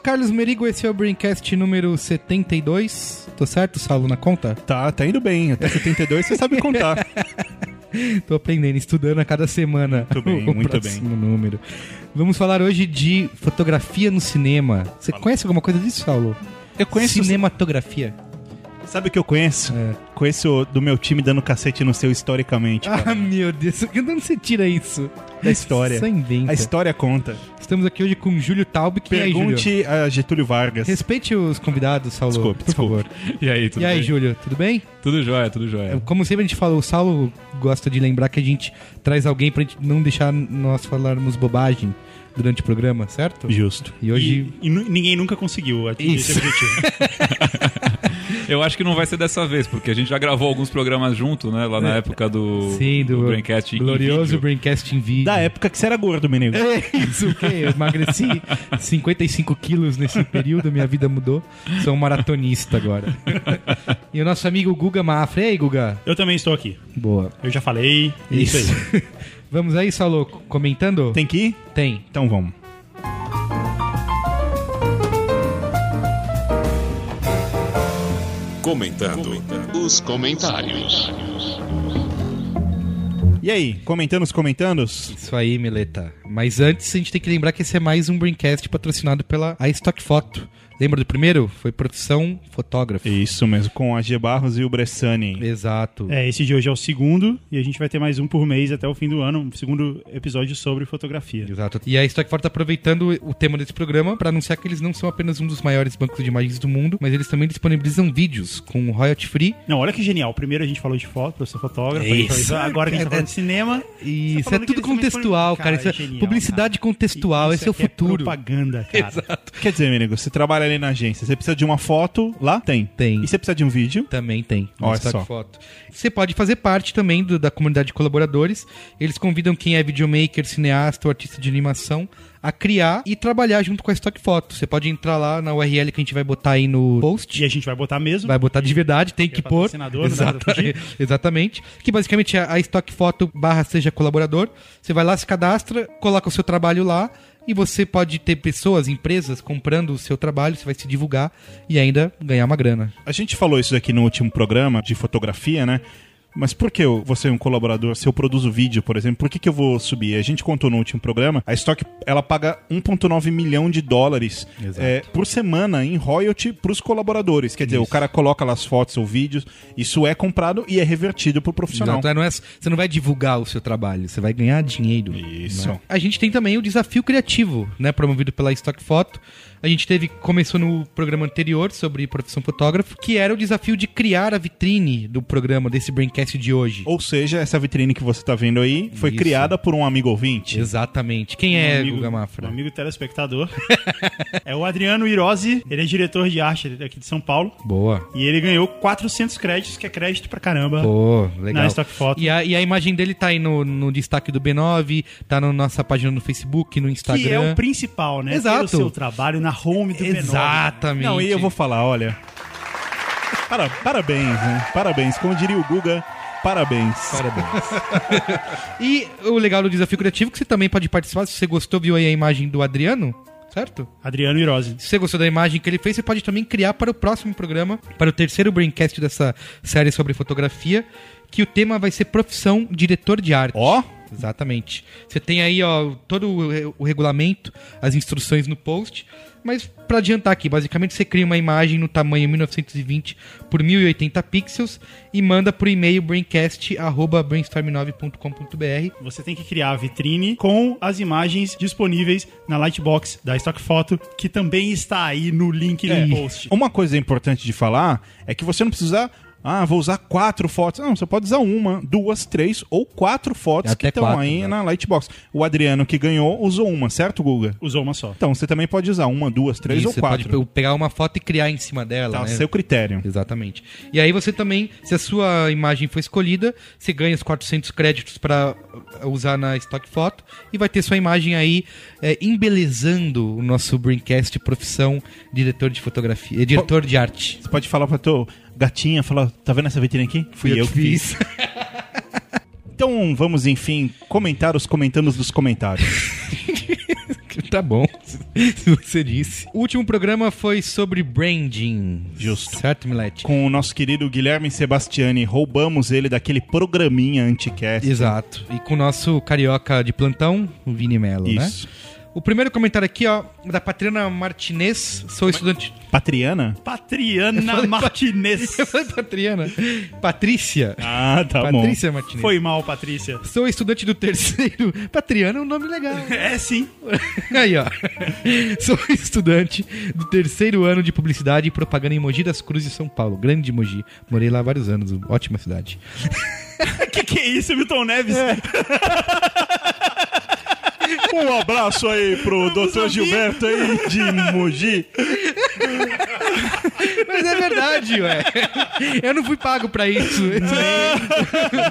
o Carlos Merigo, esse é o Braincast número 72. Tô certo, Saulo, na conta? Tá, tá indo bem. Até 72 você sabe contar. Tô aprendendo, estudando a cada semana. Muito bem, o muito próximo número. Vamos falar hoje de fotografia no cinema. Você conhece alguma coisa disso, Saulo? Eu conheço. Cinematografia. Sabe o que eu conheço? É. Conheço do meu time dando cacete no seu historicamente. Ah, cara. meu Deus, de onde você tira isso? da história. Só inventa. A história conta. Estamos aqui hoje com Júlio Taub. Quem é aí, Júlio? Pergunte a Getúlio Vargas. Respeite os convidados, Saulo, Desculpe, por desculpe. favor. E aí, tudo e aí, bem? Júlio, tudo bem? Tudo jóia, tudo jóia. Como sempre a gente falou, o Saulo gosta de lembrar que a gente traz alguém pra gente não deixar nós falarmos bobagem durante o programa, certo? Justo. E hoje. E, e ninguém nunca conseguiu atingir Isso. esse objetivo. Eu acho que não vai ser dessa vez, porque a gente já gravou alguns programas junto, né? Lá na época do, É. Sim, do, Braincast em glorioso. Braincast em vídeo. Da época que você era gordo, menino. É isso, o quê? Eu emagreci 55 quilos nesse período, minha vida mudou. Sou um maratonista agora. e o nosso amigo Guga Mafra. E aí, Guga? Eu também estou aqui. Boa. Eu já falei. é Isso, aí. Vamos aí, Saulo, comentando? Tem que ir? Tem. Então vamos. Comentando os comentários. E aí, comentando os comentandos? Isso aí, Mileta. Mas antes, a gente tem que lembrar que esse é mais um Braincast patrocinado pela iStock Photo. Lembra do primeiro? Foi produção fotógrafo. Isso mesmo, com a G Barros e o Bressani. Exato. É, esse de hoje é o segundo e a gente vai ter mais um por mês até o fim do ano, um segundo episódio sobre fotografia. Exato. E a Stock Photo tá aproveitando o tema desse programa para anunciar que eles não são apenas um dos maiores bancos de imagens do mundo, mas eles também disponibilizam vídeos com royalty free. Não, olha que genial. Primeiro a gente falou de foto, fotógrafo, a gente falou Isso. agora que a gente tá falando de cinema. E Tá isso é tudo contextual, cara. Isso é genial, publicidade cara. contextual. Isso esse é o aqui futuro. propaganda, cara. Exato. Quer dizer, menino, você trabalha ali na agência, você precisa de uma foto, lá tem. Tem. E você precisa de um vídeo? Também tem. Olha só. Photo. Você pode fazer parte também do- da comunidade de colaboradores. Eles convidam quem é videomaker, cineasta ou artista de animação a criar e trabalhar junto com a Stock Photo. Você pode entrar lá na URL que a gente vai botar aí no post. E a gente vai botar mesmo. Vai botar de verdade, tem que é pôr. fugir. exatamente. Que basicamente é a Stock Photo barra seja colaborador. Você vai lá, se cadastra, coloca o seu trabalho lá e você pode ter pessoas, empresas comprando o seu trabalho, você vai se divulgar e ainda ganhar uma grana. A gente falou isso aqui no último programa de fotografia, né? Mas por que eu, você é um colaborador, se eu produzo vídeo, por exemplo, por que, que eu vou subir? A gente contou no último programa, a Stock ela paga 1,9 milhão de dólares é, por semana em royalty para os colaboradores. Quer dizer, o cara coloca lá as fotos ou vídeos, isso é comprado e é revertido para o profissional. Exato, não é- você não vai divulgar o seu trabalho, você vai ganhar dinheiro. Isso. né? A gente tem também o desafio criativo, né, promovido pela Stock Photo. A gente teve, começou no programa anterior sobre profissão fotógrafo, que era o desafio de criar a vitrine do programa desse Braincast de hoje. Ou seja, essa vitrine que você está vendo aí foi Isso. criada por um amigo ouvinte. Exatamente. Quem Um é amigo- Guga Um Mafra? amigo telespectador. é o Adriano Irosi, ele é diretor de arte aqui de São Paulo. Boa. E ele ganhou 400 créditos, que é crédito pra caramba. Pô, legal. Na Stock Photo. E a, e a imagem dele tá aí no, no destaque do B9, tá na nossa página no Facebook, no Instagram. Que é o principal, né? Exato. Ter o seu trabalho na home do menor. Exatamente. Não, e eu vou falar, olha. Para- parabéns, né? Parabéns. Como diria o Guga, parabéns. Parabéns. e o legal do desafio criativo é que você também pode participar. Se você gostou, viu aí a imagem do Adriano, certo? Adriano Irosi. Se você gostou da imagem que ele fez, você pode também criar para o próximo programa, para o terceiro Braincast dessa série sobre fotografia, que o tema vai ser profissão diretor de arte. Ó, Exatamente. Você tem aí, ó, todo o regulamento, as instruções no post. Mas para adiantar aqui, basicamente você cria uma imagem no tamanho 1920 por 1080 pixels e manda por e-mail braincast@brainstorm9.com.br. Você tem que criar a vitrine com as imagens disponíveis na Lightbox da Stock Photo, que também está aí no link É. no post. uma coisa importante de falar é que você não precisa. Ah, vou usar quatro fotos. Não, você pode usar uma, duas, três ou quatro fotos Até que estão aí né? na Lightbox. O Adriano que ganhou usou uma, certo, Guga? Usou uma só. Então você também pode usar uma, duas, três Isso, ou você quatro. pode pe- pegar uma foto e criar em cima dela, Tá né? seu critério. Exatamente. E aí você também, se a sua imagem for escolhida, você ganha os 400 créditos para usar na Stock Photo e vai ter sua imagem aí é, embelezando o nosso Braincast profissão diretor de fotografia, eh, diretor de arte. Você pode falar pra tua gatinha, falar, tá vendo essa vitrine aqui? Fui eu, que fiz. Então vamos, enfim, comentar os comentandos dos comentários. tá bom, se você disse. O último programa foi sobre branding. Justo. Certo, Milete? Com o nosso querido Guilherme Sebastiani, roubamos ele daquele programinha anticast. Exato. E com o nosso carioca de plantão, o Vini Melo, né? Isso. O primeiro comentário aqui, ó, da Patriana Martinez. Sou estudante. Patriana? Patriana Martinez. Eu falei Patriana. Patrícia. Ah, tá bom. Patrícia Martinez. Foi mal, Patrícia. Sou estudante do terceiro. Patriana é um nome legal. É, sim. Aí, ó. Sou estudante do terceiro ano de publicidade e propaganda em Mogi das Cruzes, São Paulo. Grande Mogi. Morei lá há vários anos. Ótima cidade. que que é isso, Milton Neves? Um abraço aí pro Dr. Gilberto aí de Mogi. Mas é verdade, ué. Eu não fui pago pra isso.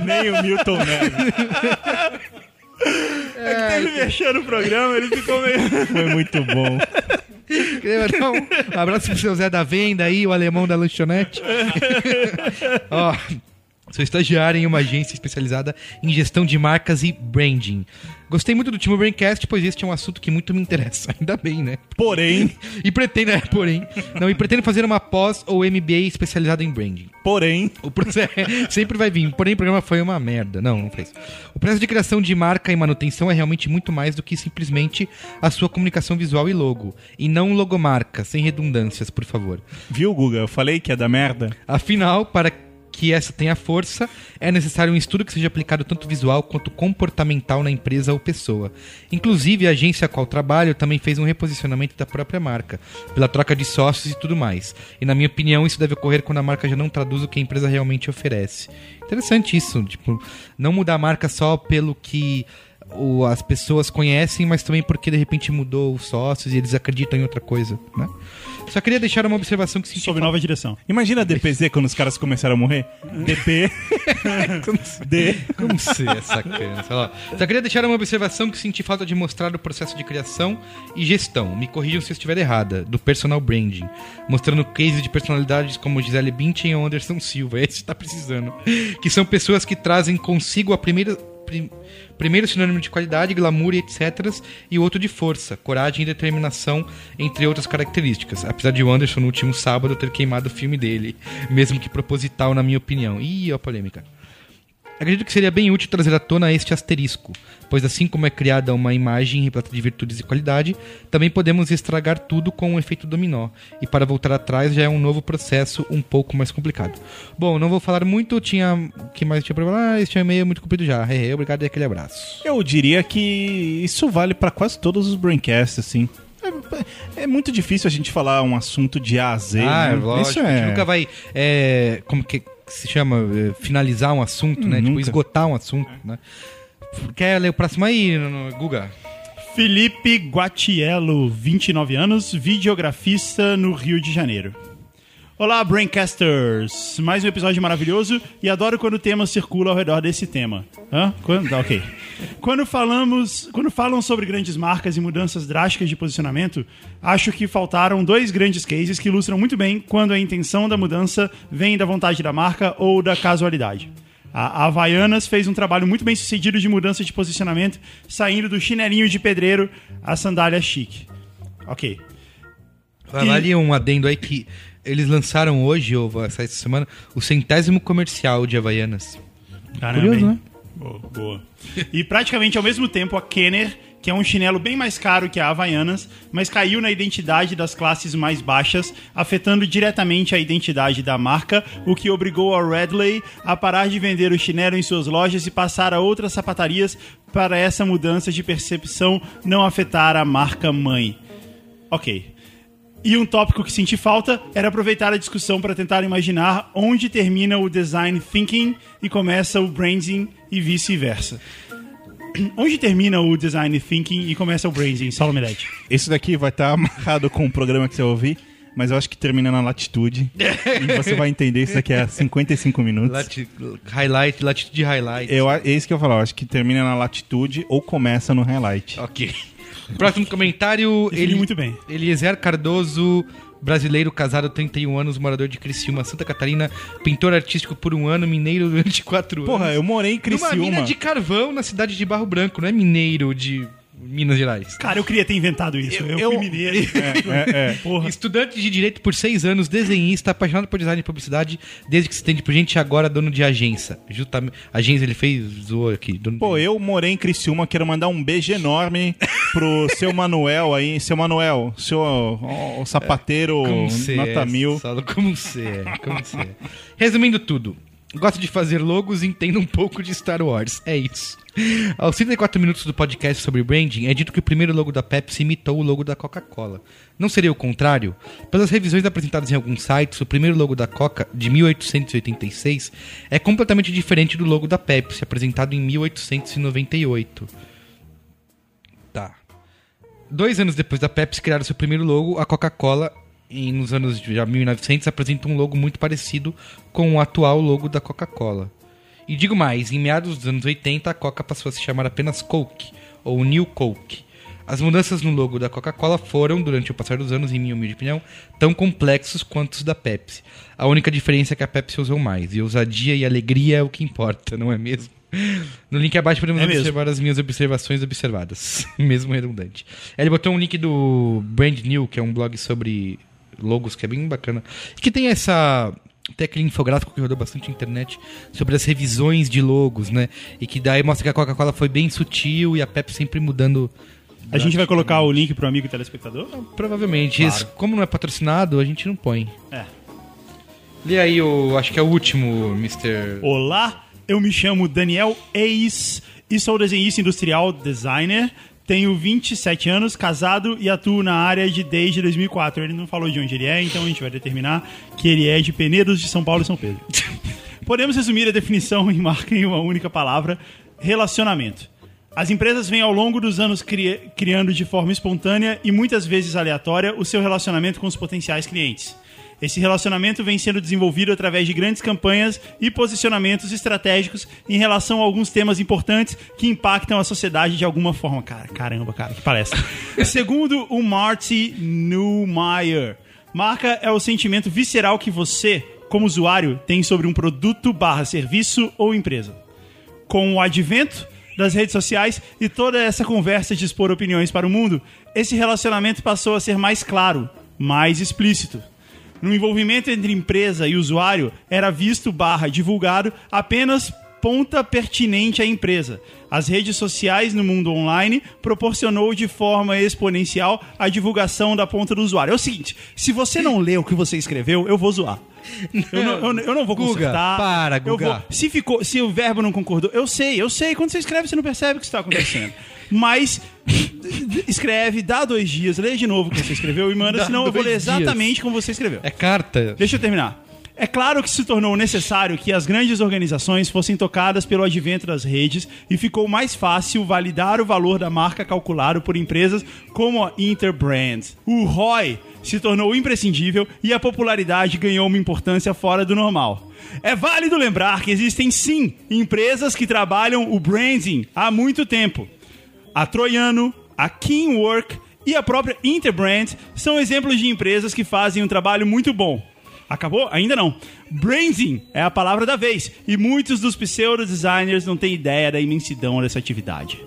Nem o Milton Neves. É que teve mexendo no programa, ele ficou meio... Foi muito bom. Queria mandar um abraço pro seu Zé da Venda aí, o alemão da lanchonete. Ó, sou estagiário em uma agência especializada em gestão de marcas e branding. Gostei muito do último Braincast, pois este é um assunto que muito me interessa. Ainda bem, né? Porém, E pretendo, é, porém, não, e pretendo fazer uma pós ou MBA especializada em branding. porém, O processo sempre vai vir, porém o programa foi uma merda. Não, não fez. O processo de criação de marca e manutenção é realmente muito mais do que simplesmente a sua comunicação visual e logo. E não logomarca, sem redundâncias, por favor. viu, Guga? Eu falei que é da merda. Afinal, para que essa tenha força, é necessário um estudo que seja aplicado tanto visual quanto comportamental na empresa ou pessoa. Inclusive, a agência a qual trabalho também fez um reposicionamento da própria marca, pela troca de sócios e tudo mais. E na minha opinião, isso deve ocorrer quando a marca já não traduz o que a empresa realmente oferece. Interessante isso, tipo, não mudar a marca só pelo que as pessoas conhecem, mas também porque de repente mudou os sócios e eles acreditam em outra coisa, né? Só queria deixar uma observação que senti Sob nova direção. Imagina a DPZ quando os caras começaram a morrer. DP. D. Como é sacana? Sei lá. Só queria deixar uma observação que senti falta de mostrar o processo de criação e gestão. Me corrijam se eu estiver errada. Do personal branding. Mostrando cases de personalidades como Gisele Bündchen ou Anderson Silva. Esse tá precisando. Que são pessoas que trazem consigo a primeira... prim- Primeiro sinônimo de qualidade, glamour e etc. E outro de força, coragem e determinação, entre outras características. Apesar de o Anderson, no último sábado, ter queimado o filme dele. Mesmo que proposital, na minha opinião. Ih, ó polêmica. Acredito que seria bem útil trazer à tona este asterisco, pois assim como é criada uma imagem repleta de virtudes e qualidade, também podemos estragar tudo com um efeito dominó, e para voltar atrás já é um novo processo um pouco mais complicado. Bom, não vou falar muito, tinha... o que mais tinha pra falar? Ah, este é e-mail muito comprido já. Obrigado e aquele abraço. Eu diria que isso vale pra quase todos os braincasts, assim. É, é muito difícil a gente falar um assunto de A a Z. ah, né? lógico, Isso a gente é. nunca vai... é, como que se chama? É, finalizar um assunto, né? Tipo, nunca. esgotar um assunto, né? Quer ler o próximo aí, Guga? Felipe Guatiello, 29 anos, videografista no Rio de Janeiro. Olá, Braincasters! Mais um episódio maravilhoso e adoro quando o tema circula ao redor desse tema. Hã? Quando? Tá, ok. Quando falamos, quando falam sobre grandes marcas e mudanças drásticas de posicionamento, acho que faltaram dois grandes cases que ilustram muito bem quando a intenção da mudança vem da vontade da marca ou da casualidade. A Havaianas fez um trabalho muito bem sucedido de mudança de posicionamento, saindo do chinelinho de pedreiro à sandália chique. Ok. Vai ali um adendo aí que eles lançaram hoje, ou vai sair essa semana, o centésimo comercial de Havaianas. Caramba, Curioso, né? Boa, boa. E praticamente ao mesmo tempo a Kenner, que é um chinelo bem mais caro que a Havaianas, mas caiu na identidade das classes mais baixas, afetando diretamente a identidade da marca, o que obrigou a Redley a parar de vender o chinelo em suas lojas e passar a outras sapatarias para essa mudança de percepção não afetar a marca mãe. Ok. E um tópico que senti falta era aproveitar a discussão para tentar imaginar onde termina o design thinking e começa o branding e vice-versa. Onde termina o design thinking e começa o branding, Salomedete? Esse daqui vai estar amarrado com o programa que você vai ouvir, mas eu acho que termina na latitude. e você vai entender isso daqui a 55 minutos. Lati highlight, latitude highlight. Eu, é isso que eu falo, eu acho que termina na latitude ou começa no highlight. Ok. Próximo comentário, Defini ele, muito bem. Eliezer Cardoso, brasileiro, casado, 31 anos, morador de Criciúma, Santa Catarina, pintor artístico por um ano, mineiro durante quatro Porra, anos. eu morei em Numa mina Criciúma. de carvão na cidade de Barro Branco, não é mineiro de Minas Gerais. Cara, eu queria ter inventado isso. Eu, eu- fui mineiro. É, é. Porra. Estudante de Direito por seis anos, desenhista, apaixonado por design e publicidade, desde que se entende por gente e agora dono de agência. Justamente, agência ele fez, zoou aqui. dono de- Pô, eu morei em Criciúma, quero mandar um beijo enorme pro seu Manuel aí. Seu Manuel, seu ó, sapateiro Como você nota é, mil. Como você é, como você é. Resumindo tudo, gosto de fazer logos e entendo um pouco de Star Wars. É isso. Aos 34 minutos do podcast sobre branding, é dito que o primeiro logo da Pepsi imitou o logo da Coca-Cola. Não seria o contrário? Pelas revisões apresentadas em alguns sites, o primeiro logo da Coca, de 1886, é completamente diferente do logo da Pepsi, apresentado em 1898. Tá. Dois anos depois da Pepsi criar seu primeiro logo, a Coca-Cola, nos anos de já 1900, apresenta um logo muito parecido com o atual logo da Coca-Cola. E digo mais, em meados dos anos 80, a Coca passou a se chamar apenas Coke, ou New Coke. As mudanças no logo da Coca-Cola foram, durante o passar dos anos, em minha humilde opinião, tão complexos quanto os da Pepsi. A única diferença é que a Pepsi usou mais, e ousadia e alegria é o que importa, não é mesmo? No link abaixo podemos É mesmo. observar as minhas observações observadas, mesmo redundante. Ele botou um link do Brand New, que é um blog sobre logos, que é bem bacana. Que tem essa. Tem aquele infográfico que rodou bastante na internet sobre as revisões de logos, né? E que daí mostra que a Coca-Cola foi bem sutil e a Pepsi sempre mudando. A gente vai colocar o link pro amigo telespectador? Provavelmente. Isso, como não é patrocinado, a gente não põe. É. Lê aí o. Acho que é o último, Mr. Olá, eu me chamo Daniel Eis e sou desenhista industrial designer. Tenho 27 anos, casado e atuo na área de desde 2004. Ele não falou de onde ele é, então a gente vai determinar que ele é de Penedos de São Paulo e São Pedro. Podemos resumir a definição em marca em uma única palavra: relacionamento. As empresas vêm ao longo dos anos cri- criando de forma espontânea e muitas vezes aleatória o seu relacionamento com os potenciais clientes. Esse relacionamento vem sendo desenvolvido através de grandes campanhas e posicionamentos estratégicos em relação a alguns temas importantes que impactam a sociedade de alguma forma. Cara, caramba, cara, que palestra. Segundo o Marty Neumeyer, marca é o sentimento visceral que você, como usuário, tem sobre um produto barra serviço ou empresa com o advento das redes sociais e toda essa conversa de expor opiniões para o mundo, esse relacionamento passou a ser mais claro, mais explícito. No envolvimento entre empresa e usuário, era visto barra divulgado apenas ponta pertinente à empresa. As redes sociais no mundo online proporcionou de forma exponencial a divulgação da ponta do usuário. É o seguinte, se você não lê o que você escreveu, eu vou zoar. Eu não, eu não- eu não vou Guga, consertar. para, Guga. vou- se, ficou, se o verbo não concordou, eu sei, eu sei. Quando você escreve, você não percebe o que está acontecendo. Mas escreve, dá dois dias, lê de novo o que você escreveu e manda, Dá senão eu vou ler dois dias. exatamente como você escreveu. É carta. Deixa eu terminar. É claro que se tornou necessário que as grandes organizações fossem tocadas pelo advento das redes e ficou mais fácil validar o valor da marca calculado por empresas como a Interbrand. O ROI se tornou imprescindível e a popularidade ganhou uma importância fora do normal. É válido lembrar que existem sim empresas que trabalham o branding há muito tempo. A Troiano, a Kingwork e a própria Interbrand são exemplos de empresas que fazem um trabalho muito bom. Acabou? Ainda não. Branding é a palavra da vez e muitos dos pseudo-designers não têm ideia da imensidão dessa atividade.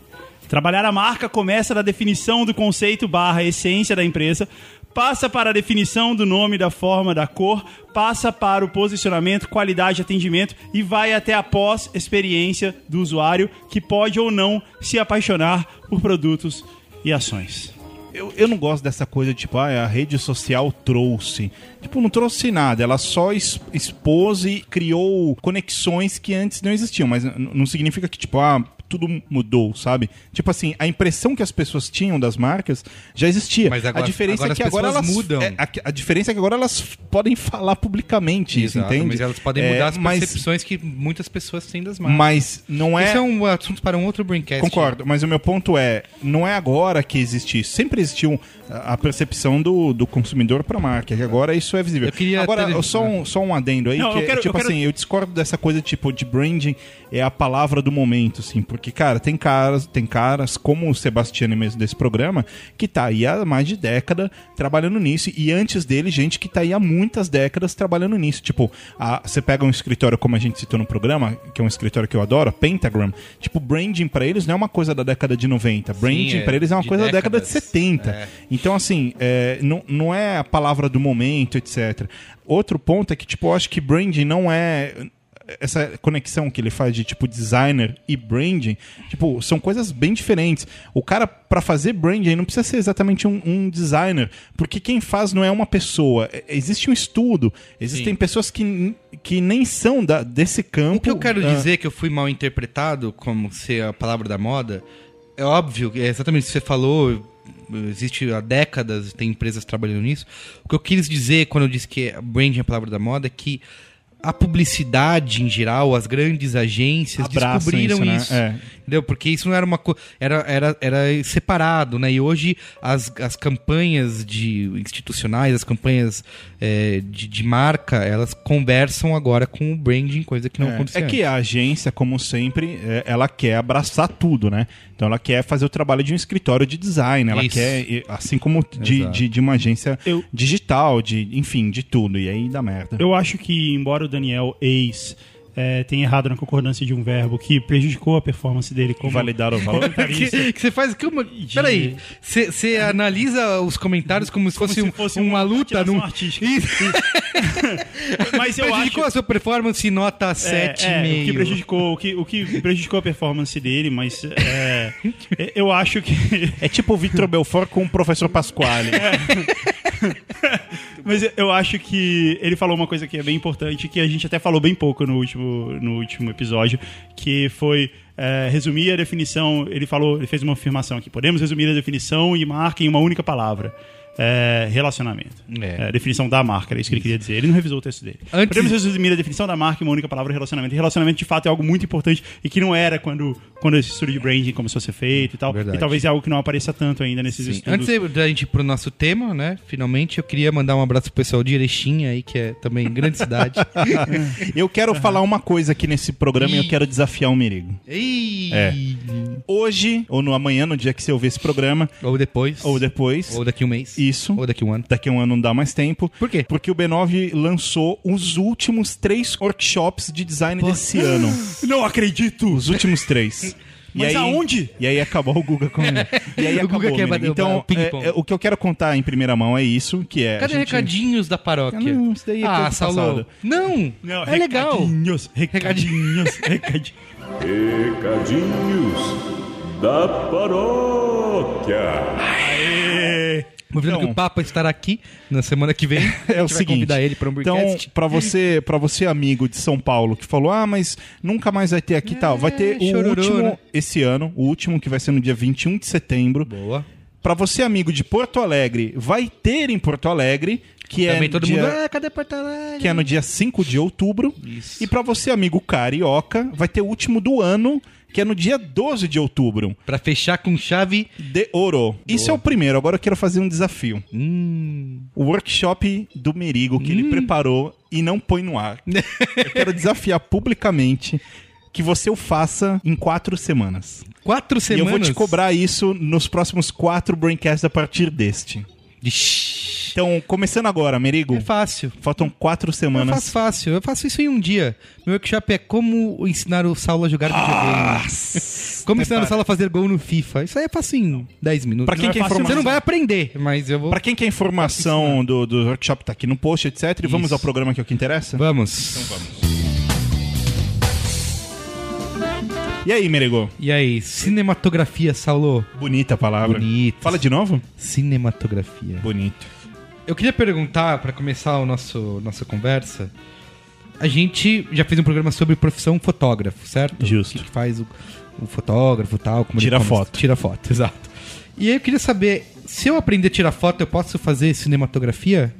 Trabalhar a marca começa da definição do conceito barra essência da empresa, passa para a definição do nome, da forma, da cor, passa para o posicionamento, qualidade, atendimento e vai até a pós-experiência do usuário que pode ou não se apaixonar por produtos e ações. Eu, eu não gosto dessa coisa, tipo, ah, a rede social trouxe. Tipo, não trouxe nada. Ela só expôs e criou conexões que antes não existiam. Mas não significa que, tipo, ah, tudo mudou, sabe? Tipo assim, a impressão que as pessoas tinham das marcas já existia. Mas agora- a diferença agora é que as agora elas mudam. é, a, a diferença é que agora elas podem falar publicamente isso, Exato, entende? mas elas podem É, mudar as mas, percepções que muitas pessoas têm das marcas. mas não é Isso é um assunto para um outro Braincast. Concordo, mas o meu ponto é, não é agora que existe isso. Sempre existiu a percepção do, do consumidor para a marca, que agora isso é visível. Eu queria agora, ter- só, um, só um adendo aí, Não, que eu é, quero- tipo eu quero- assim, eu discordo dessa coisa tipo de branding é a palavra do momento, assim, por- Porque, cara, tem caras, tem caras como o Sebastiano mesmo desse programa, que tá aí há mais de década trabalhando nisso. E antes dele, gente que tá aí há muitas décadas trabalhando nisso. Tipo, a- você pega um escritório como a gente citou no programa, que é um escritório que eu adoro, Pentagram. Tipo, branding pra eles não é uma coisa da década de 90. Branding é pra eles é uma coisa da década de décadas. 70. É. Então, assim, é, não, não é a palavra do momento, etc. Outro ponto é que, tipo, eu acho que branding não é. Essa conexão que ele faz de tipo designer e branding, tipo, são coisas bem diferentes. O cara, pra fazer branding, não precisa ser exatamente um, um designer, porque quem faz não é uma pessoa. É- Existe um estudo, existem Sim. pessoas que, que nem são da, desse campo. O que eu quero ah, dizer que eu fui mal interpretado como ser a palavra da moda, é óbvio, é exatamente o que você falou, existe há décadas, tem empresas trabalhando nisso. O que eu quis dizer quando eu disse que branding é a palavra da moda é que a publicidade em geral, as grandes agências Abraçam descobriram isso, né? isso. É. Entendeu? Porque isso não era uma coisa. Era, era, era separado, né? E hoje as, as campanhas de institucionais, as campanhas é, de, de marca, elas conversam agora com o branding, coisa que não É, acontecia. é que a agência, como sempre, é, ela quer abraçar tudo, né? Então ela quer fazer o trabalho de um escritório de design, ela Isso. quer, assim como de, de, de uma agência Eu- digital, de, enfim, de tudo. E aí dá merda. Eu acho que, embora o Daniel Ex eh, tenha errado na concordância de um verbo que prejudicou a performance dele como Validar o valor. que, que você faz. Como, peraí, você você analisa os comentários como se fosse, se um- fosse uma uma luta. Num... artística. Isso. mas eu acho Prejudicou a sua performance nota É, 7,5. é, o que prejudicou o que, o que prejudicou a performance dele, mas é, eu acho que É tipo o Victor Belfort com o professor Pasquale. Mas eu acho que ele falou uma coisa que é bem importante, que a gente até falou bem pouco no último, no último episódio, que foi é, resumir a definição. Ele falou, ele fez uma afirmação aqui. Podemos resumir a definição e marca em uma única palavra. É, relacionamento. É. É, a definição da marca, era isso que ele queria dizer. Ele não revisou o texto dele. Antes- Podemos resumir a definição da marca em uma única palavra, relacionamento. E relacionamento, de fato, é algo muito importante e que não era quando, quando esse estudo de branding começou a ser feito e tal. Verdade. E talvez é algo que não apareça tanto ainda nesses Sim. estudos. Antes da gente ir pro nosso tema, né? Finalmente, eu queria mandar um abraço pro pessoal de Erechim aí, que é também grande cidade. Eu quero falar uma coisa aqui nesse programa e eu quero desafiar o Merigo. Ih! É. Hoje, ou no amanhã, no dia que você ouvir esse programa, Ou depois. ou depois, Ou daqui um mês. Isso, Ou daqui um ano. daqui a um ano não dá mais tempo. Por quê? Porque o B9 lançou os últimos três workshops de design desse ano. Não acredito! Os últimos três. Mas aonde? E aí acabou o Guga com. E aí O acabou. Guga quer bater o então, é, é, o que eu quero contar em primeira mão é isso, que é. Cadê a gente- recadinhos da paróquia? Ah, não, isso daí é ah, Saulo. Não, Não, é legal. recadinhos, recadinhos, recadinhos. Recadinhos da paróquia. Vou vendo Então- que o Papa estará aqui na semana que vem. É o seguinte. convidar ele para um Então, pra você, para você amigo de São Paulo que falou: "Ah, mas nunca mais vai ter aqui e tal". Vai ter o chororô, último né? esse ano, o último que vai ser no dia 21 de setembro. Boa. Pra você amigo de Porto Alegre, vai ter em Porto Alegre, que é Também todo dia- mundo. Ah, cadê Porto Alegre? que é no dia 5 de outubro. Isso. E pra você amigo carioca, vai ter o último do ano, que é no dia 12 de outubro. Pra fechar com chave. De ouro. Isso é o primeiro. Agora eu quero fazer um desafio. Hum. o workshop do Merigo que ele preparou e não põe no ar. Eu quero desafiar publicamente que você o faça em quatro semanas. Quatro E semanas. eu vou te cobrar isso nos próximos quatro Braincasts a partir deste. Ixi. Então, começando agora, Merigo. É fácil. Faltam quatro Eu semanas. faço fácil. Eu faço isso em um dia. Meu workshop é como ensinar o Saulo a jogar videogame. Como ensinar o Saulo a fazer gol no FIFA. Isso aí eu faço em 10 minutos. Pra quem Não é quer fácil, informação- Você não vai aprender, mas eu vou. Pra quem quer informação do, do workshop, tá aqui no post, etc. E vamos Isso. ao programa que é o que interessa? Vamos. Então E aí, Merigo? E aí, cinematografia, Saulo? Bonita a palavra. Bonito. Fala de novo? Cinematografia. Bonito. Eu queria perguntar, pra começar o nosso nossa conversa, a gente já fez um programa sobre profissão fotógrafo, certo? Justo. O que faz o, o fotógrafo e tal. Tira foto. Tira foto, exato. E aí eu queria saber, se eu aprender a tirar foto, eu posso fazer cinematografia?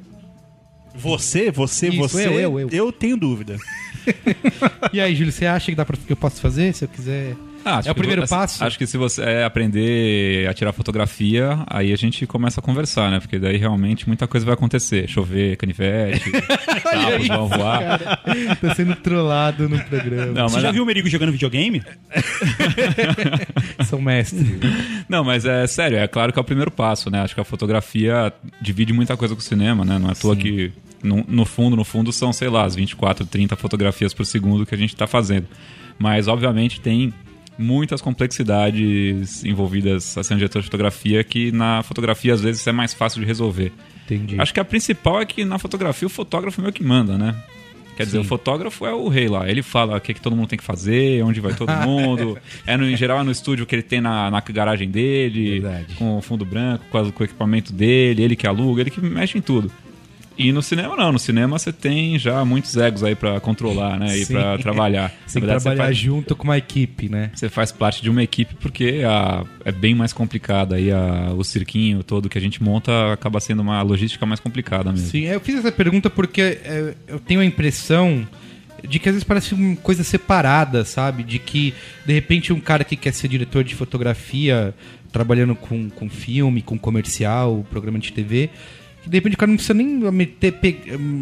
Você, você, Isso, você. eu, eu, eu. tenho dúvida. E aí, Júlio, você acha que dá pra, que eu posso fazer? Se eu quiser Ah, é o primeiro passo? Acho que se você é aprender a tirar fotografia, aí a gente começa a conversar, né? Porque daí realmente muita coisa vai acontecer. Chover, canivete, sapos vão voar. Tô sendo trollado no programa. Não, Você já viu o Merigo jogando videogame? São mestre. não, mas é sério, é claro que é o primeiro passo, né? Acho que a fotografia divide muita coisa com o cinema, né? Não é à toa que, no, no fundo, no fundo, são, sei lá, as 24, 30 fotografias por segundo que a gente tá fazendo. Mas, obviamente, tem muitas complexidades envolvidas a ser um diretor de fotografia que na fotografia, às vezes, é mais fácil de resolver. Entendi. Acho que a principal é que na fotografia o fotógrafo é meio que manda, né? Quer dizer, o fotógrafo é o rei lá. Ele fala o que, que todo mundo tem que fazer, onde vai todo mundo. é no, em geral é no estúdio que ele tem na, na garagem dele, Verdade. com o fundo branco, com, a- com o equipamento dele, ele que aluga, ele que mexe em tudo. E no cinema não, no cinema você tem já muitos egos aí pra controlar, né? E Sim. pra trabalhar. Você tem que Na verdade, trabalhar faz- junto com uma equipe, né? você faz parte de uma equipe porque a- é bem mais complicada aí a- o cirquinho todo que a gente monta acaba sendo uma logística mais complicada mesmo. Sim, eu fiz essa pergunta porque é, eu tenho a impressão de que às vezes parece uma coisa separada, sabe? De que, de repente, um cara que quer ser diretor de fotografia, trabalhando com, com filme, com comercial, programa de TV, que de repente o cara não precisa nem meter,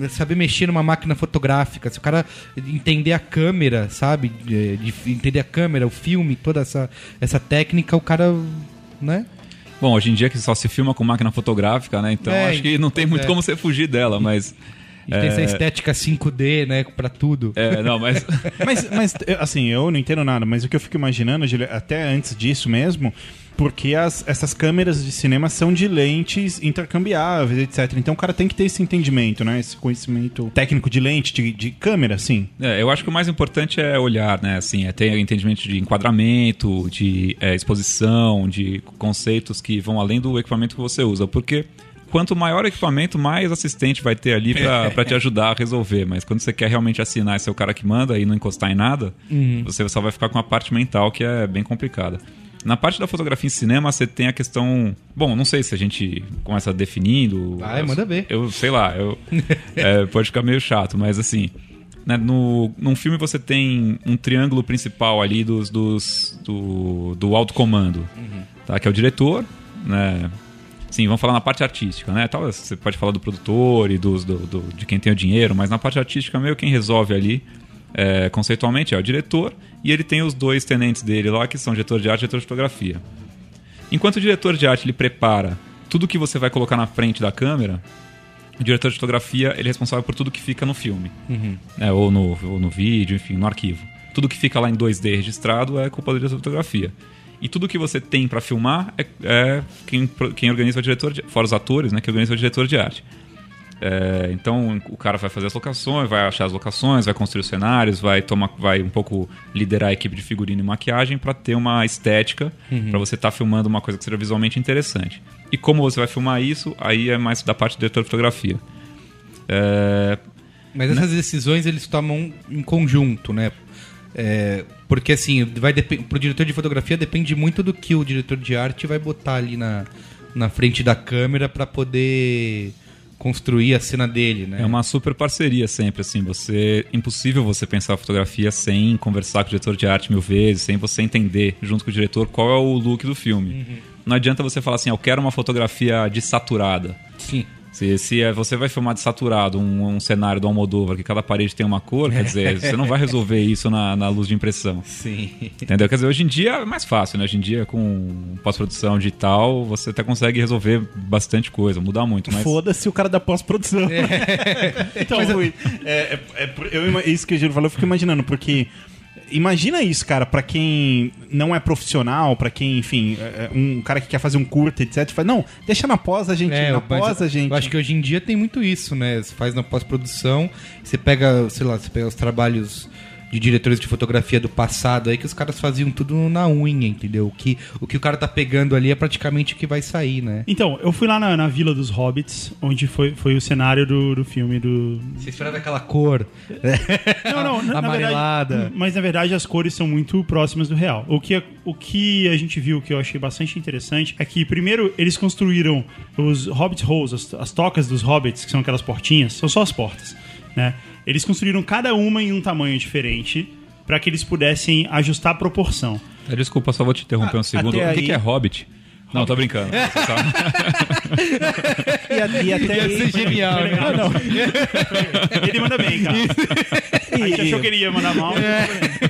saber mexer numa máquina fotográfica. Se o cara entender a câmera, sabe? De, de entender a câmera, o filme, toda essa, essa técnica, o cara, né? Bom, hoje em dia que só se filma com máquina fotográfica, né? Então É, acho que não tem muito é. como você fugir dela, mas. Gente tem essa É. estética 5D, né? Pra tudo. É, não, mas. Mas, mas, assim, eu não entendo nada, mas o que eu fico imaginando, até antes disso mesmo, porque as, essas câmeras de cinema são de lentes intercambiáveis, etc. Então o cara tem que ter esse entendimento, né? Esse conhecimento técnico de lente, de, de câmera, sim. É, eu acho que o mais importante é olhar, né? Assim, é ter entendimento de enquadramento, de é, exposição, de conceitos que vão além do equipamento que você usa. Porque quanto maior o equipamento, mais assistente vai ter ali pra pra te ajudar a resolver. Mas quando você quer realmente assinar e ser o cara que manda e não encostar em nada, você só vai ficar com a parte mental que é bem complicada. Na parte da fotografia em cinema, você tem a questão. Bom, não sei se a gente começa definindo. Vai, manda ver. Eu sei lá, eu, é, pode ficar meio chato, mas assim. Né, no, num filme você tem um triângulo principal ali dos, dos, do, do alto comando, tá? que é o diretor, né? Sim, vamos falar na parte artística, né? Tal, você pode falar do produtor e dos, do, do- de quem tem o dinheiro, mas na parte artística meio quem resolve ali é, conceitualmente é o diretor e ele tem os dois tenentes dele lá que são diretor de arte e diretor de fotografia. Enquanto o diretor de arte ele prepara tudo que você vai colocar na frente da câmera, o diretor de fotografia ele é responsável por tudo que fica no filme, né, ou, no, ou no vídeo, enfim, no arquivo. Tudo que fica lá em 2D registrado é culpa do diretor de fotografia. E tudo que você tem para filmar é, é quem, quem organiza o diretor, de, fora os atores, né, que organiza o diretor de arte. É, então o cara vai fazer as locações, vai achar as locações, vai construir os cenários, vai tomar, vai um pouco liderar a equipe de figurino e maquiagem para ter uma estética, para você estar filmando uma coisa que seja visualmente interessante. E como você vai filmar isso, aí é mais da parte do diretor de fotografia. É, Mas essas decisões eles tomam em conjunto, né? É, porque assim, vai pro diretor de fotografia depende muito do que o diretor de arte vai botar ali na, na frente da câmera pra poder construir a cena dele, né? É uma super parceria sempre, assim. Você impossível você pensar a fotografia sem conversar com o diretor de arte mil vezes, sem você entender junto com o diretor qual é o look do filme. Não adianta você falar assim, "Ah, eu quero uma fotografia desaturada. Sim. Se, se é, você vai filmar desaturado um, um cenário do Almodóvar que cada parede tem uma cor, quer dizer, você não vai resolver isso na, na luz de impressão. Sim. Entendeu? Quer dizer, hoje em dia é mais fácil, né? Hoje em dia, com pós-produção digital, você até consegue resolver bastante coisa, mudar muito. Mas... Foda-se o cara da pós-produção. então, Rui, é, é- é eu isso que o Giro falou, eu fico imaginando, porque. Imagina isso, cara, pra quem não é profissional, pra quem, enfim, é- é um cara que quer fazer um curta, etc. Fala, não, deixa na pós a gente, na mas pós a gente. Eu acho que hoje em dia tem muito isso, né? Você faz na pós-produção, você pega, sei lá, você pega os trabalhos de diretores de fotografia do passado aí que os caras faziam tudo na unha, entendeu? O que o, que o cara tá pegando ali é praticamente o que vai sair, né? Então, eu fui lá na, na Vila dos Hobbits, onde foi, foi o cenário do, do filme do. Você esperava aquela cor. Não, não, na, na Amarelada. verdade. Mas na verdade as cores são muito próximas do real. O que, o que a gente viu que eu achei bastante interessante é que, primeiro, eles construíram os Hobbit Holes, as, as tocas dos Hobbits, que são aquelas portinhas, são só as portas, né? Eles construíram cada uma em um tamanho diferente para que eles pudessem ajustar a proporção. Ah, Desculpa, só vou te interromper um segundo. até O que, aí- que é Hobbit? Não, tô brincando. E, a- e até Ia aí... ser genial, né? Ah, não. Ele manda bem, cara. A gente achou que ele ia mandar mal.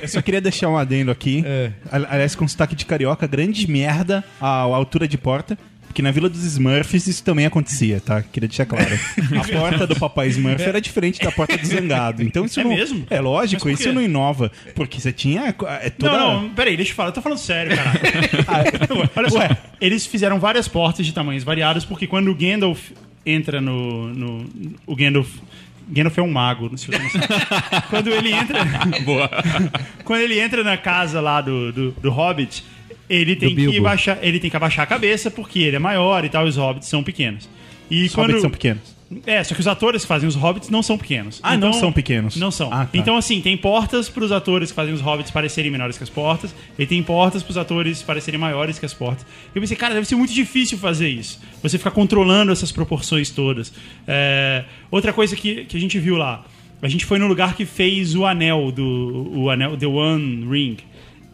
Eu só queria deixar um adendo aqui. Ali- Aliás, com sotaque de carioca, grande merda a, a altura de porta. Porque na Vila dos Smurfs isso também acontecia, tá? Queria deixar claro. A porta do Papai Smurf era diferente da porta do Zangado. Então isso É não. mesmo? É lógico, isso não inova. Porque você tinha. É toda... Não, não, peraí, deixa eu falar. Eu tô falando sério, cara. Olha só, eles fizeram várias portas de tamanhos variados, porque quando o Gandalf entra no. no o Gandalf. Gandalf é um mago, não sei se você não sabe. Quando ele entra. Boa. quando ele entra na casa lá do, do, do Hobbit, ele tem, que Bilbo. baixar, ele tem que abaixar a cabeça porque ele é maior e tal, e os hobbits são pequenos. E Os quando. hobbits são pequenos. É, só que os atores que fazem os hobbits não são pequenos. Ah, não são pequenos. Não são. Ah, tá. Então, assim, tem portas para os atores que fazem os hobbits parecerem menores que as portas, e tem portas para os atores parecerem maiores que as portas. Eu pensei, cara, deve ser muito difícil fazer isso. Você ficar controlando essas proporções todas. É, Outra coisa que, que a gente viu lá. A gente foi no lugar que fez o anel do. O anel The One Ring.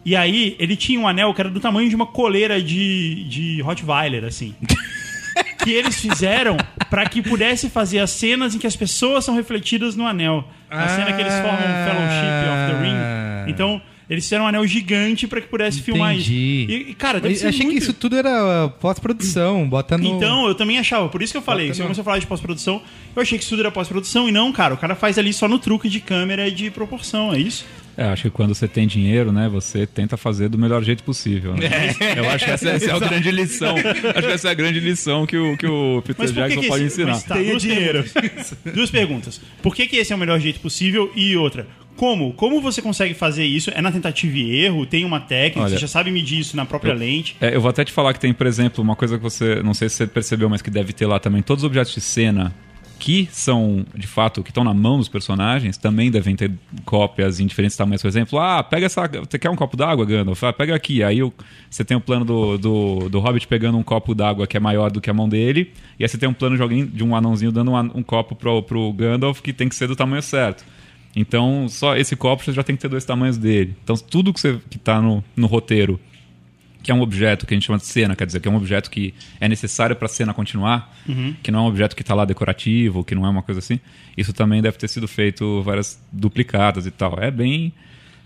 E aí, ele tinha um anel que era do tamanho de uma coleira de, de Rottweiler, assim. que eles fizeram para que pudesse fazer as cenas em que as pessoas são refletidas no anel. A cena que eles formam Fellowship of the Ring. Então, eles fizeram um anel gigante para que pudesse filmar isso. Entendi. E, cara, deve Eu achei muito... que isso tudo era uh, pós-produção, bota no... Então, eu também achava, por isso que eu falei, Bota você no- começou a falar de pós-produção, eu achei que isso tudo era pós-produção, e não, cara, o cara faz ali só no truque de câmera e de proporção, é isso? É, acho que quando você tem dinheiro, né, você tenta fazer do melhor jeito possível. né? Eu acho que essa, essa é a grande lição. Acho que essa é a grande lição que o, que o Peter Mas Jackson que pode esse... ensinar. mas tá, Tenha duas dinheiro. Perguntas. duas perguntas. Por que, que esse é o melhor jeito possível? E outra, como? Como você consegue fazer isso? É na tentativa e erro? Tem uma técnica? Olha, você já sabe medir isso na própria lente? É, eu vou até te falar que tem, por exemplo, uma coisa que você, não sei se você percebeu, mas que deve ter lá também. Todos os objetos de cena que são, de fato, que estão na mão dos personagens, também devem ter cópias em diferentes tamanhos. Por exemplo, ah, pega essa. Você quer um copo d'água, Gandalf? Ah, pega aqui. Aí você tem o plano do, do, do Hobbit pegando um copo d'água que é maior do que a mão dele. E aí você tem um plano de alguém, de um anãozinho dando um, um copo pro, pro Gandalf que tem que ser do tamanho certo. Então, só esse copo já tem que ter dois tamanhos dele. Então, tudo que, você, que tá no, no roteiro que é um objeto que a gente chama de cena, quer dizer, que é um objeto que é necessário para a cena continuar, que não é um objeto que está lá decorativo, que não é uma coisa assim. Isso também deve ter sido feito várias duplicadas e tal. É bem,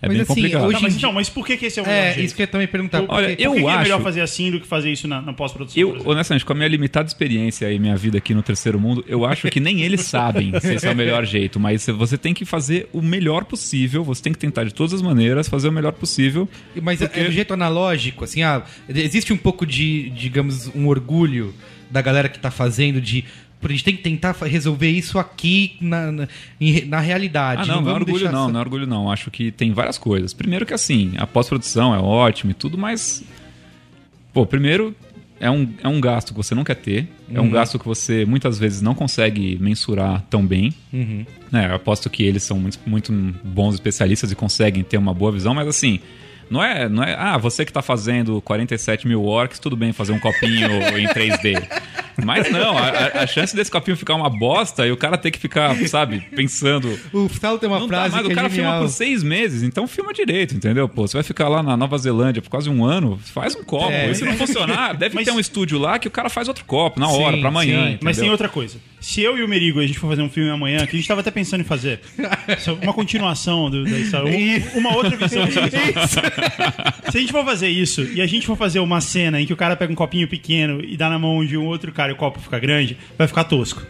é Mas bem assim, complicado. hoje Tá, mas então, mas por que, que esse é o melhor É, jeito? isso que eu ia também perguntar. Por- Olha, por que eu que é melhor acho- fazer assim do que fazer isso na, na pós-produção? Eu, honestamente, com a minha limitada experiência e minha vida aqui no terceiro mundo, eu acho que nem eles sabem se esse é o melhor jeito, mas você tem que fazer o melhor possível, você tem que tentar de todas as maneiras fazer o melhor possível. Mas é do jeito analógico, assim, ah, existe um pouco de, digamos, um orgulho da galera que tá fazendo de. A gente tem que tentar resolver isso aqui na, na, na realidade. Ah, não, não, é vamos orgulho não, essa- não é orgulho não. Acho que tem várias coisas. Primeiro que assim, a pós-produção é ótima e tudo, mas. Pô, primeiro é um, é um gasto que você não quer ter. É Uhum. um gasto que você muitas vezes não consegue mensurar tão bem. Uhum. Eu aposto que eles são muito, muito bons especialistas e conseguem ter uma boa visão, mas assim. Não é, não é, ah, você que tá fazendo 47 mil orcs, tudo bem fazer um copinho em 3D. Mas não, a, a- chance desse copinho ficar uma bosta e o cara ter que ficar, sabe, pensando. O Salo tem uma Não frase mais, que o cara é filma por seis meses, então filma direito, entendeu? Pô, você vai ficar lá na Nova Zelândia por quase um ano, faz um copo. É. E se não funcionar, deve Mas- ter um estúdio lá que o cara faz outro copo na hora, pra amanhã. sim. Mas tem outra coisa. Se eu e o Merigo a gente for fazer um filme amanhã, que a gente tava até pensando em fazer, uma continuação do, da história, um- uma outra visão. isso. Se a gente for fazer isso e a gente for fazer uma cena em que o cara pega um copinho pequeno e dá na mão de um outro cara e o copo fica grande, vai ficar tosco.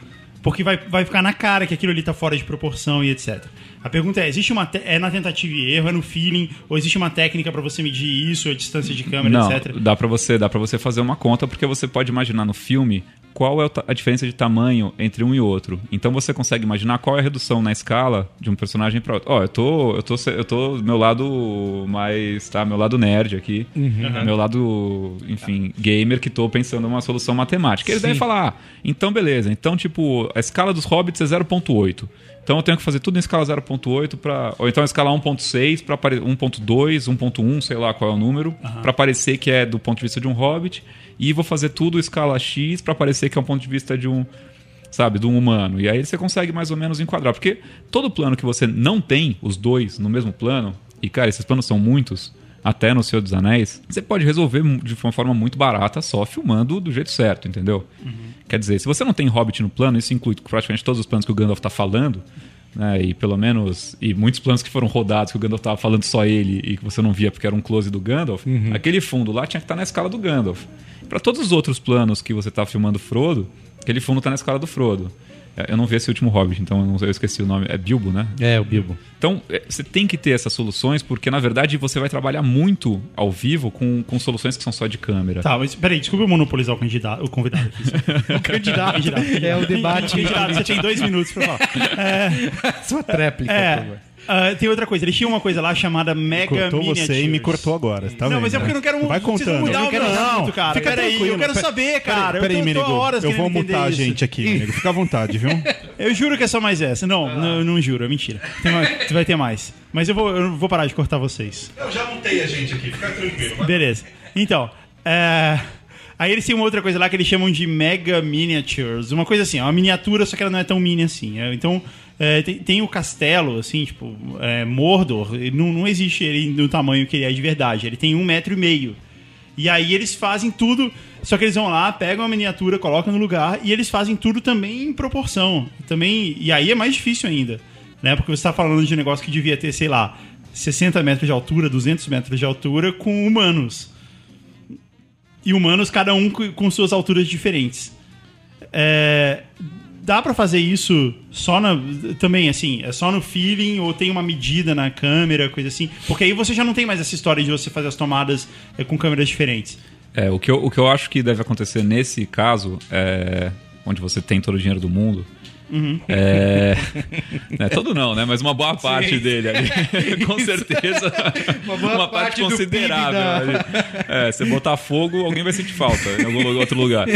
Porque vai, vai ficar na cara que aquilo ali tá fora de proporção e etc. A pergunta é: existe uma é na tentativa e erro, é no feeling, ou existe uma técnica pra você medir isso, a distância de câmera, Não, etc. dá pra você, dá para você fazer uma conta porque você pode imaginar no filme qual é a diferença de tamanho entre um e outro. Então você consegue imaginar qual é a redução na escala de um personagem para outro. Ó, eu tô, eu tô, eu tô meu lado mais, tá, meu lado nerd aqui, meu lado, enfim, gamer que tô pensando uma solução matemática. Eles Sim. devem falar, ah, então beleza. Então tipo, a escala dos hobbits é 0.8. Então eu tenho que fazer tudo em escala 0.8 para ou então escala 1.6 para 1.2, 1.1, sei lá qual é o número, pra parecer que é do ponto de vista de um hobbit e vou fazer tudo em escala X pra parecer que é um ponto de vista de um sabe, de um humano. E aí você consegue mais ou menos enquadrar, porque todo plano que você não tem os dois no mesmo plano, e cara, esses planos são muitos, até no Senhor dos Anéis, você pode resolver de uma forma muito barata só filmando do jeito certo, entendeu? Quer dizer, se você não tem Hobbit no plano, isso inclui praticamente todos os planos que o Gandalf tá falando, né? E pelo menos. E muitos planos que foram rodados, que o Gandalf tava falando só ele e que você não via porque era um close do Gandalf, aquele fundo lá tinha que estar na escala do Gandalf. Para todos os outros planos que você tá filmando Frodo, aquele fundo tá na escala do Frodo. É, Eu não vi esse último Hobbit, então eu, não sei, eu esqueci o nome. É Bilbo, né? É, o Bilbo. Então, é, você tem que ter essas soluções, porque na verdade você vai trabalhar muito ao vivo com, com soluções que são só de câmera. Tá, mas peraí, desculpa eu monopolizar o candidato, o convidado aqui. o candidato, candidato. É o debate. Candidato, você tem dois minutos pra falar. Sua tréplica, por É. favor. Ah, tem outra coisa, eles tinham uma coisa lá chamada Mega Cortou Miniatures. você e me cortou agora. Tá não, vendo, mas é porque eu não quero Vai vocês vão contando. mudar Eu não o quero, meu não. assunto, cara. Fica Peraí, tranquilo. eu quero saber, cara. Peraí, eu tô há horas Eu vou mutar a gente aqui, Merigo. Fica à vontade, viu? Eu juro que é só mais essa. Não, não, eu não juro, é mentira. Tem mais- vai ter mais. Mas eu vou, eu vou parar de cortar vocês. Eu já montei a gente aqui, fica tranquilo. Beleza. Então, é... aí eles têm uma outra coisa lá que eles chamam de Mega Miniatures. Uma coisa assim, é uma miniatura, só que ela não é tão mini assim. É, Então, é, tem, tem o castelo, assim, tipo, é, Mordor, não, não existe ele no tamanho que ele é de verdade. Ele tem um metro e meio. E aí eles fazem tudo, só que eles vão lá, pegam a miniatura, colocam no lugar e eles fazem tudo também em proporção. Também, e aí é mais difícil ainda, né? Porque você está falando de um negócio que devia ter, sei lá, 60 metros de altura, 200 metros de altura com humanos. E humanos, cada um co- com suas alturas diferentes. É, dá pra fazer isso só na. Também, assim, é só no feeling ou tem uma medida na câmera, coisa assim? Porque aí você já não tem mais essa história de você fazer as tomadas é, com câmeras diferentes. É, o que, eu, o que eu acho que deve acontecer nesse caso, é, onde você tem todo o dinheiro do mundo, é, né, todo não, né? Mas uma boa parte dele ali. Com certeza. Uma boa parte do considerável. Ali. É, você botar fogo, alguém vai sentir falta em algum outro lugar.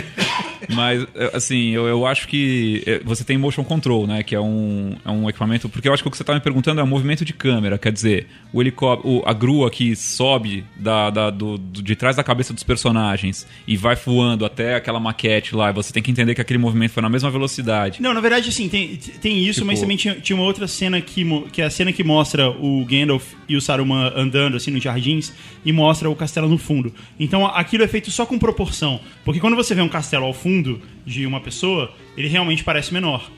Mas, é, assim, eu, eu acho que é, você tem motion control, né? Que é um, é um equipamento. Porque eu acho que o que você estava me perguntando é o movimento de câmera. Quer dizer, o helicóptero, a grua que sobe da, da- do, do- de trás da cabeça dos personagens e vai voando até aquela maquete lá. E você tem que entender que aquele movimento foi na mesma velocidade. Não, na verdade, assim, tem, tem isso, Tipo- mas também tinha, tinha uma outra cena que, que é a cena que mostra o Gandalf e o Saruman andando, assim, nos jardins, e mostra o castelo no fundo. Então, aquilo é feito só com proporção. Porque quando você vê um castelo ao fundo de uma pessoa, ele realmente parece menor.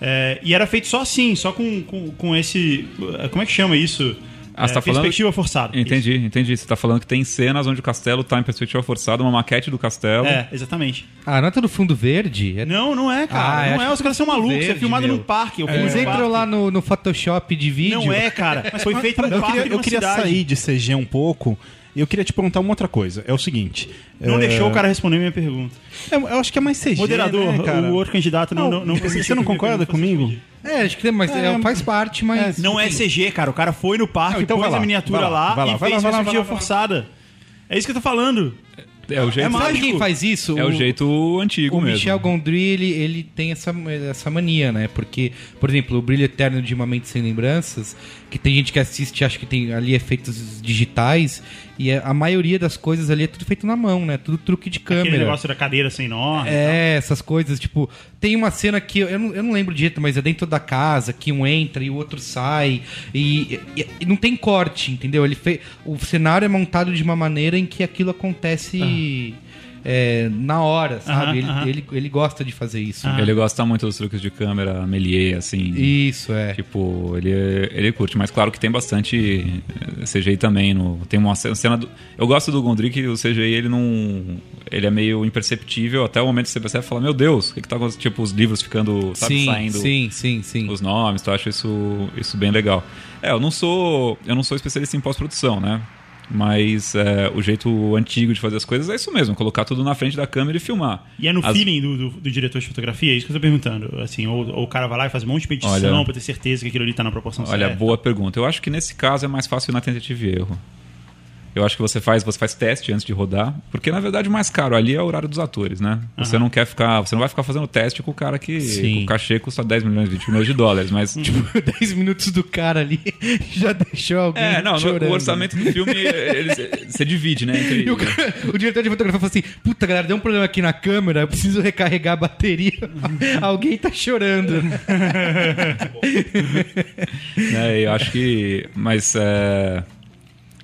É, e era feito só assim, só com, com, com esse... Como é que chama isso? Ah, É, tá falando- perspectiva forçada. Entendi, entendi. Você tá falando que tem cenas onde o castelo tá em perspectiva forçada, uma maquete do castelo. Isso. É, exatamente. Ah, não é tudo fundo verde? É... Não, não é, cara. Ah, eu não é, os caras são malucos. é verde, filmado meu. no parque. Eu Eles entram lá no, no Photoshop de vídeo. Não é, cara. Mas foi feito no Eu parque queria, de eu queria sair de CG um pouco eu queria te perguntar uma outra coisa. É o seguinte. Não é, deixou o cara responder minha pergunta. é, Eu acho que é mais CG. Moderador, né, cara? o outro candidato não, não, não você não que minha concorda comigo? É, acho que tem, mas é, É, faz parte, mas. Não é CG, cara. O cara foi no parque, Não, então pôs vai lá, a miniatura vai lá, lá, vai lá, e vai lá, fez vai lá, vai lá, vai lá. forçada. É isso que eu tô falando. É o jeito, É mágico. quem faz isso? é o jeito antigo O mesmo. Michel Gondry, ele, ele tem essa, essa mania, né? Porque, por exemplo, o Brilho Eterno de Uma Mente Sem Lembranças, que tem gente que assiste e acha que tem ali efeitos digitais, e a maioria das coisas ali é tudo feito na mão, né? Tudo truque de Aquele câmera. negócio da cadeira sem nó. É, essas coisas, tipo, tem uma cena que eu não, eu não lembro direito, mas é dentro da casa, que um entra e o outro sai, e, e- e não tem corte, entendeu? Ele fez, o cenário é montado de uma maneira em que aquilo acontece é, na hora, sabe? Aham, ele, ele, ele gosta de fazer isso. Aham. Ele gosta muito dos truques de câmera Melier, assim. Isso, é. Tipo, ele, ele curte, mas claro que tem bastante eh, CGI também. No, tem uma ce- cena do. Eu gosto do Gondry que o CGI ele não. Ele é meio imperceptível até o momento que você percebe e fala: Meu Deus, o que, que tá acontecendo? Tipo, os livros ficando, sabe, sim, saindo sim, sim, sim. os nomes, então eu acho isso, isso bem legal. É, eu não sou. Eu não sou especialista em pós-produção, né? Mas é, o jeito antigo de fazer as coisas é isso mesmo, colocar tudo na frente da câmera e filmar. E é no As- feeling do, do- do diretor de fotografia? É isso que eu tô perguntando. Assim, ou, ou o cara vai lá e faz um monte de edição Olha- pra ter certeza que aquilo ali tá na proporção Olha, certa. boa pergunta. Eu acho que nesse caso é mais fácil ir na tentativa e erro. Eu acho que você faz, você faz teste antes de rodar, porque na verdade o mais caro ali é o horário dos atores, né? Você não quer ficar, você não vai ficar fazendo teste com o cara que Sim. o cachê custa 10 milhões, 20 milhões de dólares, mas tipo, 10 minutos do cara ali já deixou alguém é, não, no- chorando. o orçamento do filme você divide, né? Entre, E o, cara- o diretor de fotografia falou assim: Puta, galera, deu um problema aqui na câmera, eu preciso recarregar a bateria. Alguém tá chorando. né, eu acho que. Mas. é,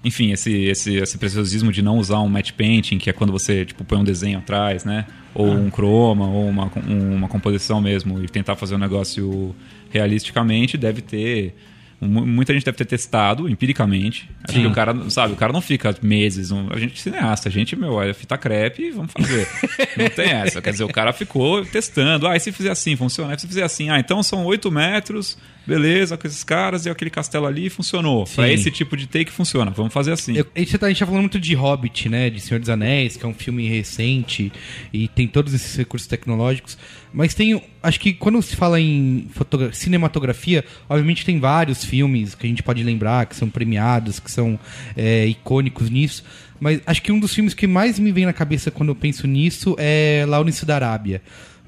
enfim, esse, esse, esse preciosismo de não usar um matte painting, que é quando você tipo, põe um desenho atrás, né? Ou um croma, ou uma, um- uma composição mesmo, e tentar fazer um negócio realisticamente, deve ter. mu- Muita gente deve ter testado empiricamente. Acho que o cara, sabe, o cara não fica meses. um- a gente é cineasta, a gente, meu, é fita crepe e vamos fazer. não tem essa. Quer dizer, o cara ficou testando. Ah, e se fizer assim, funciona? E se fizer assim, ah, então são 8 metros, beleza, com esses caras e aquele castelo ali funcionou. Pra Sim. esse tipo de take funciona, vamos fazer assim. Eu- a, gente tá, a gente tá falando muito de Hobbit, né? De Senhor dos Anéis, que é um filme recente e tem todos esses recursos tecnológicos. Mas tem. Acho que quando se fala em cinematografia, obviamente tem vários filmes que a gente pode lembrar, que são premiados, que são é, icônicos nisso. Mas acho que um dos filmes que mais me vem na cabeça quando eu penso nisso é Lawrence da Arábia.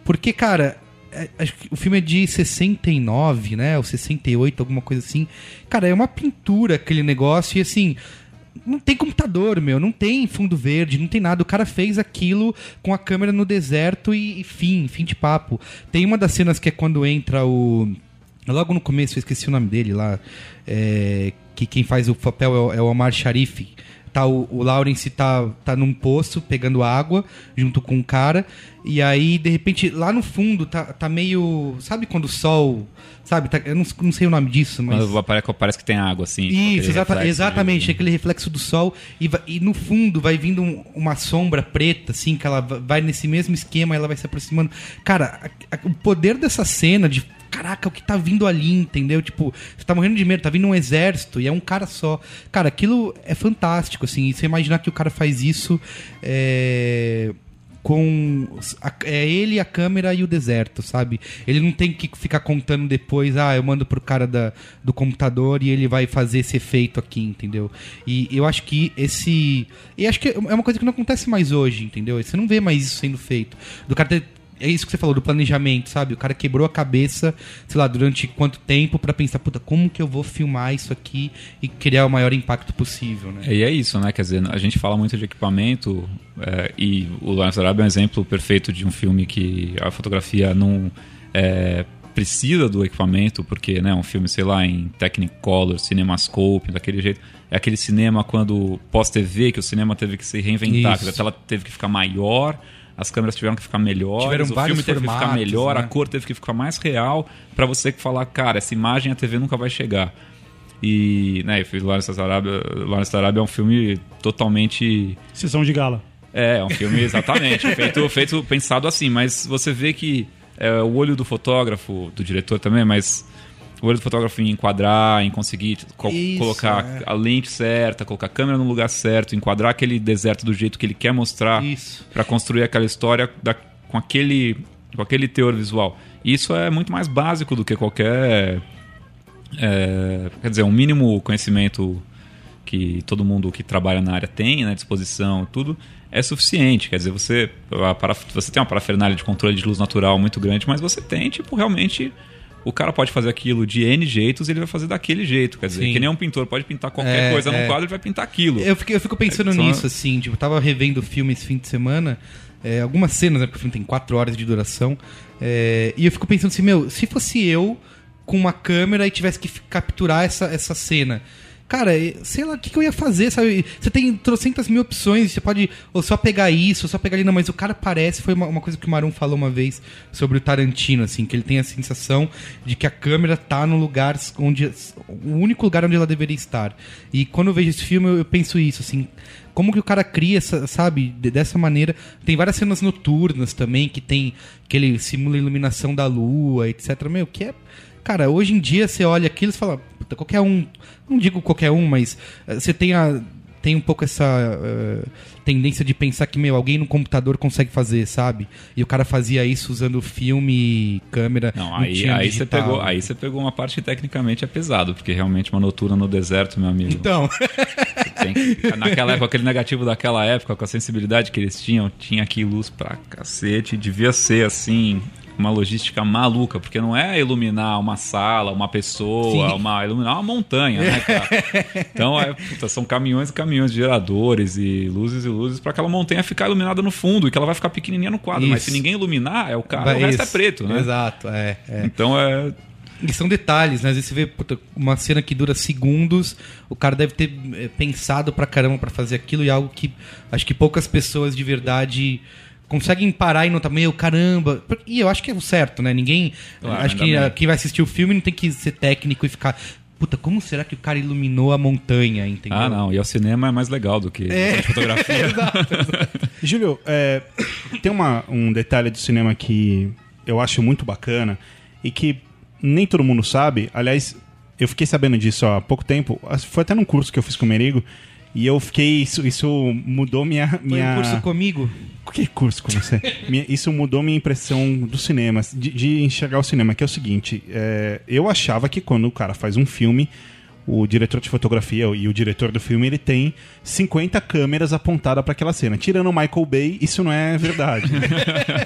Porque, cara, é, acho que o filme é de 69, né? Ou 68, alguma coisa assim. Cara, é uma pintura aquele negócio e assim. Não tem computador, meu, não tem fundo verde, não tem nada. O cara fez aquilo com a câmera no deserto e, e fim, fim de papo. Tem uma das cenas que é quando entra o. Logo no começo, eu esqueci o nome dele lá. é, que quem faz o papel é o, é o Omar Sharif. Tá, o, o Lawrence tá, tá num poço pegando água junto com um cara. E aí, de repente, lá no fundo tá, tá meio. Sabe quando o sol. Sabe? Tá- eu não, não sei o nome disso, mas. Parece, parece que tem água, assim. aquele Isso, exata- reflexo exatamente, aquele reflexo do sol e, e no fundo vai vindo um- uma sombra preta, assim, que ela va- vai nesse mesmo esquema, ela vai se aproximando. Cara, a- a- o poder dessa cena de caraca, o que tá vindo ali, entendeu? Tipo, você tá morrendo de medo, tá vindo um exército e é um cara só. Cara, aquilo é fantástico, assim, você imaginar que o cara faz isso é, com a- é ele, a câmera e o deserto, sabe? Ele não tem que ficar contando depois, ah, eu mando pro cara da, do computador e ele vai fazer esse efeito aqui, entendeu? E eu acho que esse. E acho que é uma coisa que não acontece mais hoje, entendeu? Você não vê mais isso sendo feito. Do cara ter. É isso que você falou, do planejamento, sabe? O cara quebrou a cabeça, sei lá, durante quanto tempo pra pensar, puta, como que eu vou filmar isso aqui e criar o maior impacto possível, né? E é isso, né? Quer dizer, a gente fala muito de equipamento é, e o Lawrence Arabia é um exemplo perfeito de um filme que a fotografia não é, precisa do equipamento, porque né, um filme, sei lá, em Technicolor, CinemaScope, daquele jeito. É aquele cinema quando pós-TV, que o cinema teve que se reinventar, que a tela teve que ficar maior, as câmeras tiveram que ficar melhores, o filme teve que ficar melhor, a né? cor teve que ficar mais real, pra você que falar, cara, essa imagem a TV nunca vai chegar. E, né, eu fiz Lawrence da Arábia, Lawrence da Arábia é um filme totalmente Sessão de gala. é, é um filme exatamente feito, feito pensado assim, mas você vê que é, o olho do fotógrafo, do diretor também, mas o olho do fotógrafo em enquadrar, em conseguir co- Isso, colocar é. a lente certa, colocar a câmera no lugar certo, enquadrar aquele deserto do jeito que ele quer mostrar para construir aquela história da- com aquele com aquele teor visual. Isso é muito mais básico do que qualquer é, quer dizer, um mínimo conhecimento que todo mundo que trabalha na área tem, né, disposição, tudo, é suficiente. Quer dizer, você, para- você tem uma parafernália de controle de luz natural muito grande, mas você tem, tipo, realmente. O cara pode fazer aquilo de N jeitos e ele vai fazer daquele jeito. Quer dizer, Sim. que nem um pintor pode pintar qualquer É, coisa num é. quadro, ele vai pintar aquilo. Eu fico, eu fico pensando É, só- nisso, assim, tipo, eu tava revendo o filme esse fim de semana, é, algumas cenas, né, porque o filme tem quatro horas de duração, é, e eu fico pensando assim, meu, se fosse eu com uma câmera e tivesse que capturar essa, essa cena, cara, sei lá, o que, que eu ia fazer, sabe? Você tem trocentas mil opções, você pode ou só pegar isso, ou só pegar ali, não, mas o cara parece, foi uma, uma coisa que o Marum falou uma vez sobre o Tarantino, assim, que ele tem a sensação de que a câmera tá no lugar onde, o único lugar onde ela deveria estar. E quando eu vejo esse filme, eu, penso isso, assim, como que o cara cria, sabe, de- dessa maneira. Tem várias cenas noturnas também, que tem, que ele simula a iluminação da lua, etc. Meu, que é... Cara, hoje em dia você olha aquilo e fala, puta, qualquer um, não digo qualquer um, mas eh, você tem a tem um pouco essa eh, tendência de pensar que, meu, alguém no computador consegue fazer, sabe? E o cara fazia isso usando filme, câmera. Não, aí, tinha aí, você pegou, aí você pegou uma parte que tecnicamente é pesado, porque realmente uma noturna no deserto, meu amigo. Então, que- naquela época, aquele negativo daquela época, com a sensibilidade que eles tinham, tinha aqui luz pra cacete, devia ser assim. Uma logística maluca, porque não é iluminar uma sala, uma pessoa, Sim. uma iluminar uma montanha, né, cara? Então, é, puta, são caminhões e caminhões de geradores e luzes e luzes para aquela montanha ficar iluminada no fundo e que ela vai ficar pequenininha no quadro. Mas Isso. se ninguém iluminar, é o cara, vai o resto é preto, né? Exato, é. é. Então é. E são detalhes, né? Às vezes você vê puta, uma cena que dura segundos, o cara deve ter eh, pensado pra caramba pra fazer aquilo e algo que acho que poucas pessoas de verdade conseguem parar e notar, meu, caramba. E eu acho que é o certo, né? Ninguém. Claro, acho que ah, quem vai assistir o filme não tem que ser técnico e ficar. Puta, como será que o cara iluminou a montanha, entendeu? Ah, não. E o cinema é mais legal do que É. a fotografia. Júlio, é, tem uma, um detalhe do cinema que eu acho muito bacana e que nem todo mundo sabe. Aliás, eu fiquei sabendo disso há pouco tempo. Foi até num curso que eu fiz com o Merigo. E eu fiquei. Isso, isso mudou minha. Foi minha... um curso comigo? Que curso com você? Isso mudou minha impressão do cinema, de, de enxergar o cinema, que é o seguinte: é, eu achava que quando o cara faz um filme, o diretor de fotografia e o diretor do filme ele tem 50 câmeras apontadas para aquela cena. Tirando o Michael Bay, isso não é verdade.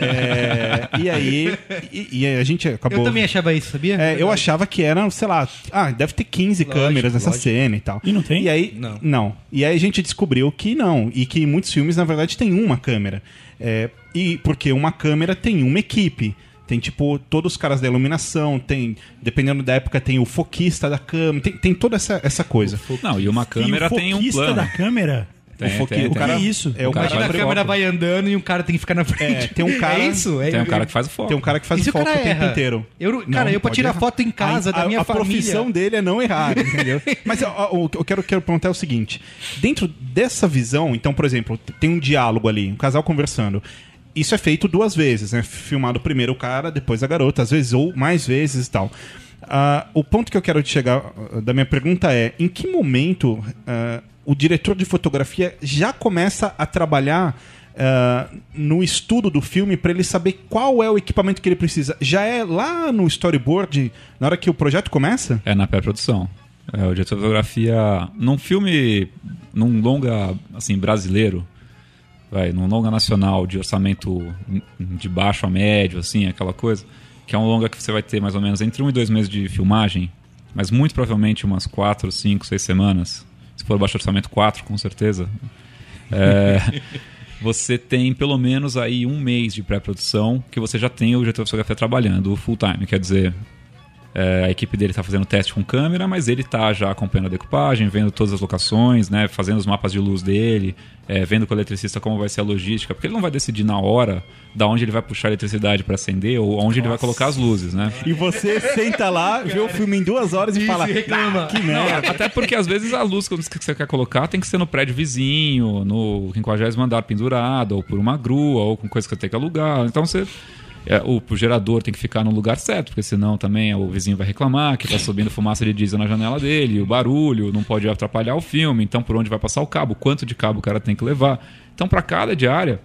É, e aí, e, e a gente acabou. Eu também achava isso, sabia? É, eu achava que era, sei lá, ah, deve ter 15 Lógico, câmeras nessa lógico. cena e tal. E não tem? E aí, Não. não. E aí a gente descobriu que não. E que muitos filmes, na verdade, tem uma câmera. É, e porque uma câmera tem uma equipe. Tem, tipo, todos os caras da iluminação, tem, dependendo da época, tem o foquista da câmera, tem, tem toda essa, essa coisa. Não, e uma câmera e o tem um foquista plano. da câmera? Tem, o, foqui- tem, o cara, Que isso? É o O cara cara a câmera vai andando e um cara tem que ficar na frente. É, tem um cara- É isso? É, Tem um cara que faz o foco. Tem um cara que faz o foco o tempo erra? inteiro. Eu, cara, Não, eu pra tirar errar. foto em casa A- da minha a, família. A profissão dele é não errar, entendeu? Mas o que eu quero, quero perguntar é o seguinte: dentro dessa visão, então, por exemplo, tem um diálogo ali, um casal conversando. Isso é feito duas vezes, né? Filmado primeiro o cara, depois a garota, às vezes, ou mais vezes e tal. Ah, o ponto que eu quero chegar ah, da minha pergunta é: em que momento ah, o diretor de fotografia já começa a trabalhar ah, no estudo do filme para ele saber qual é o equipamento que ele precisa? Já é lá no storyboard, na hora que o projeto começa? É na pré-produção. É, o diretor de fotografia, num filme, num longa, assim, brasileiro, vai, num longa nacional de orçamento de baixo a médio, assim, aquela coisa, que é um longa que você vai ter mais ou menos entre um e dois meses de filmagem, mas muito provavelmente umas quatro, cinco, seis semanas. Se for baixo orçamento, quatro, com certeza. É, você tem pelo menos aí um mês de pré-produção que você já tem o diretor de fotografia trabalhando full time. Quer dizer, é, a equipe dele está fazendo teste com câmera, mas ele está já acompanhando a decupagem, vendo todas as locações, né, fazendo os mapas de luz dele, é, vendo com o eletricista como vai ser a logística, porque ele não vai decidir na hora da onde ele vai puxar a eletricidade para acender ou onde ele vai colocar as luzes, né? E você senta lá, vê o filme em duas horas e fala: reclama. "Ah, que Não, merda. até porque às vezes a luz que você quer colocar tem que ser no prédio vizinho, no 50 andar pendurado, ou por uma grua, ou com coisa que você tem que alugar. Então você. É, o, o gerador tem que ficar no lugar certo, porque senão também o vizinho vai reclamar que está subindo fumaça de diesel na janela dele, o barulho não pode atrapalhar o filme, então por onde vai passar o cabo, quanto de cabo o cara tem que levar. Então, para cada diária,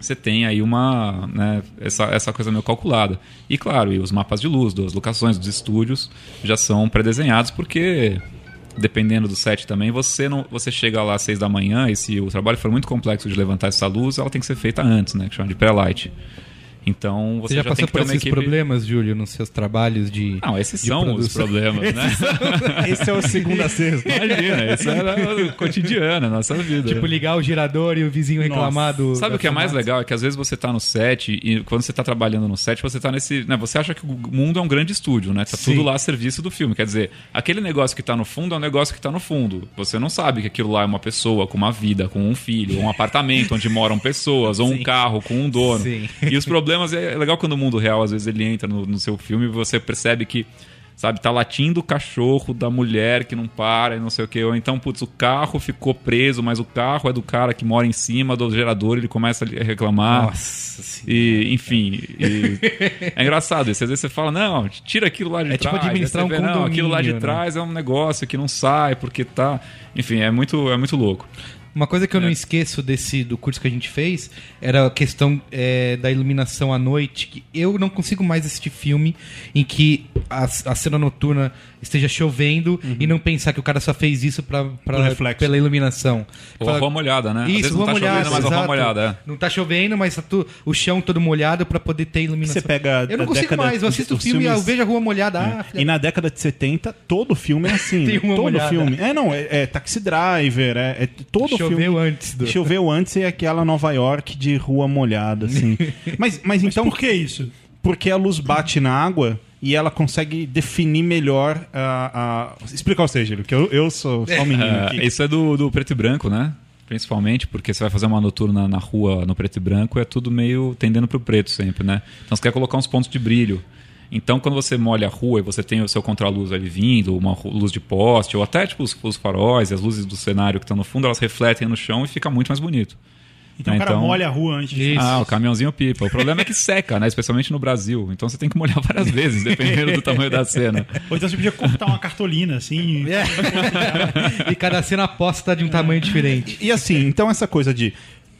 você tem aí uma né, essa, essa coisa meio calculada. E claro, e os mapas de luz das locações, dos estúdios já são pré-desenhados porque dependendo do set também, você não você chega lá às seis da manhã e se o trabalho for muito complexo de levantar essa luz, ela tem que ser feita antes, né, que chama de pré-light. Então você, Você já, tem passou que por esses equipe. problemas, Júlio, nos seus trabalhos de. Não, esses de são os produção? problemas, né? Esse é o segunda sexta. Imagina, isso era o cotidiano, a nossa vida. Tipo, ligar o gerador e o vizinho reclamar do. Sabe o que é mais legal? É que às vezes você tá no set e quando você tá trabalhando no set, você tá nesse. Né, você acha que o mundo é um grande estúdio, né? Tá Sim. tudo lá a serviço do filme. Quer dizer, aquele negócio que tá no fundo é um negócio que tá no fundo. Você não sabe que aquilo lá é uma pessoa com uma vida, com um filho, um apartamento onde moram pessoas, ou um carro com um dono. Sim. E os problemas é legal quando o mundo real, às vezes, ele entra no, no seu filme e você percebe que. Sabe, tá latindo o cachorro da mulher que não para e não sei o que. Ou então, putz, o carro ficou preso, mas o carro é do cara que mora em cima do gerador, ele começa a reclamar. Nossa. E, enfim, e- é engraçado isso. Às vezes você fala, não, tira aquilo lá de É tipo trás. Aí administrar você um vê, não, aquilo lá de né? trás é um negócio que não sai, porque tá. Enfim, é muito, é muito louco. Uma coisa que eu não É. esqueço desse do curso que a gente fez era a questão é, da iluminação à noite. Que eu não consigo mais assistir filme em que a, a cena noturna esteja chovendo e não pensar que o cara só fez isso pra, pra- pela iluminação. Ou Fala- a rua molhada, né? Às Isso, rua não tá molhada, chovendo, mas a rua molhada, é. Não tá chovendo, mas tá tu- o chão todo molhado pra poder ter iluminação. Você pega eu não consigo década mais, eu assisto o filme e eu filmes- vejo a rua molhada. Ah, filha E na década de 70, todo filme é assim. Tem né? uma todo molhada. filme. É, não, é, é Taxi Driver, é, é todo Choveu filme. antes do- Choveu antes é aquela Nova York de rua molhada, assim. mas, mas então. Por que isso? Porque a luz bate na água e ela consegue definir melhor a. a... Explicar você, Gílio, que eu, eu sou só um menino É, aqui. isso é do, do preto e branco, né? Principalmente porque você vai fazer uma noturna na rua no preto e branco, é tudo meio tendendo pro preto sempre, né? Então você quer colocar uns pontos de brilho. Então quando você molha a rua e você tem o seu contraluz ali vindo, uma luz de poste, ou até tipo os, os faróis e as luzes do cenário que estão no fundo, elas refletem no chão e fica muito mais bonito. Então o cara Então- molha a rua antes de... Ah, o caminhãozinho pipa. O problema é que seca, né? Especialmente no Brasil. Então você tem que molhar várias vezes, dependendo do tamanho da cena. Ou então você podia cortar uma cartolina, assim. É. e cada cena aposta de um tamanho diferente. E assim, então essa coisa de.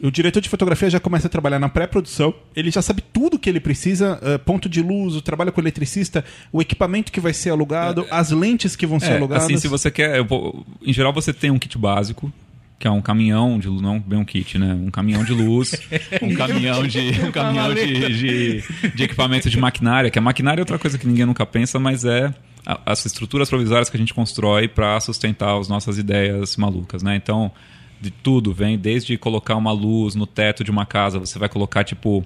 O diretor de fotografia já começa a trabalhar na pré-produção, ele já sabe tudo que ele precisa, eh, ponto de luz, o trabalho com o eletricista, o equipamento que vai ser alugado, as lentes que vão ser É, alugadas. assim, se você quer. vou- em geral, você tem um kit básico, que é um caminhão de luz, não bem um kit, né? Um caminhão de luz, um caminhão de. um caminhão de, de, de equipamento de maquinária, que a maquinária é outra coisa que ninguém nunca pensa, mas é a- as estruturas provisórias que a gente constrói para sustentar as nossas ideias malucas, né? Então, de tudo, vem desde colocar uma luz no teto de uma casa, você vai colocar tipo.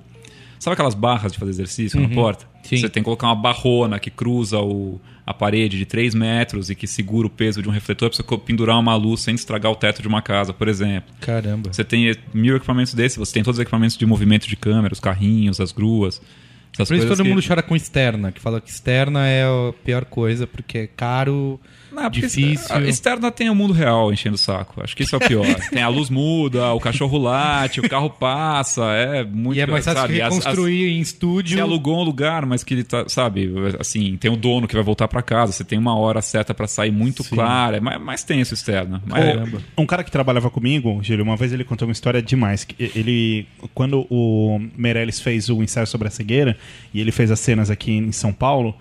Sabe aquelas barras de fazer exercício na porta? Sim. Você tem que colocar uma barrona que cruza o, a parede de 3 metros e que segura o peso de um refletor para você pendurar uma luz sem estragar o teto de uma casa, por exemplo. Caramba. Você tem mil equipamentos desses, você tem todos os equipamentos de movimento de câmera, os carrinhos, as gruas. Essas Por isso todo que- mundo chora com externa, que fala que externa é a pior coisa, porque é caro, Não, porque difícil. A externa tem o mundo real enchendo o saco. Acho que isso é o pior. tem a luz muda, o cachorro late, o carro passa, é muito E é mais fácil sabe, as- as- reconstruir em Você estúdio. alugou um lugar, mas que ele tá, sabe, assim, tem o dono que vai voltar pra casa, você tem uma hora certa pra sair muito clara, é mais, mais tenso externa. Mas, Caramba. Um cara que trabalhava comigo, Gílio, uma vez ele contou uma história demais. que Ele, quando o Meirelles fez o ensaio sobre a cegueira, e ele fez as cenas aqui em São Paulo,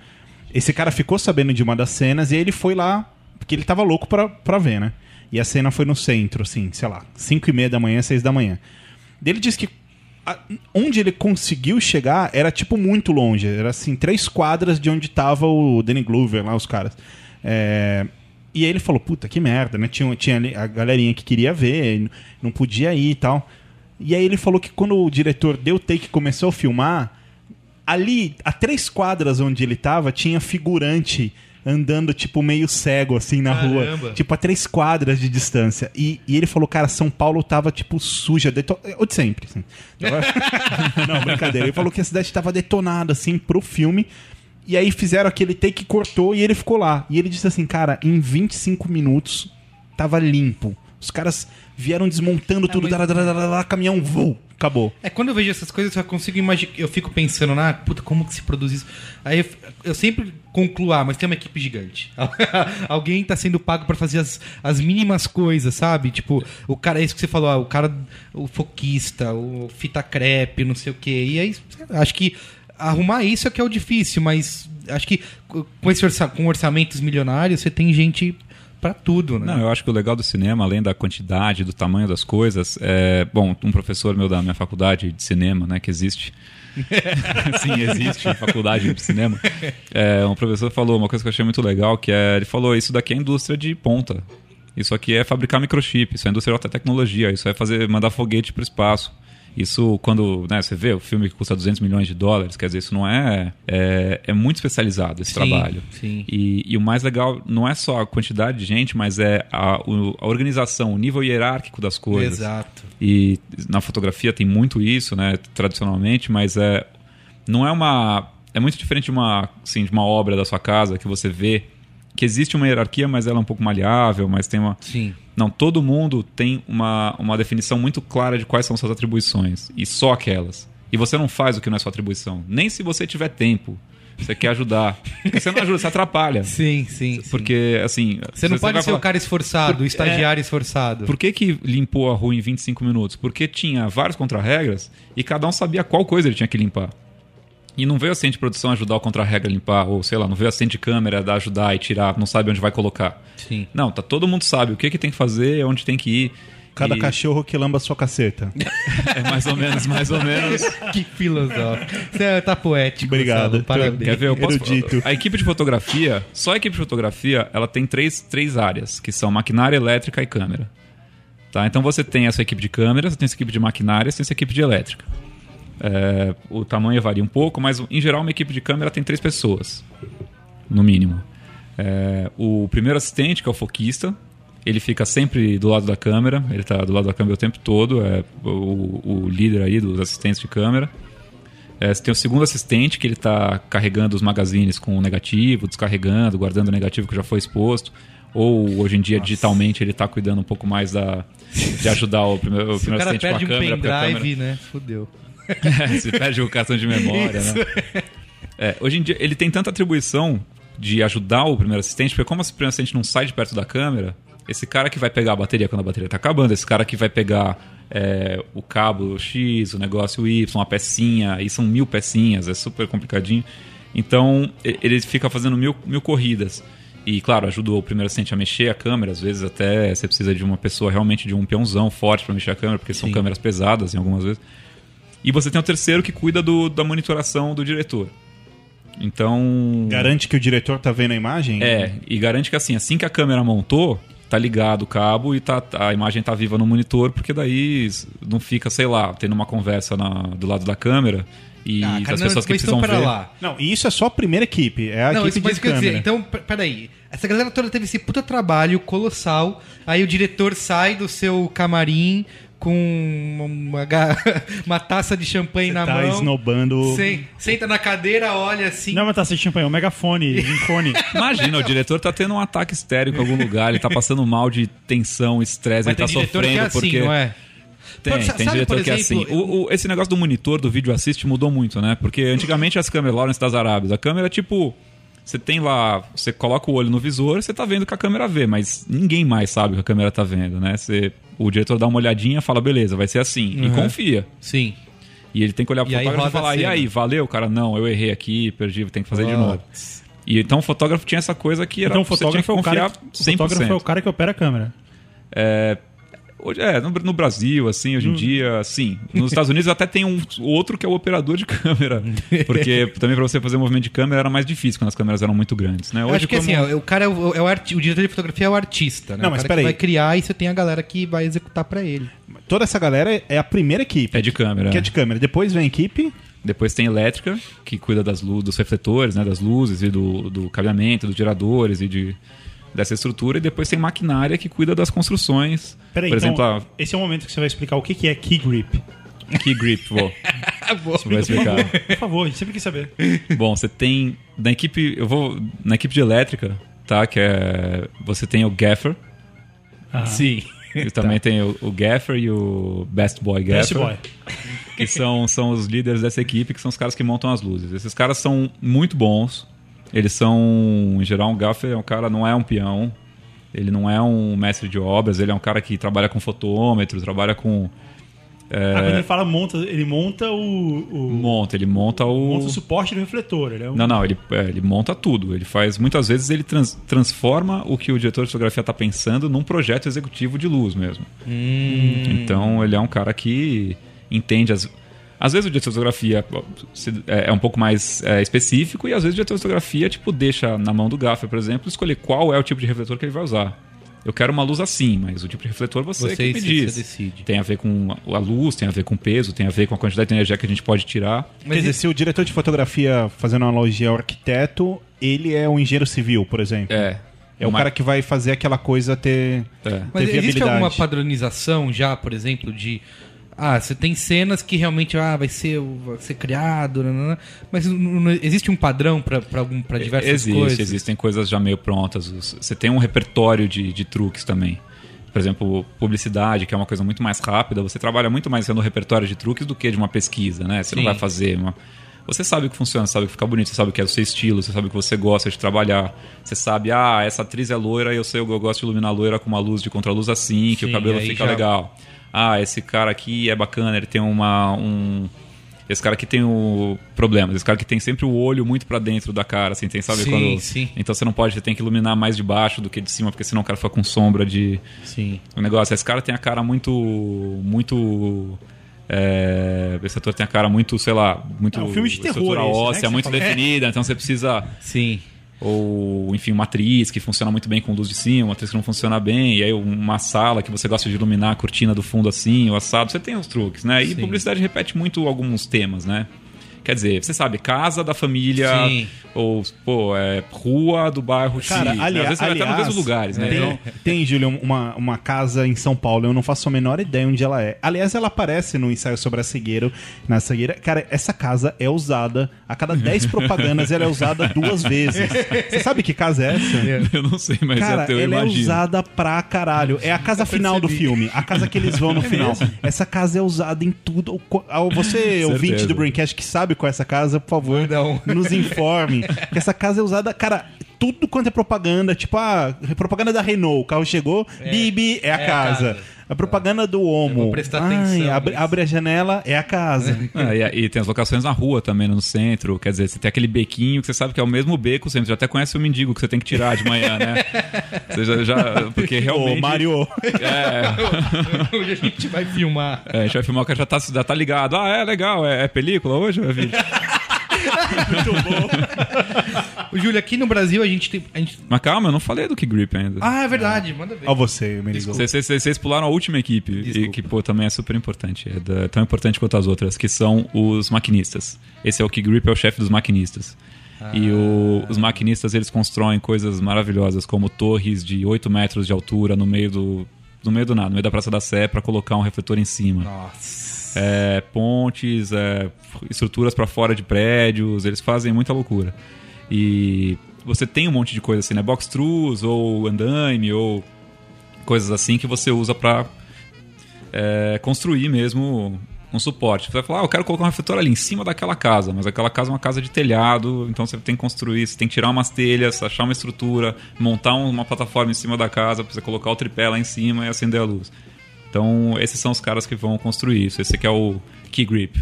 esse cara ficou sabendo de uma das cenas e ele foi lá, porque ele tava louco pra, pra ver, né? E a cena foi no centro, assim, sei lá, 5 e meia da manhã, 6 da manhã. Ele disse que a- onde ele conseguiu chegar era tipo muito longe. Era assim, três quadras de onde tava o Danny Glover lá, os caras. É, E aí ele falou, puta, que merda, né? Tinha, tinha a galerinha que queria ver, não podia ir e tal. E aí ele falou que quando o diretor deu take e começou a filmar, ali, a três quadras onde ele tava, tinha figurante andando, tipo, meio cego, assim, na rua. Caramba. Tipo, a três quadras de distância. E, e ele falou, cara, São Paulo tava, tipo, suja. Deto... O de sempre, assim. Tava- Não, brincadeira. Ele falou que a cidade tava detonada, assim, pro filme. E aí fizeram aquele take que cortou e ele ficou lá. E ele disse assim, cara, em 25 minutos tava limpo. Os caras vieram desmontando tudo, mas- dara, dara, dara, dara, caminhão, voo, acabou. É, quando eu vejo essas coisas, eu só consigo imaginar. Eu fico pensando, ah, puta, como que se produz isso? Aí eu, eu sempre concluo, ah, mas tem uma equipe gigante. Alguém tá sendo pago pra fazer as, as mínimas coisas, sabe? Tipo, o cara, é isso que você falou, ah, o cara, o foquista, o fita crepe, não sei o quê. E aí, acho que arrumar isso é que é o difícil, mas acho que com, esse orça, com orçamentos milionários, você tem gente pra tudo, né? Não, eu acho que o legal do cinema, além da quantidade, do tamanho das coisas, é. Bom, um professor meu da minha faculdade de cinema, né, que existe. Sim, existe faculdade de cinema. É, um professor falou uma coisa que eu achei muito legal, que é. Ele falou: Isso daqui é indústria de ponta. Isso aqui é fabricar microchip, isso é indústria de alta tecnologia, isso é fazer, mandar foguete para o espaço. Isso, quando né, você vê o filme que custa 200 milhões de dólares, quer dizer, isso não é. É, é muito especializado esse Sim, trabalho. sim. E, e o mais legal não é só a quantidade de gente, mas é a, a organização, o nível hierárquico das coisas. Exato. E na fotografia tem muito isso, né, tradicionalmente, mas é não é uma é muito diferente de uma assim, de uma obra da sua casa que você vê que existe uma hierarquia, mas ela é um pouco maleável, mas tem uma Sim. Não, todo mundo tem uma, uma definição muito clara de quais são suas atribuições. E só aquelas. E você não faz o que não é sua atribuição. Nem se você tiver tempo. Você quer ajudar. Porque você não ajuda, você atrapalha. Sim, sim. Porque, assim. Você não pode vai ser falar, o cara esforçado, o estagiário esforçado. Por que, que limpou a rua em 25 minutos? Porque tinha vários contra-regras e cada um sabia qual coisa ele tinha que limpar. E não veio assistente de produção ajudar o contra-regra a limpar, ou sei lá, não veio assistente de câmera dar ajudar e tirar, não sabe onde vai colocar. Sim. Não, tá todo mundo sabe o que, que tem que fazer, onde tem que ir. Cada E- cachorro que lamba a sua caceta. É mais ou menos, mais ou menos. Que filosófico. Você tá poético. Obrigado. Parabéns. Quer ver? Eu posso... Erudito. A equipe de fotografia, só a equipe de fotografia, ela tem três, três áreas, que são maquinária, elétrica e câmera. Tá? Então você tem essa equipe de câmera, você tem essa equipe de maquinária, você tem essa equipe de elétrica. É, o tamanho varia um pouco, mas em geral uma equipe de câmera tem três pessoas, no mínimo. É, o primeiro assistente, que é o foquista, ele fica sempre do lado da câmera, ele está do lado da câmera o tempo todo, é o, o líder aí dos assistentes de câmera. É, você tem o segundo assistente, que ele está carregando os magazines com o negativo, descarregando, guardando o negativo que já foi exposto. Ou hoje em dia, digitalmente, ele está cuidando um pouco mais da, de ajudar o primeiro, o primeiro assistente com a um câmera. a pendrive, câmera- né? Fudeu. se perde o cartão de memória, Isso. né? É, hoje em dia, ele tem tanta atribuição de ajudar o primeiro assistente, porque como esse primeiro assistente não sai de perto da câmera, esse cara que vai pegar a bateria quando a bateria tá acabando, esse cara que vai pegar é, o cabo X, o negócio Y, uma pecinha, e são mil pecinhas, é super complicadinho. Então, ele fica fazendo mil, mil corridas. E, claro, ajuda o primeiro assistente a mexer a câmera. Às vezes, até você precisa de uma pessoa realmente de um peãozão forte para mexer a câmera, porque são câmeras pesadas em algumas vezes. E você tem o terceiro que cuida do- da monitoração do diretor. Então. Garante que o diretor tá vendo a imagem? É, e garante que assim, assim que a câmera montou, tá ligado o cabo e tá, a imagem tá viva no monitor, porque daí não fica, sei lá, tendo uma conversa na- do lado da câmera e Ah, cara, as não, pessoas que mas então, precisam ver. lá. Não, e isso é só a primeira equipe. É a não, isso equipe mas de isso que eu ia câmera. dizer. Então, peraí. Essa galera toda teve esse puta trabalho colossal. Aí o diretor sai do seu camarim com uma, uma taça de champanhe na tá mão. esnobando... Sen- senta na cadeira, olha assim. Não é uma taça de champanhe, é um megafone, um cone. Imagina, o diretor tá tendo um ataque histérico em algum lugar, ele tá passando mal de tensão, estresse, mas ele tá que sofrendo é assim, porque. não é? Tem, sa- tem sabe, diretor por que é assim. exemplo, O, o- esse negócio do monitor, do vídeo assist mudou muito, né? Porque antigamente as câmeras, Lawrence das Arábias, a câmera, tipo, você tem lá, você coloca o olho no visor, você tá vendo o que a câmera vê, mas ninguém mais sabe o que a câmera tá vendo, né? Você, o diretor dá uma olhadinha, fala, beleza, vai ser assim, e Uhum. confia. Sim. E ele tem que olhar pro E fotógrafo e falar, e aí, valeu, cara? Não, eu errei aqui, perdi, tem que fazer de novo. E então o fotógrafo tinha essa coisa que era Então o você tinha que fotógrafo, é o cara, confiar que- o fotógrafo é o 100%. cara que opera a câmera. Hoje, é, no, no Brasil, assim, hoje em dia, sim. Nos Estados Unidos até tem um outro que é o operador de câmera. Porque também para você fazer movimento de câmera era mais difícil quando as câmeras eram muito grandes, né? Eu Hoje, acho que como- assim, o cara é o, é o, arti- o diretor de fotografia é o artista, né? Não, o mas cara peraí. que vai criar e você tem a galera que vai executar pra ele. Toda essa galera é a primeira equipe. É de câmera. Que é de câmera. Depois vem a equipe... Depois tem elétrica, que cuida das luzes, dos refletores, né? Das luzes e do, do cabeamento, dos geradores e de, dessa estrutura. E depois tem maquinária que cuida das construções. Peraí, Por então, exemplo, a esse é o momento que você vai explicar o que que é key grip. key grip, vou. Você vai explicar. Por favor, a gente sempre quis saber. Bom, você tem na equipe, eu vou na equipe de elétrica, tá? Que é você tem o gaffer, Sim. e também tem o, o gaffer e o best boy gaffer, Best boy. que são são os líderes dessa equipe, que são os caras que montam as luzes. Esses caras são muito bons. Eles são, em geral, um gaffer é um cara não é um peão, ele não é um mestre de obras, ele é um cara que trabalha com fotômetro, trabalha com Ah, quando ele fala monta, ele monta o. o monta, ele monta o monta o suporte do refletor. Ele é um... Não, não, ele, é, ele monta tudo. Ele faz. Muitas vezes ele trans- transforma o que o diretor de fotografia está pensando num projeto executivo de luz mesmo. Então ele é um cara que entende as. Às vezes o diretor de fotografia é é um pouco mais é, específico e às vezes o diretor de fotografia tipo, deixa na mão do gaffer, por exemplo, escolher qual é o tipo de refletor que ele vai usar. Eu quero uma luz assim, mas o tipo de refletor você, Você- que me você diz. decide. Tem a ver com a luz, tem a ver com o peso, tem a ver com a quantidade de energia que a gente pode tirar. Quer dizer, se o diretor de fotografia, fazendo uma analogia ao arquiteto, ele é um engenheiro civil, por exemplo. É. É o Uma- cara que vai fazer aquela coisa ter, É. Mas ter existe viabilidade. alguma padronização já, por exemplo, de. Ah, você tem cenas que realmente ah, vai, ser, vai ser criado, nanana, mas não- não- existe um padrão para para diversas Existe, coisas? existem coisas já meio prontas. Você tem um repertório de, de truques também. Por exemplo, publicidade, que é uma coisa muito mais rápida, você trabalha muito mais sendo repertório de truques do que de uma pesquisa, né? Você não Sim. vai fazer uma. Você sabe o que funciona, sabe o que fica bonito, você sabe o que é o seu estilo, você sabe o que você gosta de trabalhar. Você sabe, ah, essa atriz é loira e eu sei que eu gosto de iluminar a loira com uma luz de contraluz assim, que Sim, o cabelo fica já- legal. Ah, esse cara aqui é bacana, ele tem uma. Um, esse cara aqui tem o problemas. Esse cara que tem sempre o olho muito pra dentro da cara, assim, tem, sabe Sim, quando. sim. Então você não pode, você tem que iluminar mais de baixo do que de cima, porque senão o cara fica com sombra de. Sim. O negócio. Esse cara tem a cara muito. Muito. É, esse ator tem a cara muito, sei lá, muito. É um filme de terror estrutura né, óssea, que você muito definida, então você precisa. Sim. Ou enfim, uma atriz que funciona muito bem com luz de cima, uma atriz que não funciona bem, e aí uma sala que você gosta de iluminar a cortina do fundo assim, o assado, você tem os truques, né? E Sim. publicidade repete muito alguns temas, né? Quer dizer, você sabe, casa da família, Sim. ou, pô, é, rua do bairro Cara, X. né? ali- Às vezes você vai até nos aliás, mesmos lugares, né? Tem, Então, tem Júlio, uma, uma casa em São Paulo, eu não faço a menor ideia onde ela é. Aliás, ela aparece no ensaio sobre a cegueira. Na cegueira. Cara, essa casa é usada, a cada 10 propagandas ela é usada duas vezes. Você sabe que casa é essa? eu não sei, mas Cara, até eu ela é imagino. usada pra caralho. É a casa final do filme. A casa que eles vão no final. Essa casa é usada em tudo. Você, ouvinte do Braincast, que sabe é essa casa, por favor, um. nos informe. que essa casa é usada, cara, tudo quanto é propaganda. Tipo, a propaganda da Renault. O carro chegou, Bibi, é a É a casa. casa. A propaganda do Homo. vou prestar Ai, atenção abre, abre a janela, é a casa. Ah, e, e tem as locações na rua também, no centro. Quer dizer, você tem aquele bequinho que você sabe que é o mesmo beco sempre. Já até conhece o mendigo que você tem que tirar de manhã, né? Você já, já- porque realmente. Ô, Mario. É, Hoje a gente vai filmar. é, a gente vai filmar o cara já tá, já tá ligado. Ah, é legal, é, é película hoje é vídeo? O Júlio, aqui no Brasil a gente tem. a gente- Mas calma, eu não falei do que grip ainda. Ah, é verdade, manda ver. Ó você, me ligou. Vocês- Vocês pularam a última equipe, e que pô, também é super importante. É da- tão importante quanto as outras, que são os maquinistas. Esse é o que Grip é o chefe dos maquinistas. E o- os maquinistas eles constroem coisas maravilhosas, como torres de 8 metros de altura no meio do, no meio do nada, no meio da Praça da Sé, para colocar um refletor em cima. Nossa. É, pontes, é, estruturas para fora de prédios, eles fazem muita loucura. E você tem um monte de coisa assim, né? Box truss ou andaime ou coisas assim que você usa para construir mesmo um suporte. Você vai falar, ah, eu quero colocar um refletor ali em cima daquela casa, mas aquela casa é uma casa de telhado, então você tem que construir, você tem que tirar umas telhas, achar uma estrutura, montar um- uma plataforma em cima da casa para você colocar o tripé lá em cima e acender a luz. Então, esses são os caras que vão construir isso. Esse aqui é o Key Grip.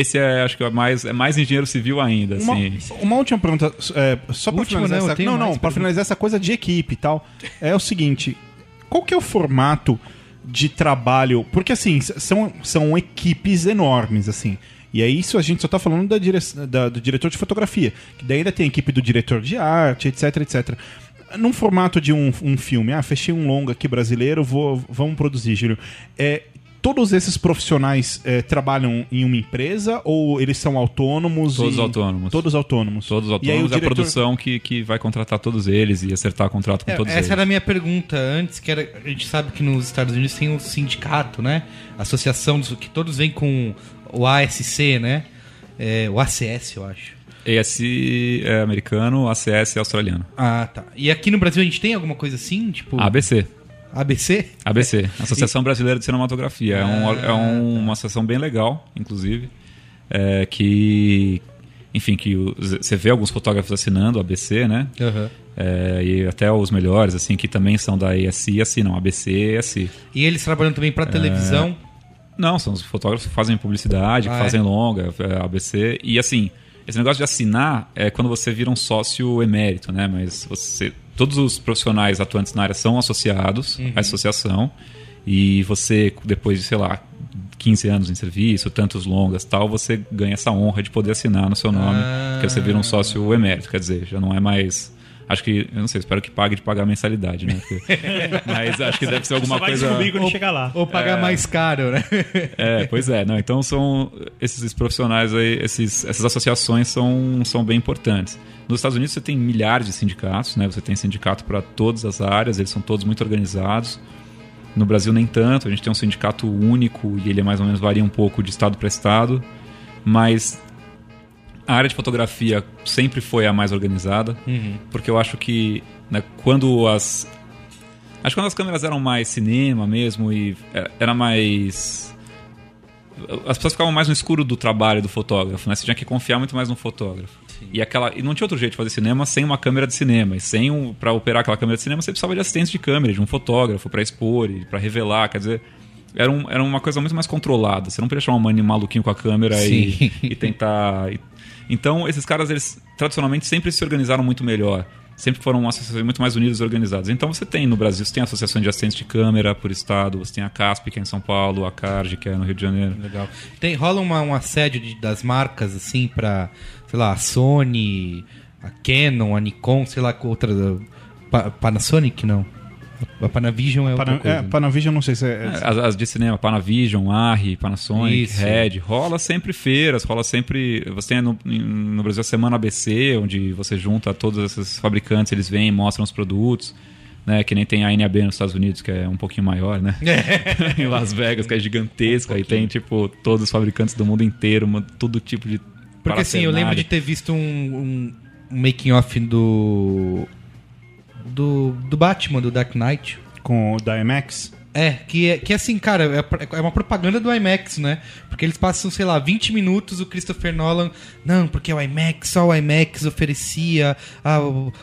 Esse é, acho que é mais, é mais engenheiro civil ainda, Uma, assim. uma última pergunta, é, só pra Última, finalizar essa, não, não, para finalizar essa coisa de equipe e tal, é o seguinte, qual que é o formato de trabalho? Porque assim, são, são equipes enormes, assim. E aí isso a gente só tá falando da dire... da- do diretor de fotografia, que daí ainda tem a equipe do diretor de arte, etc, etc. Num formato de um, um filme, ah, fechei um longa aqui brasileiro, vou, vamos produzir, Júlio. É, todos esses profissionais é, trabalham em uma empresa ou eles são autônomos? Todos e- autônomos. Todos autônomos. Todos E aí o autônomos, é a diretor- produção que, que vai contratar todos eles e acertar contrato com É, todos essa eles. era a minha pergunta antes, que era. A gente sabe que nos Estados Unidos tem um sindicato, né? Associação dos, que todos vêm com o ASC, né? É, o ACS, eu acho. ES é americano, ACS é australiano. Ah, tá. E aqui no Brasil a gente tem alguma coisa assim? Tipo. ABC. ABC? ABC, Associação Brasileira de Cinematografia. É, um- Ah, é um- uma associação bem legal, inclusive, é, que, enfim, que você vê alguns fotógrafos assinando ABC, né? Aham. É, e até os melhores, assim, que também são da ESI, assinam ABC e ESI. E eles trabalham também pra televisão. Não, são os fotógrafos que fazem publicidade, que Ah, fazem é? longa, é, ABC. E assim, esse negócio de assinar é quando você vira um sócio emérito, né? Mas você. Todos os profissionais atuantes na área são associados Uhum. à associação. E você, depois de, sei lá, 15 anos em serviço, tantos longas tal, você ganha essa honra de poder assinar no seu nome. Ah. Porque você vira um sócio emérito, quer dizer, já não é mais. Acho que, eu não sei, espero que pague de pagar a mensalidade, né? Porque- mas acho que deve ser alguma Só vai coisa. descobrir quando chegar lá. Ou pagar mais caro, né? É, pois é. Não, então são esses profissionais aí, esses, essas associações são, são bem importantes. Nos Estados Unidos você tem milhares de sindicatos, né? Você tem sindicato para todas as áreas, eles são todos muito organizados. No Brasil nem tanto, a gente tem um sindicato único e ele é mais ou menos varia um pouco de estado para estado, mas a área de fotografia sempre foi a mais organizada, porque eu acho que né, quando as Acho que quando as câmeras eram mais cinema mesmo e era- era mais. As pessoas ficavam mais no escuro do trabalho do fotógrafo, né? Você tinha que confiar muito mais no fotógrafo. E, aquela, e não tinha outro jeito de fazer cinema sem uma câmera de cinema. E sem um, para operar aquela câmera de cinema, você precisava de assistente de câmera, de um fotógrafo para expor e para revelar. Quer dizer, era, um, era uma coisa muito mais controlada. Você não podia chamar um maluquinho com a câmera e, Sim. e tentar. e- Então, esses caras, eles tradicionalmente sempre se organizaram muito melhor. Sempre foram associações muito mais unidas e organizadas. Então, você tem no Brasil, você tem associações de assistentes de câmera por estado, você tem a CASP, que é em São Paulo, a CARG, que é no Rio de Janeiro. Legal. Tem, rola uma, um assédio de- das marcas, assim, pra, sei lá, a Sony, a Canon, a Nikon, sei lá, outra. Pa- Panasonic, não. A Panavision é outra Pana, coisa. é, Panavision, não sei se é. É, As, as de cinema, Panavision, Arri, Panasonic, Isso. Red, rola sempre feiras, rola sempre. Você tem no, no Brasil a Semana ABC, onde você junta todos esses fabricantes, eles vêm, mostram os produtos. Né, que nem tem a NAB nos Estados Unidos, que é um pouquinho maior, né? em Las Vegas, que é gigantesca, e tem, tipo, todos os fabricantes do mundo inteiro, uma- todo tipo de. Porque assim, eu lembro de ter visto um, um, um making-off do. Do, do Batman, do Dark Knight. Com o da IMAX. É, que é, que assim, cara, é é uma propaganda do IMAX, né? Porque eles passam, sei lá, 20 minutos o Christopher Nolan. Não, porque o IMAX, só o IMAX oferecia a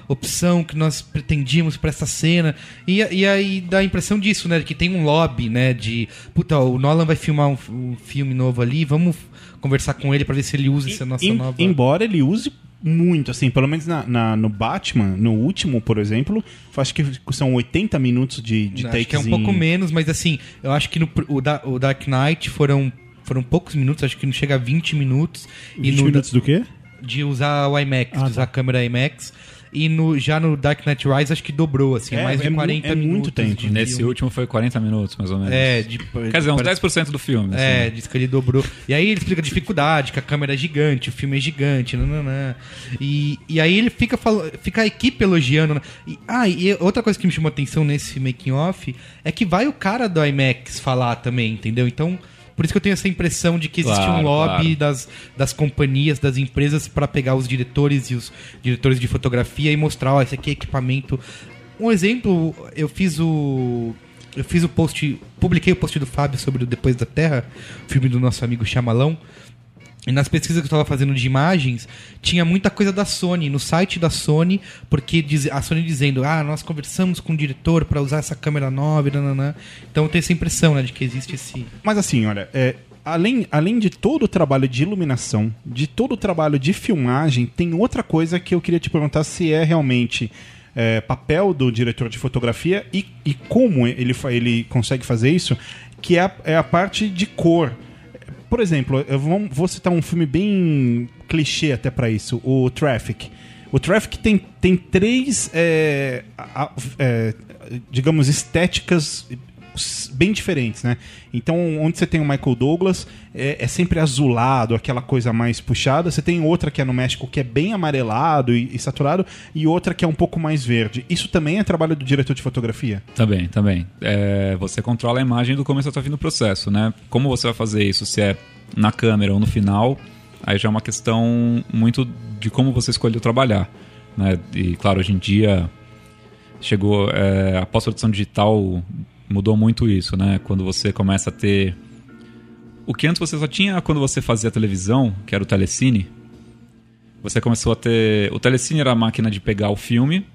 opção que nós pretendíamos pra essa cena. E, e aí dá a impressão disso, né? Que tem um lobby, né? De, puta, o Nolan vai filmar um, um filme novo ali, vamos conversar com ele pra ver se ele usa essa nossa Em- nova. Embora ele use muito, assim, pelo menos na, na- no Batman, no último, por exemplo, acho que são 80 minutos de, de acho takes que é um pouco menos, mas assim, eu acho que no, o, da- o Dark Knight foram, foram poucos minutos, acho que não chega a 20 minutos. 20 no, minutos do quê? de usar o IMAX, Ah, de usar a câmera IMAX. E no, já no Dark Knight Rise acho que dobrou, assim, É, mais de é mu- 40 é muito minutos. tempo. de Nesse filme. último foi 40 minutos, mais ou menos. É, de, Quer dizer, uns parece- 10% do filme. É, assim. diz que ele dobrou. E aí ele explica a dificuldade, que a câmera é gigante, o filme é gigante, nananã. E, e aí ele fica, fala- fica a equipe elogiando. né? E, ah, e outra coisa que me chamou atenção nesse making off é que vai o cara do IMAX falar também, entendeu? Então, por isso que eu tenho essa impressão de que existe um Claro, lobby claro. das, das companhias, das empresas pra pegar os diretores e os diretores de fotografia e mostrar, ó, esse aqui é equipamento. Um exemplo, eu fiz o eu fiz o post, publiquei o post do Fábio sobre o Depois da Terra, filme do nosso amigo Chamalão. E nas pesquisas que eu estava fazendo de imagens, tinha muita coisa da Sony, no site da Sony, porque diz- a Sony dizendo, ah, nós conversamos com o diretor para usar essa câmera nova, nananã. Então tenho essa impressão, né, de que existe esse... Mas assim, olha, é, além, além de todo o trabalho de iluminação, de todo o trabalho de filmagem, tem outra coisa que eu queria te perguntar se é realmente é, papel do diretor de fotografia e, e como ele, ele consegue fazer isso, que é a, é a parte de cor. Por exemplo, eu vou, vou citar um filme bem clichê até pra isso, o Traffic. O Traffic tem, tem três, é, é, digamos, estéticas bem diferentes, né? Então, onde você tem o Michael Douglas, é, é sempre azulado, aquela coisa mais puxada. Você tem outra que é no México, que é bem amarelado e, e saturado, e outra que é um pouco mais verde. Isso também é trabalho do diretor de fotografia? Também, também. É, você controla a imagem do começo ao fim do processo, né? Como você vai fazer isso, se é na câmera ou no final, aí já é uma questão muito de como você escolheu trabalhar. Né? E, claro, hoje em dia chegou é, a pós-produção digital mudou muito isso, né? Quando você começa a ter o que antes você só tinha quando você fazia televisão, que era o telecine. Você começou a ter o telecine era a máquina de pegar o filme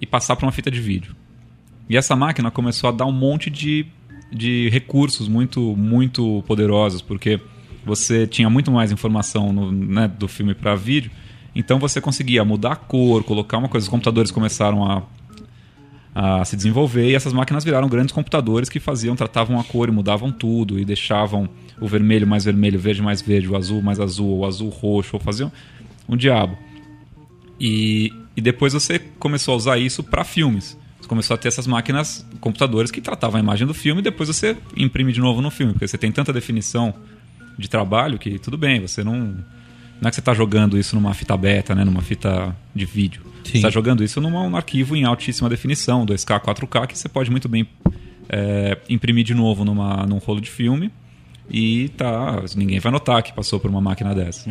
e passar para uma fita de vídeo. E essa máquina começou a dar um monte de, de recursos muito muito poderosos, porque você tinha muito mais informação no, né, do filme para vídeo. Então você conseguia mudar a cor, colocar uma coisa. Os computadores começaram a a se desenvolver e essas máquinas viraram grandes computadores que faziam, tratavam a cor e mudavam tudo e deixavam o vermelho mais vermelho, o verde mais verde, o azul mais azul, o azul roxo, ou faziam um diabo. E, e depois você começou a usar isso para filmes. Você começou a ter essas máquinas, computadores que tratavam a imagem do filme e depois você imprime de novo no filme, porque você tem tanta definição de trabalho que tudo bem, você não não é que você está jogando isso numa fita beta, né, numa fita de vídeo. Você está jogando isso num arquivo em altíssima definição, 2K, 4K, que você pode muito bem é, imprimir de novo numa, num rolo de filme e tá, ninguém vai notar que passou por uma máquina dessa.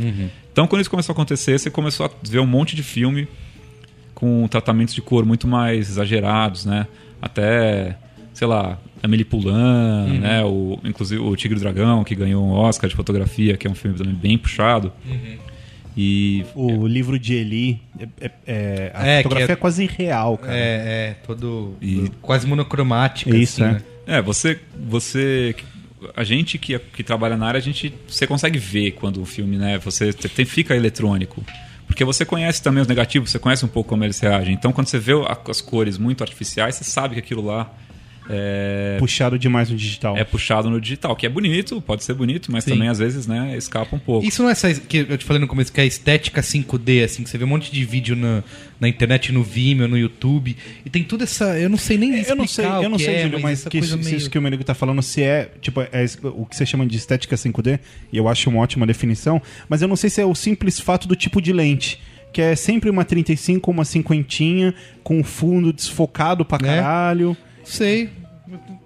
Então, quando isso começou a acontecer, você começou a ver um monte de filme com tratamentos de cor muito mais exagerados, né? Até, sei lá, Amélie Poulain, né? O, inclusive o Tigre e o Dragão, que ganhou um Oscar de fotografia, que é um filme também bem puxado. E O livro de Eli, é, é- é- a É, fotografia é... é- quase irreal, cara. É, é, todo... E- quase monocromática, Isso, assim, é. né? É, você, você, a gente que, que trabalha na área, a gente, você consegue ver quando o filme, né, você tem, fica eletrônico, porque você conhece também os negativos, você conhece um pouco como eles reagem. Então, quando você vê as cores muito artificiais, você sabe que aquilo lá é, Puxado demais no digital. é puxado no digital, que é bonito, pode ser bonito, mas Sim. também às vezes, né, escapa um pouco. Isso não é essa que eu te falei no começo, que é a estética 5D, assim, que você vê um monte de vídeo na, na internet, no Vimeo, no YouTube, e tem toda essa. Eu não sei nem explicar Eu não sei, eu não sei, é, Júlio, mas, essa que isso, meio- isso que o Merigo tá falando, se é, tipo, é o que você chama de estética 5D, e eu acho uma ótima definição, mas eu não sei se é o simples fato do tipo de lente. Que é sempre uma 35 ou uma cinquentinha, com o fundo desfocado pra É. caralho. Sei.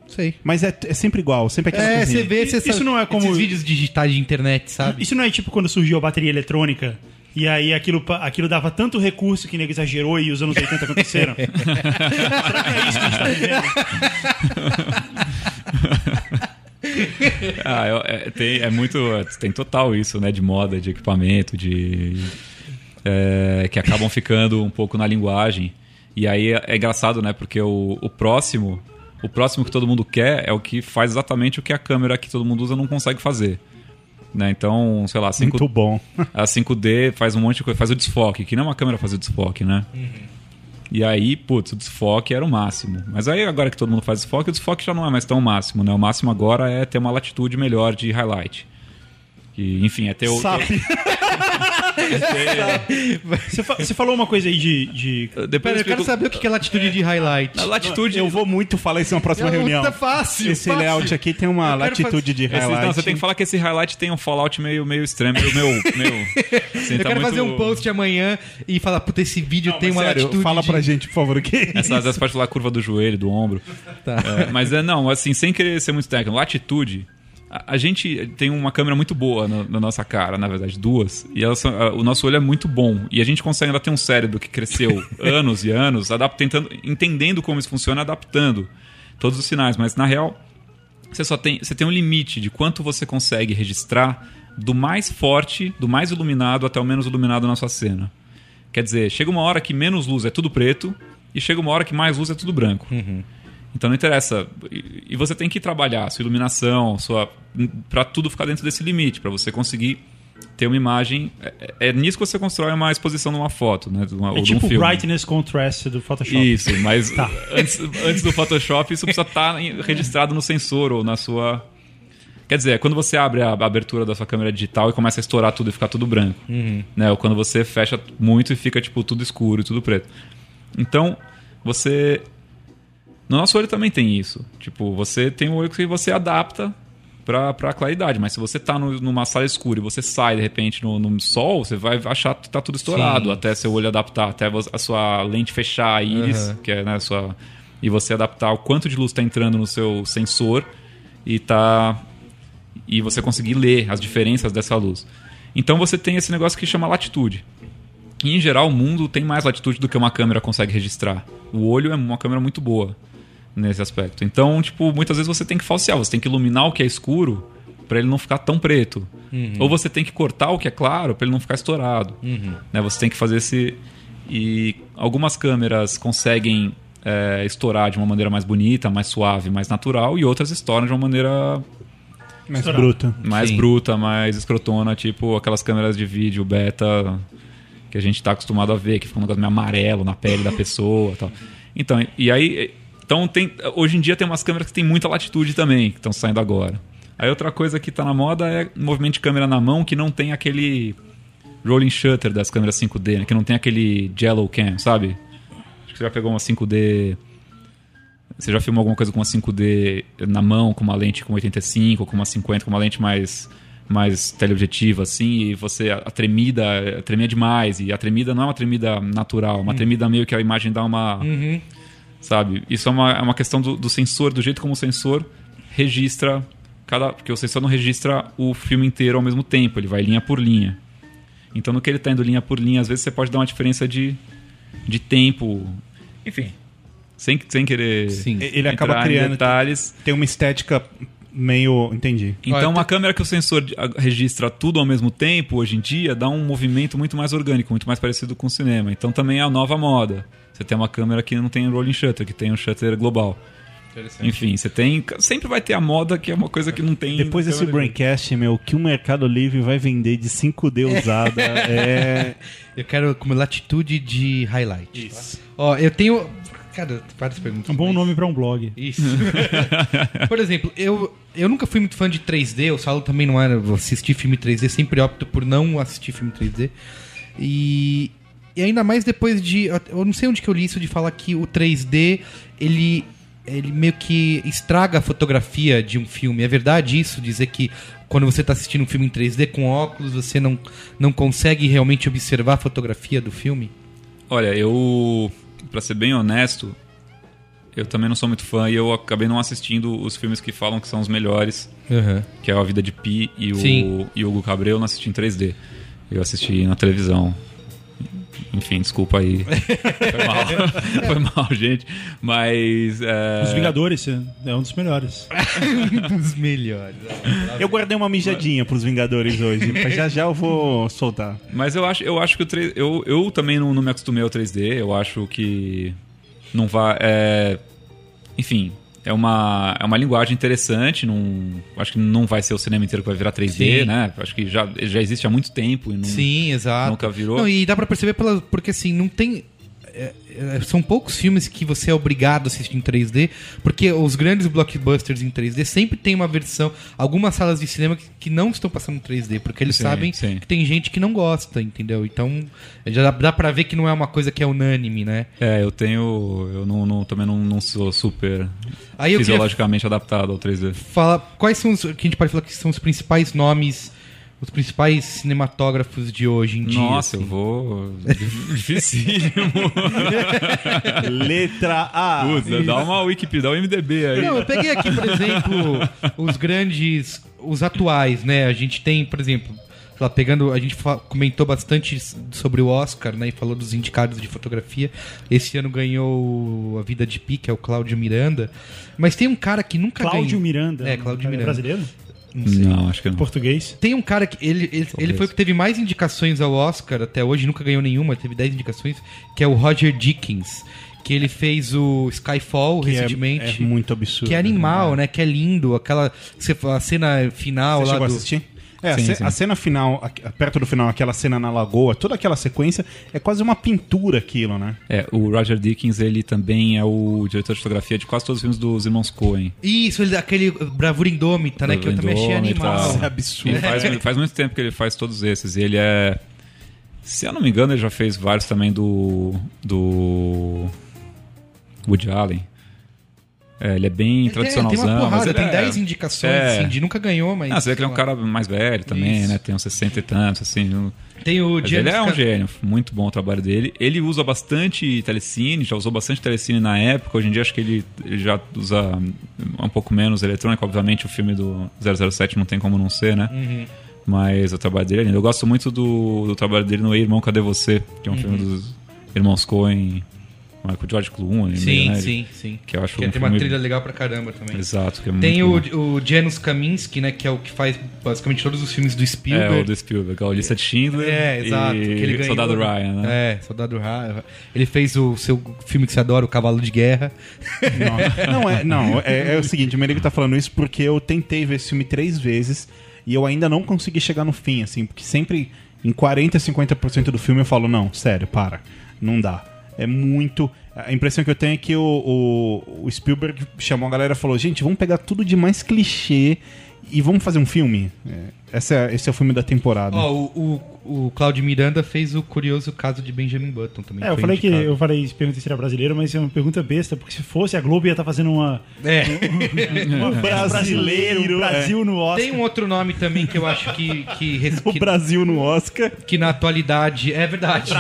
Sei. Mas é, é sempre igual, sempre aquela É, coisinha. você vê Isso essas- não é como- esses vídeos digitais de internet, sabe? Isso não é tipo quando surgiu a bateria eletrônica? E aí aquilo, aquilo dava tanto recurso que nego exagerou e os anos 80 aconteceram? Será que é isso que a gente tá vivendo? Ah, eu- é, tem, é muito. é, Tem total isso, né? De moda, de equipamento, de. é, que acabam ficando um pouco na linguagem. E aí é, é engraçado, né? Porque o, o próximo. O próximo que todo mundo quer é o que faz exatamente o que a câmera que todo mundo usa não consegue fazer. Né? Então, sei lá, 5, Muito bom. a 5D faz um monte de coisa, faz o desfoque, que não é uma câmera fazer o desfoque, né? E aí, putz, o desfoque era o máximo. Mas aí, agora que todo mundo faz desfoque, o desfoque já não é mais tão máximo, né? O máximo agora é ter uma latitude melhor de highlight. Que, enfim, é ter o. Sabe? Você, fa- você falou uma coisa aí de. de- Depois Pera, eu quero saber o que é latitude de highlight. A latitude. Eu vou muito falar isso na próxima É reunião. muito fácil, Esse fácil. layout aqui tem uma Eu latitude de Esse- highlight. não, você tem que falar que esse highlight tem um fallout meio, meio extremo, meio. meio, meio assim, Eu tá quero muito- fazer um post amanhã e falar, puta, esse vídeo Não, tem uma sério, latitude. Fala de- pra gente, por favor, o que é Essa, essa parte lá, curva do joelho, do ombro. Tá. É, mas é, não, assim, sem querer ser muito técnico, latitude. A, a gente tem uma câmera muito boa na, na nossa cara, na verdade, duas. E a- o nosso olho é muito bom. E a gente consegue ainda ter um cérebro que cresceu anos e anos, adap- tentando, entendendo como isso funciona, adaptando todos os sinais. Mas na real, você só tem, você tem um limite de quanto você consegue registrar do mais forte, do mais iluminado até o menos iluminado na sua cena. Quer dizer, chega uma hora que menos luz é tudo preto e chega uma hora que mais luz é tudo branco. Então não interessa. E você tem que trabalhar sua iluminação, sua para tudo ficar dentro desse limite, para você conseguir ter uma imagem. É, é nisso que você constrói uma exposição numa foto, né? de uma- É ou de um tipo filme. brightness contrast do Photoshop. Isso, mas antes, antes do Photoshop, isso precisa estar em- registrado no sensor ou na sua. Quer dizer, é quando você abre a abertura da sua câmera digital e começa a estourar tudo e ficar tudo branco. Né? Ou quando você fecha muito e fica tipo tudo escuro e tudo preto. Então, você. No nosso olho também tem isso. Tipo, você tem um olho que você adapta pra, pra claridade, mas se você tá no- numa sala escura e você sai de repente no, no sol, você vai achar que tá tudo estourado Sim. até seu olho adaptar, até a sua lente fechar a íris, Aham. que é né, a sua. E você adaptar o quanto de luz tá entrando no seu sensor e tá. E você conseguir ler as diferenças dessa luz. Então você tem esse negócio que chama latitude. E, em geral, o mundo tem mais latitude do que uma câmera consegue registrar. O olho é uma câmera muito boa nesse aspecto. Então, tipo, muitas vezes você tem que falsear, você tem que iluminar o que é escuro para ele não ficar tão preto. Ou você tem que cortar o que é claro para ele não ficar estourado. Né? Você tem que fazer esse e algumas câmeras conseguem é, estourar de uma maneira mais bonita, mais suave, mais natural, e outras estouram de uma maneira Mais bruta. mais Sim. bruta, mais escrotona, tipo aquelas câmeras de vídeo beta que a gente tá acostumado a ver, que fica um negócio meio amarelo na pele da pessoa e tal. Então, e aí. Então tem. Hoje em dia tem umas câmeras que tem muita latitude também, que estão saindo agora. Aí outra coisa que tá na moda é movimento de câmera na mão que não tem aquele rolling shutter das câmeras 5D, né? que não tem aquele jello cam, sabe? Acho que você já pegou uma 5D. Você já filmou alguma coisa com uma 5D na mão, com uma lente com 85, com uma 50, com uma lente mais mais teleobjetiva, assim, e você, a, tremida, a tremia demais, e a tremida não é uma tremida natural, uma tremida meio que a imagem dá uma... Sabe? Isso é uma, é uma questão do, do sensor, do jeito como o sensor registra cada... Porque o sensor não registra o filme inteiro ao mesmo tempo, ele vai linha por linha. Então, no que ele está indo linha por linha, às vezes você pode dar uma diferença de, de tempo. Enfim, sem, sem querer Sim. Ele acaba criando. detalhes. Tem uma estética meio. Entendi. Então, Olha, uma câmera que o sensor registra tudo ao mesmo tempo, hoje em dia, dá um movimento muito mais orgânico, muito mais parecido com o cinema. Então, também é a nova moda. Você tem uma câmera que não tem rolling shutter, que tem um shutter global. Enfim, você tem. Sempre vai ter a moda que é uma coisa que não tem. Depois desse Braincast, meu, que o Mercado Livre vai vender de 5D usada é. Eu quero como latitude de highlight. Isso. Ó, eu tenho. Cara, várias perguntas. Um bom mas- nome pra um blog. Isso. Por exemplo, eu, eu nunca fui muito fã de 3D, o Saulo também não era. Eu assisti filme 3D, sempre opto por não assistir filme 3D. E, e ainda mais depois de. Eu não sei onde que eu li isso de falar que o 3D ele, ele meio que estraga a fotografia de um filme. É verdade isso? Dizer que quando você está assistindo um filme em 3D com óculos, você não, não consegue realmente observar a fotografia do filme? Olha, eu, pra ser bem honesto, eu também não sou muito fã e eu acabei não assistindo os filmes que falam que são os melhores, que é A Vida de Pi e o, Sim. e o Hugo Cabreu, eu não assisti em 3D. Eu assisti na televisão. Enfim, desculpa aí. Foi mal. Foi mal, gente. Mas. é, Os Vingadores é um dos melhores. Dos melhores. Eu guardei uma mijadinha pros Vingadores hoje, mas já já eu vou soltar. Mas eu acho, eu acho que o 3 eu, eu também não, não me acostumei ao 3D. Eu acho que não vai. É, enfim, é uma, é uma linguagem interessante. Não, acho que não vai ser o cinema inteiro que vai virar 3D, Sim. né? Acho que já, já existe há muito tempo e não, Sim, exato. nunca virou. Não, e dá pra perceber pela, porque assim, não tem. É, é, são poucos filmes que você é obrigado a assistir em 3D, porque os grandes blockbusters em 3D sempre tem uma versão, algumas salas de cinema que, que não estão passando em 3D, porque eles Sim, sabem sim. que tem gente que não gosta, entendeu? Então já dá, dá pra ver que não é uma coisa que é unânime, né? É, eu tenho. Eu não, não- também não, não sou super Aí fisiologicamente adaptado ao 3D. falar quais são os que a gente pode falar que são os principais nomes, os principais cinematógrafos de hoje em dia. Nossa, eu assim. vou. Dificílimo. Letra A. Usa, dá uma Wikipedia, dá um MDB aí. Não, eu peguei aqui, por exemplo, os grandes, os atuais, né? A gente tem, por exemplo, lá, pegando, a gente comentou bastante sobre o Oscar, né? E falou dos indicados de fotografia. Esse ano ganhou a Vida de Pi, que é o Cláudio Miranda. Mas tem um cara que nunca Cláudio ganhou. Miranda. É, Cláudio Miranda. brasileiro? Não, acho que não. Português? Tem um cara que. Ele, ele, ele foi o que teve mais indicações ao Oscar até hoje, nunca ganhou nenhuma, teve 10 indicações, que é o Roger Dickens. Que ele fez o Skyfall Que é- recentemente. É, muito absurdo. Que é animal, né? Que é lindo. Aquela. você- A cena final Você lá chegou do. a assistir? É, a Sim, ce- sim. a cena final, a- perto do final, aquela cena na lagoa, toda aquela sequência, é quase uma pintura aquilo, né? É, o Roger Dickens, ele também é o diretor de fotografia de quase todos os filmes dos irmãos Coen. Isso, ele, aquele Bravura Indômita, né? Que eu também achei animal. Isso é absurdo. Ele faz, faz muito tempo que ele faz todos esses. E ele é. Se eu não me engano, ele já fez vários também do. do. Woody Allen. É, ele é bem Ele tem- tradicionalzão. Tem uma porrada, mas ele tem é- 10 indicações, é. assim, de nunca ganhou, mas. Ah, você vê que ele é um cara mais velho também, Isso. né? Tem uns 60 e tantos, assim. Tem o Mas James ele é um gênio, muito bom o trabalho dele. Ele usa bastante telecine, já usou bastante telecine na época. Hoje em dia acho que ele, ele já usa um pouco menos eletrônico. Obviamente o filme do 007 não tem como não ser, né? Uhum. Mas o trabalho dele é lindo. Eu gosto muito do, do trabalho dele no Ei Irmão, Cadê Você? Que é um filme dos irmãos Coen, com o George Clooney. Sim, né? sim, sim. Que eu acho Que um tem uma trilha legal pra caramba também. Exato, que é Tem muito o, bom. o Janusz Kaminski, né? Que é o que faz basicamente todos os filmes do É, Spielberg. o do Spielberg, a Lista de Schindler É, exato. e que ele ganhou, Soldado Ryan, né? É, Soldado Ryan. Ele fez o seu filme que você adora, O Cavalo de Guerra. Não, não, é, não é, é o seguinte, o Merigo tá falando isso porque eu tentei ver esse filme três vezes e eu ainda não consegui chegar no fim, assim, porque sempre em 40, 50% do filme eu falo, não, sério, para, não dá. É muito. A impressão que eu tenho é que o, o, o Spielberg chamou a galera e falou: gente, vamos pegar tudo de mais clichê e vamos fazer um filme. É, esse, é, esse é o filme da temporada. Ó, o, o, o Claudio Miranda fez o curioso caso de Benjamin Button também. É, eu falei que indicado. eu falei, perguntei se era brasileiro, mas é uma pergunta besta, porque se fosse a Globo ia estar fazendo uma, É. uma brasileiro, é. Brasil no Oscar. Tem um outro nome também que eu acho que, que, res- O que, Brasil no Oscar. que na atualidade. É verdade.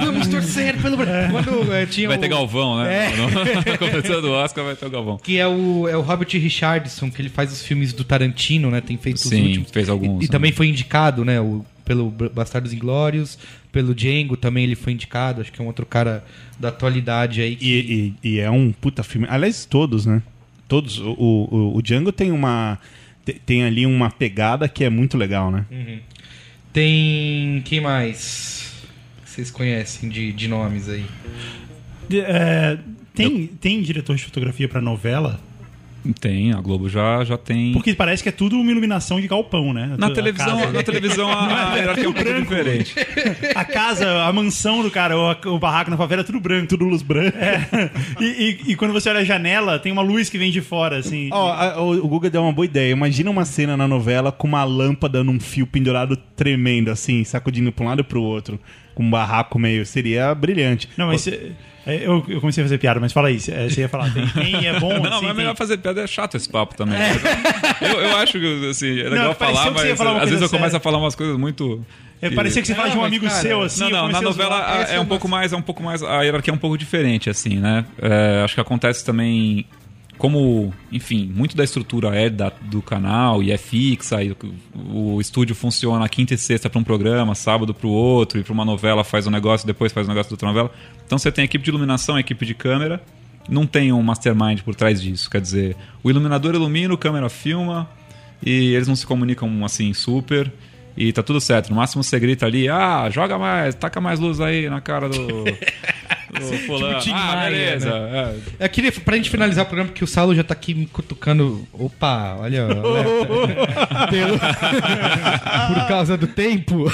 Vamos torcer pelo Brasil. Quando é, tinha Vai o- ter Galvão, né? É. No- Completando o Oscar, vai ter o Galvão. Que é o, é o Robert Richardson, que ele faz os filmes do Tarantino, né? Tem feito os Sim, últimos. fez alguns, E, e também foi indicado, né? O, pelo Bastardos Inglórios, pelo Django também ele foi indicado. Acho que é um outro cara da atualidade aí. Que... E, e- e é um puta filme. Aliás, todos, né? Todos. O, o, o Django tem uma. te- Tem ali uma pegada que é muito legal, né? Tem. Quem mais? Vocês conhecem de, de nomes aí? É, tem, tem diretor de fotografia pra novela? Tem, a Globo já, já tem. Porque parece que é tudo uma iluminação de galpão, né? Na A televisão, casa. na televisão a, a hierarquia é um pouco diferente. A casa, a mansão do cara, o, o barraco na favela é tudo branco. Tudo luz branca. É. E, e- e quando você olha a janela, tem uma luz que vem de fora, assim. Ó, a- o, o Guga deu uma boa ideia. Imagina uma cena na novela com uma lâmpada num fio pendurado tremendo, assim, sacudindo pra um lado e pro outro. Com um barraco meio. Seria brilhante. Não, mas cê- é, eu, eu comecei a fazer piada, mas fala aí, cê- você ia falar, tem, tem é bom, Não, assim, mas é tem- melhor fazer piada, é chato esse papo também. Eu, eu acho que assim, é Não, legal pareceu falar, que você ia mas falar às vezes eu começo a falar umas coisas muito. É, que- parecia que você fala Não, de um amigo cara, seu, assim. Não, não, na novela é é um pouco mais, é um pouco mais, a hierarquia é um pouco diferente, assim, né? É, acho que acontece também, como, enfim, muito da estrutura é da, do canal e é fixa, e o, o estúdio funciona quinta e sexta para um programa, sábado para o outro, e para uma novela faz um negócio, depois faz um negócio de outra novela. Então você tem equipe de iluminação, equipe de câmera, não tem um mastermind por trás disso, quer dizer, o iluminador ilumina, o câmera filma, e eles não se comunicam assim super. E tá tudo certo. No máximo você grita ali, ah, joga mais, taca mais luz aí na cara do. do fulano. Tim ah, Maia, beleza. é. Eu queria, pra gente finalizar o programa, porque o Saulo já tá aqui me cutucando. Opa, olha. olha. Pelo- Por causa do tempo.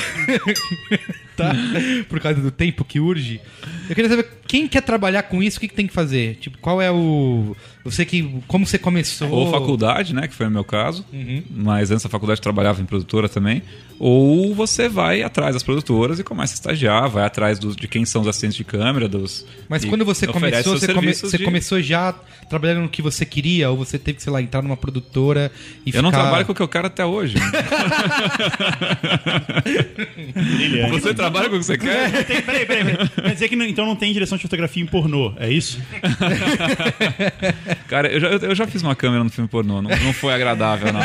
tá? Por causa do tempo que urge. Eu queria saber quem quer trabalhar com isso, o que, que tem que fazer? Tipo, qual é o. Você que. Como você começou? Ou faculdade, né? Que foi o meu caso. Uhum. Mas antes da faculdade trabalhava em produtora também. Ou você vai atrás das produtoras e começa a estagiar, vai atrás dos- de quem são os assistentes de câmera, dos. Mas quando você começou, você, come- você de- começou já trabalhando no que você queria? Ou você teve que, sei lá, entrar numa produtora e Eu não ficar... trabalho com o que eu quero até hoje. Você trabalha com o que você quer? Tem- peraí, peraí, peraí. Quer dizer que não- então não tem direção de fotografia em pornô, é isso? Cara, eu já, eu já fiz uma câmera no filme pornô, não, não foi agradável, não.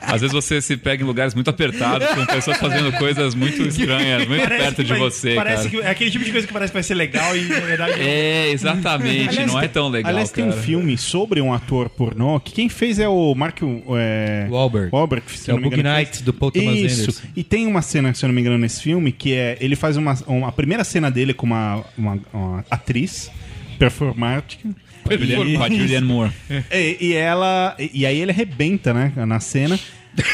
Às vezes você se pega em lugares muito apertados, com pessoas fazendo coisas muito estranhas, muito perto que de vai- você, parece cara. que é aquele tipo de coisa que parece que vai ser legal e na verdade É, exatamente, Aliás, não é tão legal, Aliás, tem um cara. filme sobre um ator pornô que quem fez é o Mark é, Wahlberg. Wahlberg, se é o engano, Nights do Paul Thomas Isso. Anderson. E tem uma cena, se eu não me engano, nesse filme que é ele faz uma, uma a primeira cena dele com uma, uma, uma atriz performática. Com a Julianne Moore. E, e ela e, e aí ele arrebenta, né, na cena.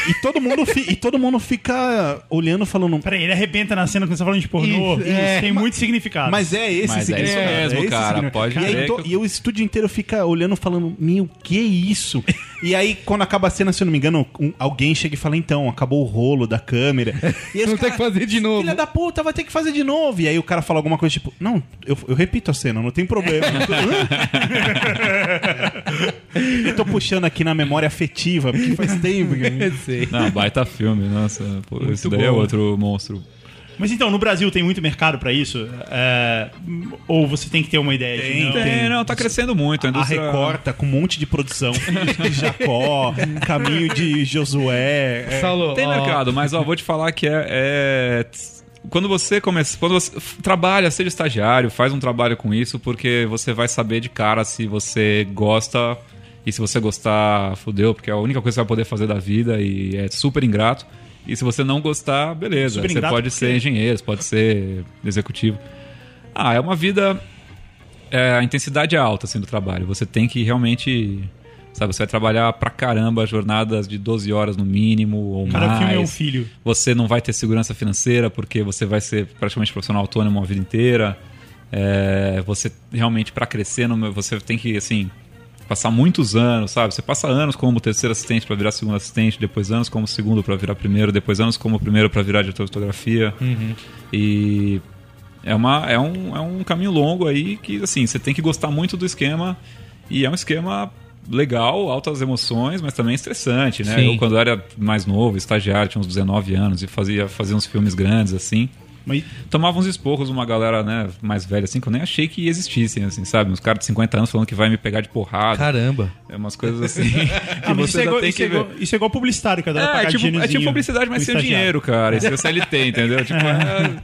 E todo mundo fi- e todo mundo fica olhando falando, Peraí, ele arrebenta na cena quando você tá falando de pornô. Isso, é. tem muito significado. Mas é esse Mas é isso significado, mesmo, esse cara, significado. pode e, aí to- e o estúdio inteiro fica olhando falando, meu, que isso? e aí, quando acaba a cena, se eu não me engano, um- alguém chega e fala, então, acabou o rolo da câmera. E aí Não tem que fazer de novo. Filha da puta, vai ter que fazer de novo. E aí o cara fala alguma coisa tipo, não, eu, eu repito a cena, não tem problema. eu tô puxando aqui na memória afetiva, porque faz tempo que... Sei. Não, baita filme, nossa. Pô, Muito isso daí é bom. outro monstro. Mas então, no Brasil tem muito mercado pra isso? É, Ou você tem que ter uma ideia Tem, de não? Tem, não, tá crescendo muito. A, A indústria... Record tá com um monte de produção. de Jacó, Caminho de Josué. é. Saulo, Tem ó, mercado, mas ó, vou te falar que é. é- Quando você começa. Quando você trabalha, seja estagiário, faz um trabalho com isso, porque você vai saber de cara se você gosta. E se você gostar, fudeu, porque é a única coisa que você vai poder fazer da vida e é super ingrato. E se você não gostar, beleza. Super você pode por ser engenheiro, você pode ser executivo. Ah, é uma vida. é, a intensidade é alta assim, do trabalho. Você tem que realmente. Sabe, você vai trabalhar pra caramba, jornadas de 12 horas no mínimo ou Cada mais. filme é um filho. Você não vai ter segurança financeira porque você vai ser praticamente profissional autônomo a vida inteira. É, você realmente, para crescer, no- você tem que, assim, passar muitos anos, sabe? Você passa anos como terceiro assistente para virar segundo assistente, depois anos como segundo para virar primeiro, depois anos como primeiro para virar diretor de fotografia. E é, uma, é, um, é um caminho longo aí que, assim, você tem que gostar muito do esquema e é um esquema legal, altas emoções, mas também estressante, né? Sim. Eu, quando era mais novo, estagiário, tinha uns 19 anos e fazia, fazia uns filmes grandes, assim. Mas Tomava uns esporros uma galera, né, mais velha, assim, que eu nem achei que existissem, assim, sabe? Uns caras de 50 anos falando que vai me pegar de porrada. Caramba. É umas coisas assim. Ah, isso, é já igual, isso, é igual, isso é igual publicitário, cada hora É, é tipo, é tipo publicidade, mas sem o dinheiro, cara. Esse é o CLT, entendeu? Tipo, é,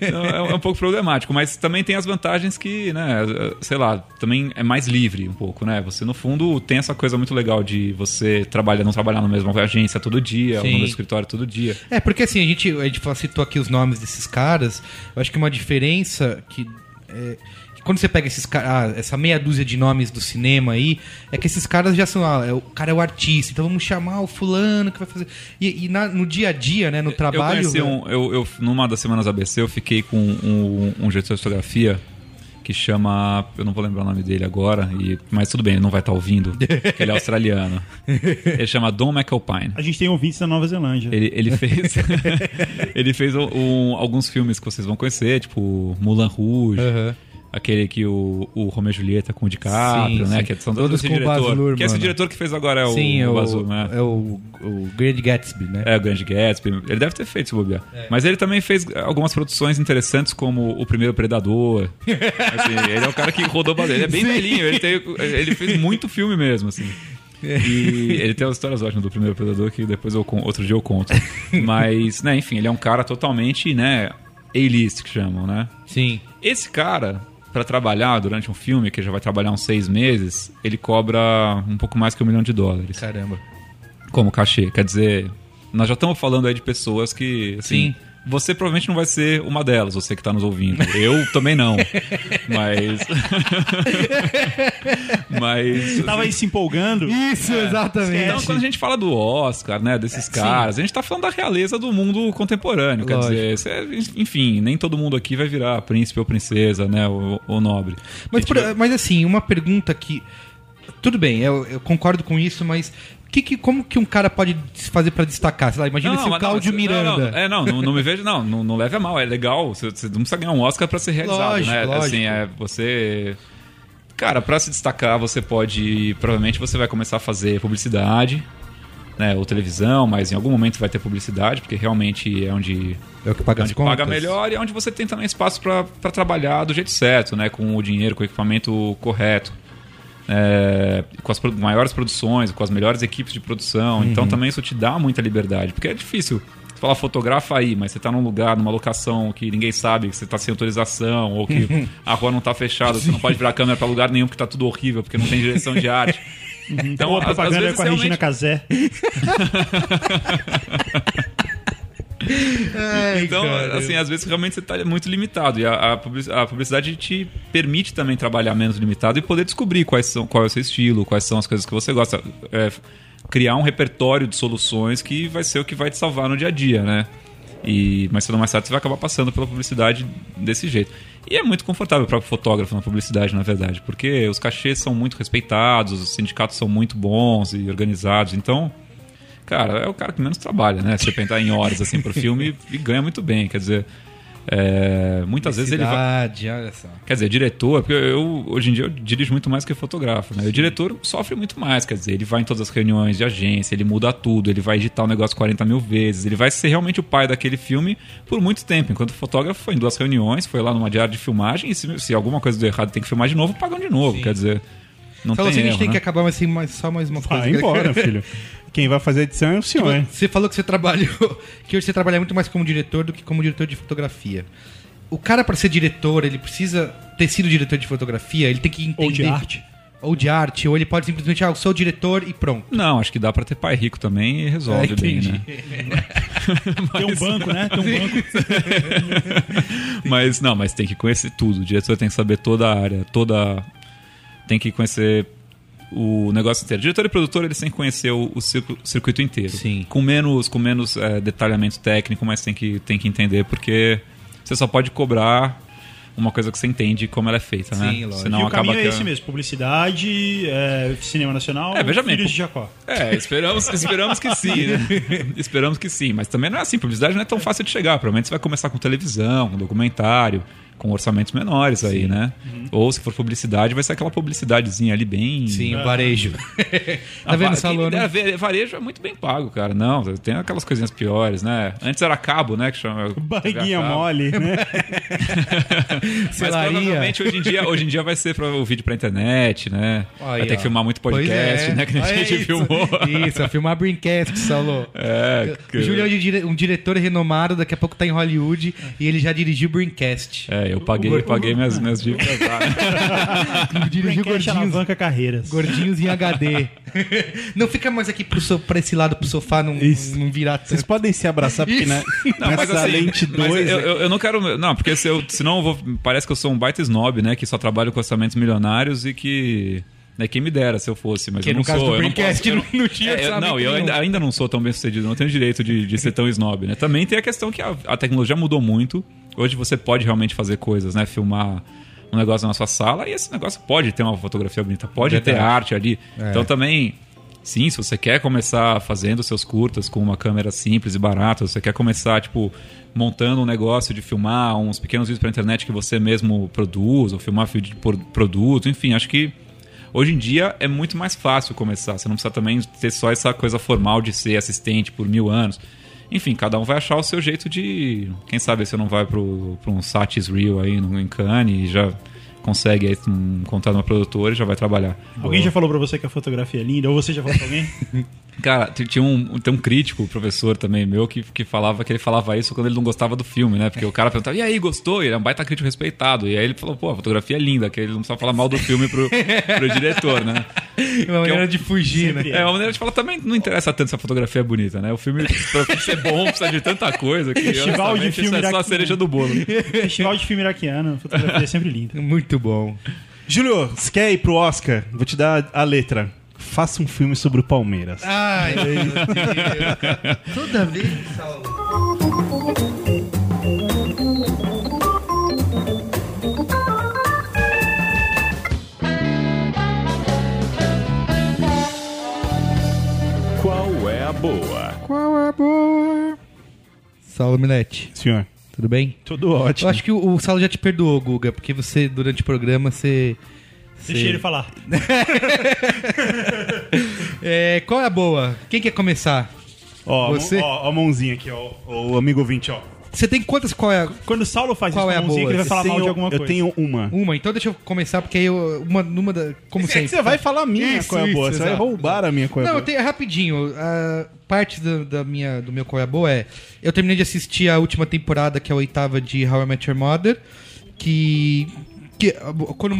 é um- é um pouco problemático, mas também tem as vantagens que, né, sei lá, também é mais livre um pouco, né? Você, no fundo, tem essa coisa muito legal de você trabalhar, não trabalhar na mesma agência todo dia, ou no escritório todo dia. É, porque assim, a gente, a gente citou aqui os nomes desses caras. Eu acho que uma diferença que é, que quando você pega esses caras, essa meia dúzia de nomes do cinema aí, é que esses caras já são, ah, é o cara é o artista, então vamos chamar o fulano que vai fazer. E, e na- no dia a dia, né, no Eu trabalho. conheci um, eu, eu, numa das semanas ABC, eu fiquei com um, um diretor de fotografia que chama. Eu não vou lembrar o nome dele agora, e, mas tudo bem, ele não vai estar ouvindo. porque ele é australiano. Ele chama Don McAlpine. A gente tem ouvintes da Nova Zelândia. Ele, ele fez. ele fez um- um- alguns filmes que vocês vão conhecer, tipo Mulan Rouge. Aham. Aquele que o, o Romeo e Julieta com o DiCaprio, Sim, né? sim. Que são Todos todos esse com o Baz diretor. Luhrmann, que esse né? diretor que fez agora é o, Sim, é o o, Baz Luhrmann, né? é o, o Grand Gatsby, né? É, o Grande Gatsby. Ele deve ter feito se bobear. Mas ele também fez algumas produções interessantes, como O Primeiro Predador. Assim, ele é um cara que rodou bastante. Ele é bem velhinho. Ele, tem, ele fez muito filme mesmo, assim. E ele tem umas histórias ótimas do Primeiro Predador que depois eu outro dia eu conto. Mas, né, enfim, ele é um cara totalmente, né, A-list que chamam, né? Sim. Esse cara, pra trabalhar durante um filme, que já vai trabalhar uns seis meses, ele cobra um pouco mais que um milhão de dólares Caramba. como cachê. Quer dizer, nós já estamos falando aí de pessoas que, assim, Sim. Você provavelmente não vai ser uma delas, você que está nos ouvindo. Eu também não. Mas. Mas. Você tava aí se empolgando. Isso, exatamente. Então, quando a gente fala do Oscar, né, desses caras, a gente tá falando da realeza do mundo contemporâneo. Quer Lógico. dizer, você- enfim, nem todo mundo aqui vai virar príncipe ou princesa, né, ou, ou nobre. Mas, por- gente vai- mas assim, uma pergunta que. Tudo bem, eu, eu concordo com isso, mas que, que, como que um cara pode fazer pra destacar? Sei lá, imagina se o Cláudio Miranda. Não, não, é, não, não, não me vejo, não, não, não leve a mal, é legal. Você, você não precisa ganhar um Oscar pra ser realizado, Lógico, né? lógico. Assim, é você. Cara, pra se destacar, você pode. Provavelmente você vai começar a fazer publicidade, né? Ou televisão, mas em algum momento vai ter publicidade, porque realmente é onde É o que paga as onde paga melhor e é onde você tem também espaço para trabalhar do jeito certo, né? Com o dinheiro, com o equipamento correto. É, com as maiores produções, com as melhores equipes de produção. Uhum. Então também isso te dá muita liberdade. Porque é difícil. Você fala fotografa aí, mas você tá num lugar, numa locação que ninguém sabe, que você tá sem autorização, ou que a rua não tá fechada, você não pode virar a câmera pra lugar nenhum porque tá tudo horrível, porque não tem direção de arte. Então, Ou a às- às propaganda é vezes, com a Regina realmente- Casé. Então, cara. assim, às vezes realmente você está muito limitado. E a, a publici- a publicidade te permite também trabalhar menos limitado e poder descobrir quais são, qual é o seu estilo, quais são as coisas que você gosta. É, criar um repertório de soluções que vai ser o que vai te salvar no dia a dia, né? E, mais cedo ou mais tarde você vai acabar passando pela publicidade desse jeito. E é muito confortável para o fotógrafo na publicidade, na verdade, porque os cachês são muito respeitados, os sindicatos são muito bons e organizados. Então, Cara, é o cara que menos trabalha, né? Se você pensar em horas assim pro filme e ganha muito bem. Quer dizer, é, muitas vezes ele vai. Cidade, olha só. Quer dizer, diretor, porque eu hoje em dia eu dirijo muito mais que fotógrafo, né? O diretor sofre muito mais, quer dizer, ele vai em todas as reuniões de agência, ele muda tudo, ele vai editar o negócio 40 mil vezes, ele vai ser realmente o pai daquele filme por muito tempo. Enquanto o fotógrafo foi em duas reuniões, foi lá numa diária de filmagem e se, se alguma coisa deu errado tem que filmar de novo, pagam de novo. Quer dizer, não Falou tem assim, a gente erro, tem né? que acabar, mas assim, mais- só mais uma coisa. Vai embora, filho. Quem vai fazer a edição é o senhor. hein? Você falou que você trabalhou, que hoje você trabalha muito mais como diretor do que como diretor de fotografia. O cara, para ser diretor, ele precisa ter sido diretor de fotografia, ele tem que entender. Ou de arte. Ou de arte, ou ele pode simplesmente, ah, eu sou diretor e pronto. Não, acho que dá pra ter pai rico também e resolve Ah, bem, né? Tem um banco, né? Tem um banco. Mas não, mas tem que conhecer tudo. O diretor tem que saber toda a área, toda. Tem que conhecer o negócio inteiro. Diretor e produtor, eles têm que conhecer o, o circu- circuito inteiro. Sim. Com menos, com menos é, detalhamento técnico, mas tem que, tem que entender, porque você só pode cobrar uma coisa que você entende como ela é feita, né? Sim, lógico. Senão e o acaba caminho é esse mesmo: publicidade, é, cinema nacional, É, veja bem, Filhos pu- de Jacó. É, esperamos, esperamos que sim, né? esperamos que sim. Mas também não é assim, publicidade não é tão fácil de chegar. Provavelmente você vai começar com televisão, com documentário, com orçamentos menores aí, né? Ou se for publicidade, vai ser aquela publicidadezinha ali bem. Sim, o varejo. Ah, tá vendo, Salô? né? Varejo é muito bem pago, cara. Não, tem aquelas coisinhas piores, né? Antes era cabo, né? Que chama. Barriguinha mole, né? Mas provavelmente hoje em dia, hoje em dia vai ser para o vídeo pra internet, né? Aí, vai ter ó. que filmar muito podcast, é. né? Que a Olha gente isso. filmou. Isso, é filmar Brincast, Salô. É, O Júlio é um dire- um diretor renomado, daqui a pouco tá em Hollywood e ele já dirigiu Brincast. É, eu paguei, eu paguei minhas, minhas dívidas lá, né? Dirigiu gordinhos, alavanca carreiras. gordinhos em HD. Não fica mais aqui pro so, pra esse lado pro sofá não, Isso. não virar Vocês tanto. podem se abraçar, porque na, Não, mas nessa assim, lente mas 2. eu, eu, eu não quero. Não, porque se eu, senão eu vou, parece que eu sou um baita snob, né? Que só trabalho com orçamentos milionários e que. Né, quem me dera se eu fosse, mas Que eu no não caso sou. do eu não posso- eu não, não tinha É, eu- não, eu ainda, ainda não sou tão bem sucedido, não tenho direito de, de ser tão snob, né? Também tem a questão que a, a tecnologia mudou muito. Hoje você pode realmente fazer coisas, né? Filmar um negócio na sua sala e esse negócio pode ter uma fotografia bonita, pode ter Verdade. arte ali. É. Então também, sim, se você quer começar fazendo seus curtas com uma câmera simples e barata, você quer começar, tipo, montando um negócio de filmar uns pequenos vídeos pra internet que você mesmo produz, ou filmar vídeo de por- produto, enfim, acho que Hoje em dia é muito mais fácil começar. Você não precisa também ter só essa coisa formal de ser assistente por mil anos. Enfim, cada um vai achar o seu jeito de. Quem sabe você não vai pro um Satis Real aí no em Cannes e já consegue aí um numa produtora e já vai trabalhar. Alguém já falou pra você que a fotografia é linda? Ou você já falou pra alguém? Cara, tinha um, tem um crítico, professor também meu, que, que falava que ele falava isso quando ele não gostava do filme, né? Porque o cara perguntava, e aí, gostou? E ele é um baita crítico respeitado. E aí ele falou, pô, a fotografia é linda, que ele não precisa falar mal do filme pro, pro diretor, né? Uma maneira eu- de fugir, né? Sempre É, uma maneira de falar também não interessa tanto se a fotografia é bonita, né? O filme, pra ser bom, precisa de tanta coisa que Festival de filme isso é só a cereja do bolo. Festival de filme iraquiano, a fotografia é sempre linda. Muito bom. Júlio, você quer ir pro Oscar? Vou te dar a letra. Faça um filme sobre o Palmeiras. Ai, meu Deus. Toda vez, Saulo. Qual é a boa? Qual é a boa? Saulo Milete, Senhor, tudo bem? tudo ótimo. Eu acho que o, o Saulo já te perdoou, Guga, porque você, durante o programa, você... Deixa ele falar. É, qual é a boa? Quem quer começar? Ó, Você- ó, ó a mãozinha aqui, ó. O amigo ouvinte, ó. Você tem quantas? Qual é a... Quando o Saulo faz Qual isso é a com a mãozinha, boa? que ele vai falar Eu mal de tenho- alguma eu coisa. tenho uma. Uma, então deixa eu começar, porque aí eu, uma, numa da, como É sempre. você vai falar a minha Isso, qual é a boa. isso, Você vai exato, roubar a minha qual é a Não, boa. eu tenho, rapidinho. A parte da, da minha, do meu qual é a boa é. Eu terminei de assistir a última temporada, que é a oitava de How I Met Your Mother. Que. Que quando,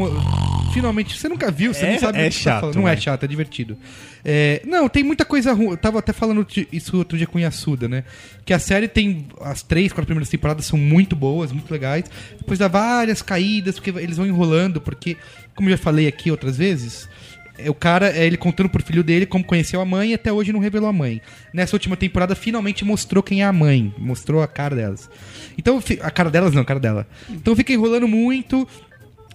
finalmente. Você nunca viu, você É- não sabe é o que você tá chato, falando. Não é né? chato, é divertido. É, não, tem muita coisa ruim. Eu tava até falando isso outro dia com o Yasuda, né? Que a série tem. As três, quatro primeiras temporadas são muito boas, muito legais. Depois dá várias caídas, porque eles vão enrolando, porque, como eu já falei aqui outras vezes. É, O cara, é ele contando pro filho dele como conheceu a mãe e até hoje não revelou a mãe. Nessa última temporada, finalmente mostrou quem é a mãe. Mostrou a cara delas. Então, a cara delas não, a cara dela. Então fica enrolando muito.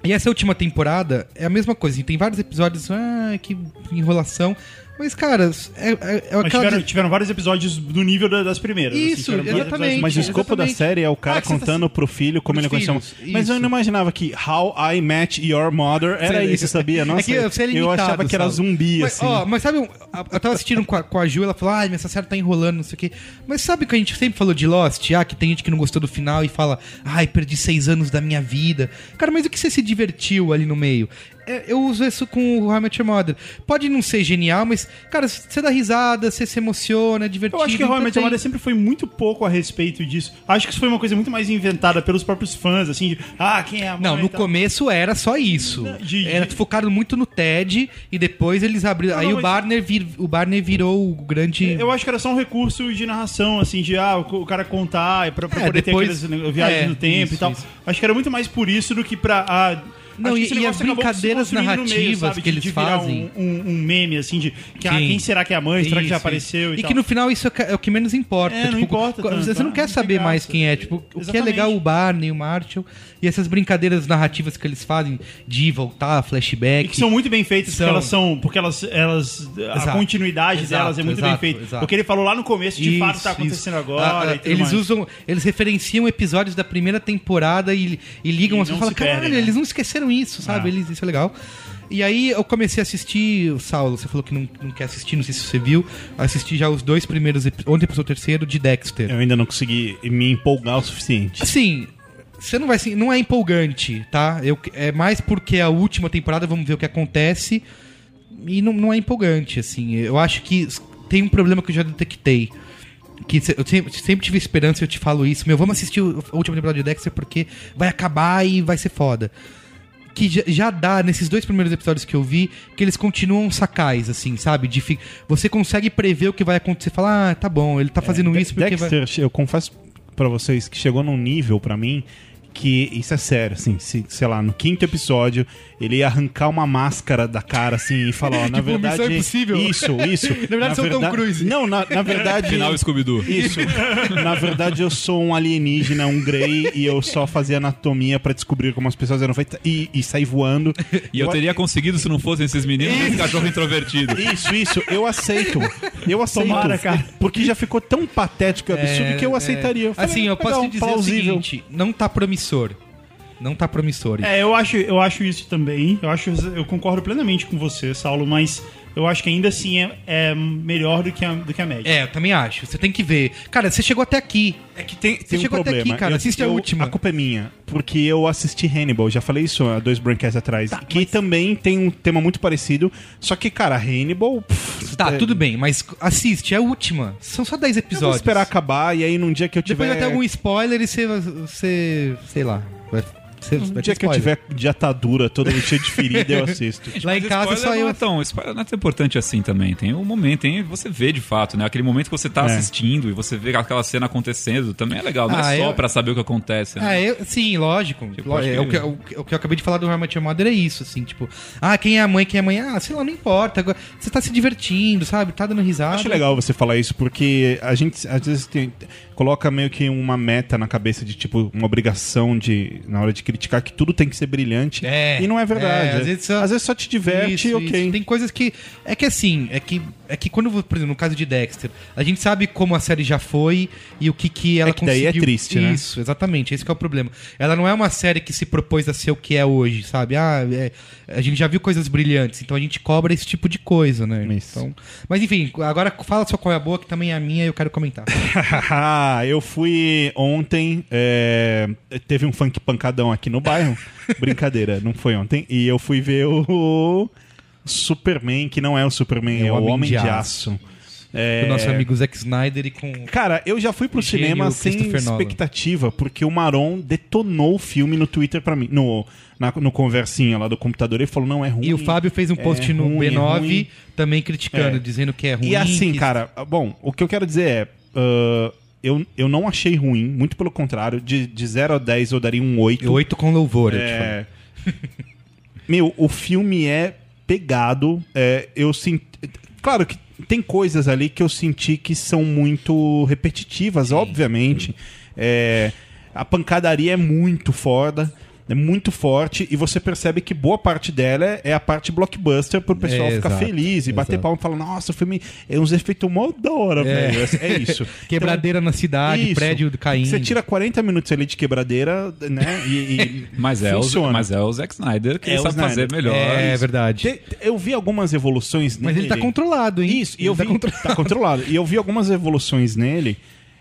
E essa última temporada é a mesma coisa. Tem vários episódios, ah, que enrolação. Mas, cara, é, é, é Mas tiveram, tiveram vários episódios do nível da- das primeiras. assim, Isso, vários exatamente. Mas o escopo da exatamente. série é o cara Ah, você tá contando pro filho como Pros ele conheceu. Mas eu não imaginava que How I Met Your Mother era isso, sabia? Nossa, é que eu limitado, achava que era sabe? zumbi, mas, assim. Ó, mas sabe, eu tava assistindo com a, com a Ju, ela falou, ai, mas essa série tá enrolando, não sei o quê. Mas sabe que a gente sempre falou de Lost? Ah, que tem gente que não gostou do final e fala, ai, perdi seis anos da minha vida. Cara, mas o que você se divertiu ali no meio? É, eu uso isso com o How I Met Your Mother. Pode não ser genial, mas, cara, você dá risada, você se emociona, é divertido. Eu acho que How I Met Your entretém. Mother sempre foi muito pouco a respeito disso. Acho que isso foi uma coisa muito mais inventada pelos próprios fãs, assim, de, ah, quem é a mãe Não, no começo era só isso. Não, de- Era de- focado muito no Ted e depois eles abriram. Não, aí não, o Barney, vir- o Barney virou o grande. Eu acho que era só um recurso de narração, assim, de ah, o cara contar, pra, pra É, poder depois- ter aquelas né, viagens é, no tempo isso, e tal. isso. Acho que era muito mais por isso do que pra. Ah, Não, e- e as brincadeiras meio, narrativas sabe? que De- eles de fazem. Um, um- um meme, assim, de que, ah, quem será que é a mãe? será que já apareceu e, E que no final isso é é o que menos importa. É, não tipo, importa co- tanto, Você não ah, quer não saber mais quem é. Tipo, o que é Exatamente. legal o Barney, o Marshall e essas brincadeiras narrativas que eles fazem de voltar, flashback. E que são muito bem feitas São. porque elas são. Porque elas. elas a Exato. continuidade Exato, delas é muito exato, bem feita. exato. O que ele falou lá no começo, de fato, Isso, tá acontecendo isso. agora. Ah, ah, e eles mais. usam, eles referenciam episódios da primeira temporada e, e ligam E assim e não falam, caralho, né?" eles não esqueceram isso, sabe? Ah. Eles, isso é legal. E aí eu comecei a assistir, o Saulo, você falou que não, não quer assistir, não sei se você viu. Assisti já os dois primeiros, ontem episódio terceiro de Dexter. Eu ainda não consegui me empolgar o suficiente. Assim, você não vai se- não é empolgante, tá? Eu, é mais porque a última temporada, vamos ver o que acontece. E não, não é empolgante, assim. Eu acho que tem um problema que eu já detectei. Que eu sempre, sempre tive esperança, eu te falo isso. Meu, vamos assistir o- a última temporada de Dexter porque vai acabar e vai ser foda. Que já, já dá, nesses dois primeiros episódios que eu vi, que eles continuam sacais, assim, sabe? De fi- você consegue prever o que vai acontecer. Falar, ah, tá bom, ele tá fazendo isso porque vai. Dexter, eu confesso pra vocês que chegou num nível pra mim que isso é sério, assim, se, sei lá, no quinto episódio, ele ia arrancar uma máscara da cara, assim, e falar, ó, na Tipo, verdade... Missão Impossível. Isso, isso. Na verdade, sou Tom Cruise. Não, na, na verdade... Final Scooby-Doo. Isso. Na verdade, eu sou um alienígena, um Grey, e eu só fazia anatomia pra descobrir como as pessoas eram feitas e, e sair voando. E eu teria conseguido se não fossem esses meninos e esse cachorro introvertido. Isso, isso, eu aceito. Eu aceito. Tomara, cara. Porque já ficou tão patético e absurdo que eu aceitaria. Eu falei, assim, eu posso te dizer plausível. o seguinte: não tá promissor. Não tá promissor. É, eu acho, eu acho isso também. Eu acho, eu concordo plenamente com você, Saulo, mas eu acho que ainda assim é, é melhor do que a, do que a média. É, eu também acho. Você tem que ver. Cara, você chegou até aqui. É que tem, Você tem um chegou até problema. aqui, cara. Eu- Assiste a eu- última. A culpa é minha, porque eu assisti Hannibal, já falei isso há dois Braincasts atrás, que também tem um tema muito parecido, só que, cara, Hannibal... pff, Tá, é- tudo bem, mas assiste, é a última. São só 10 Eu vou episódios. esperar acabar e aí num dia que eu tiver... Depois vai ter algum spoiler e você. você sei lá. Vai, você, Um ter dia que eu spoiler. tiver de atadura, todo cheio de ferida, eu assisto. Lá em casa só eu. é tão, spoiler não é tão importante assim também. Tem um momento, tem você vê de fato, né? Aquele momento que você tá É. assistindo e você vê aquela cena acontecendo também é legal. Não Ah, é só eu- pra saber o que acontece. né? Ah, eu, sim, lógico. Tipo, acho é, que- o, que, o, o que eu acabei de falar do Your Mother é isso, assim, tipo, ah, quem é a mãe, quem é a mãe? Ah, sei lá, não importa. Agora, você tá se divertindo, sabe? Tá dando risada. Acho legal você falar isso, porque a gente às vezes tem- coloca meio que uma meta na cabeça de tipo, uma obrigação de, na hora de criticar, que tudo tem que ser brilhante. É, e não é verdade. é, às vezes só- às vezes só te diverte, Isso, ok. isso. Tem coisas que. É que assim, é que, é que quando, por exemplo, no caso de Dexter, a gente sabe como a série já foi e o que, que ela É que daí é conseguiu. triste, né? Isso, exatamente. Esse que é o problema. Ela não é uma série que se propôs a ser o que é hoje, sabe? Ah, é- a gente já viu coisas brilhantes, então a gente cobra esse tipo de coisa, né? Isso. Então, mas enfim, agora fala só qual é a boa, que também é a minha e eu quero comentar. eu fui ontem. é, teve um funk pancadão aqui no bairro. Brincadeira, não foi ontem. E eu fui ver o Superman, que não é o Superman, é, o Homem, de Aço. É, Com o nosso amigo Zack Snyder e com. Cara, eu já fui pro Gênio cinema sem expectativa, porque o Maron detonou o filme no Twitter pra mim, no, na- no conversinha lá do computador. Ele falou, não, é ruim. E o Fábio fez um post é no ruim, é B9 ruim. também criticando, É. dizendo que é ruim. E assim, que- cara, bom, o que eu quero dizer é. ah, eu, eu não achei ruim, muito pelo contrário. De, de 0 a 10 eu daria um 8. Oito com louvor. É... Meu, o filme é pegado. é, eu senti. Claro que tem coisas ali que eu senti que são muito repetitivas, obviamente. É, a pancadaria é muito foda. É muito forte e você percebe que boa parte dela é- é a parte blockbuster pro pessoal É, ficar exato, feliz e bater exato. palma e falar: Nossa, o filme é uns efeitos mó da hora, É. velho. É, é isso. Quebradeira na cidade, Isso. prédio caindo. Você tira 40 minutos ali de quebradeira, né? E, e Mas, é o, mas é o Zack Snyder que É o sabe fazer Snyder. melhor. É Isso. verdade. Te- Eu vi algumas evoluções Mas nele. ele tá controlado, hein? Isso, e Ele eu tá vi. contro- Tá controlado. E eu vi algumas evoluções nele.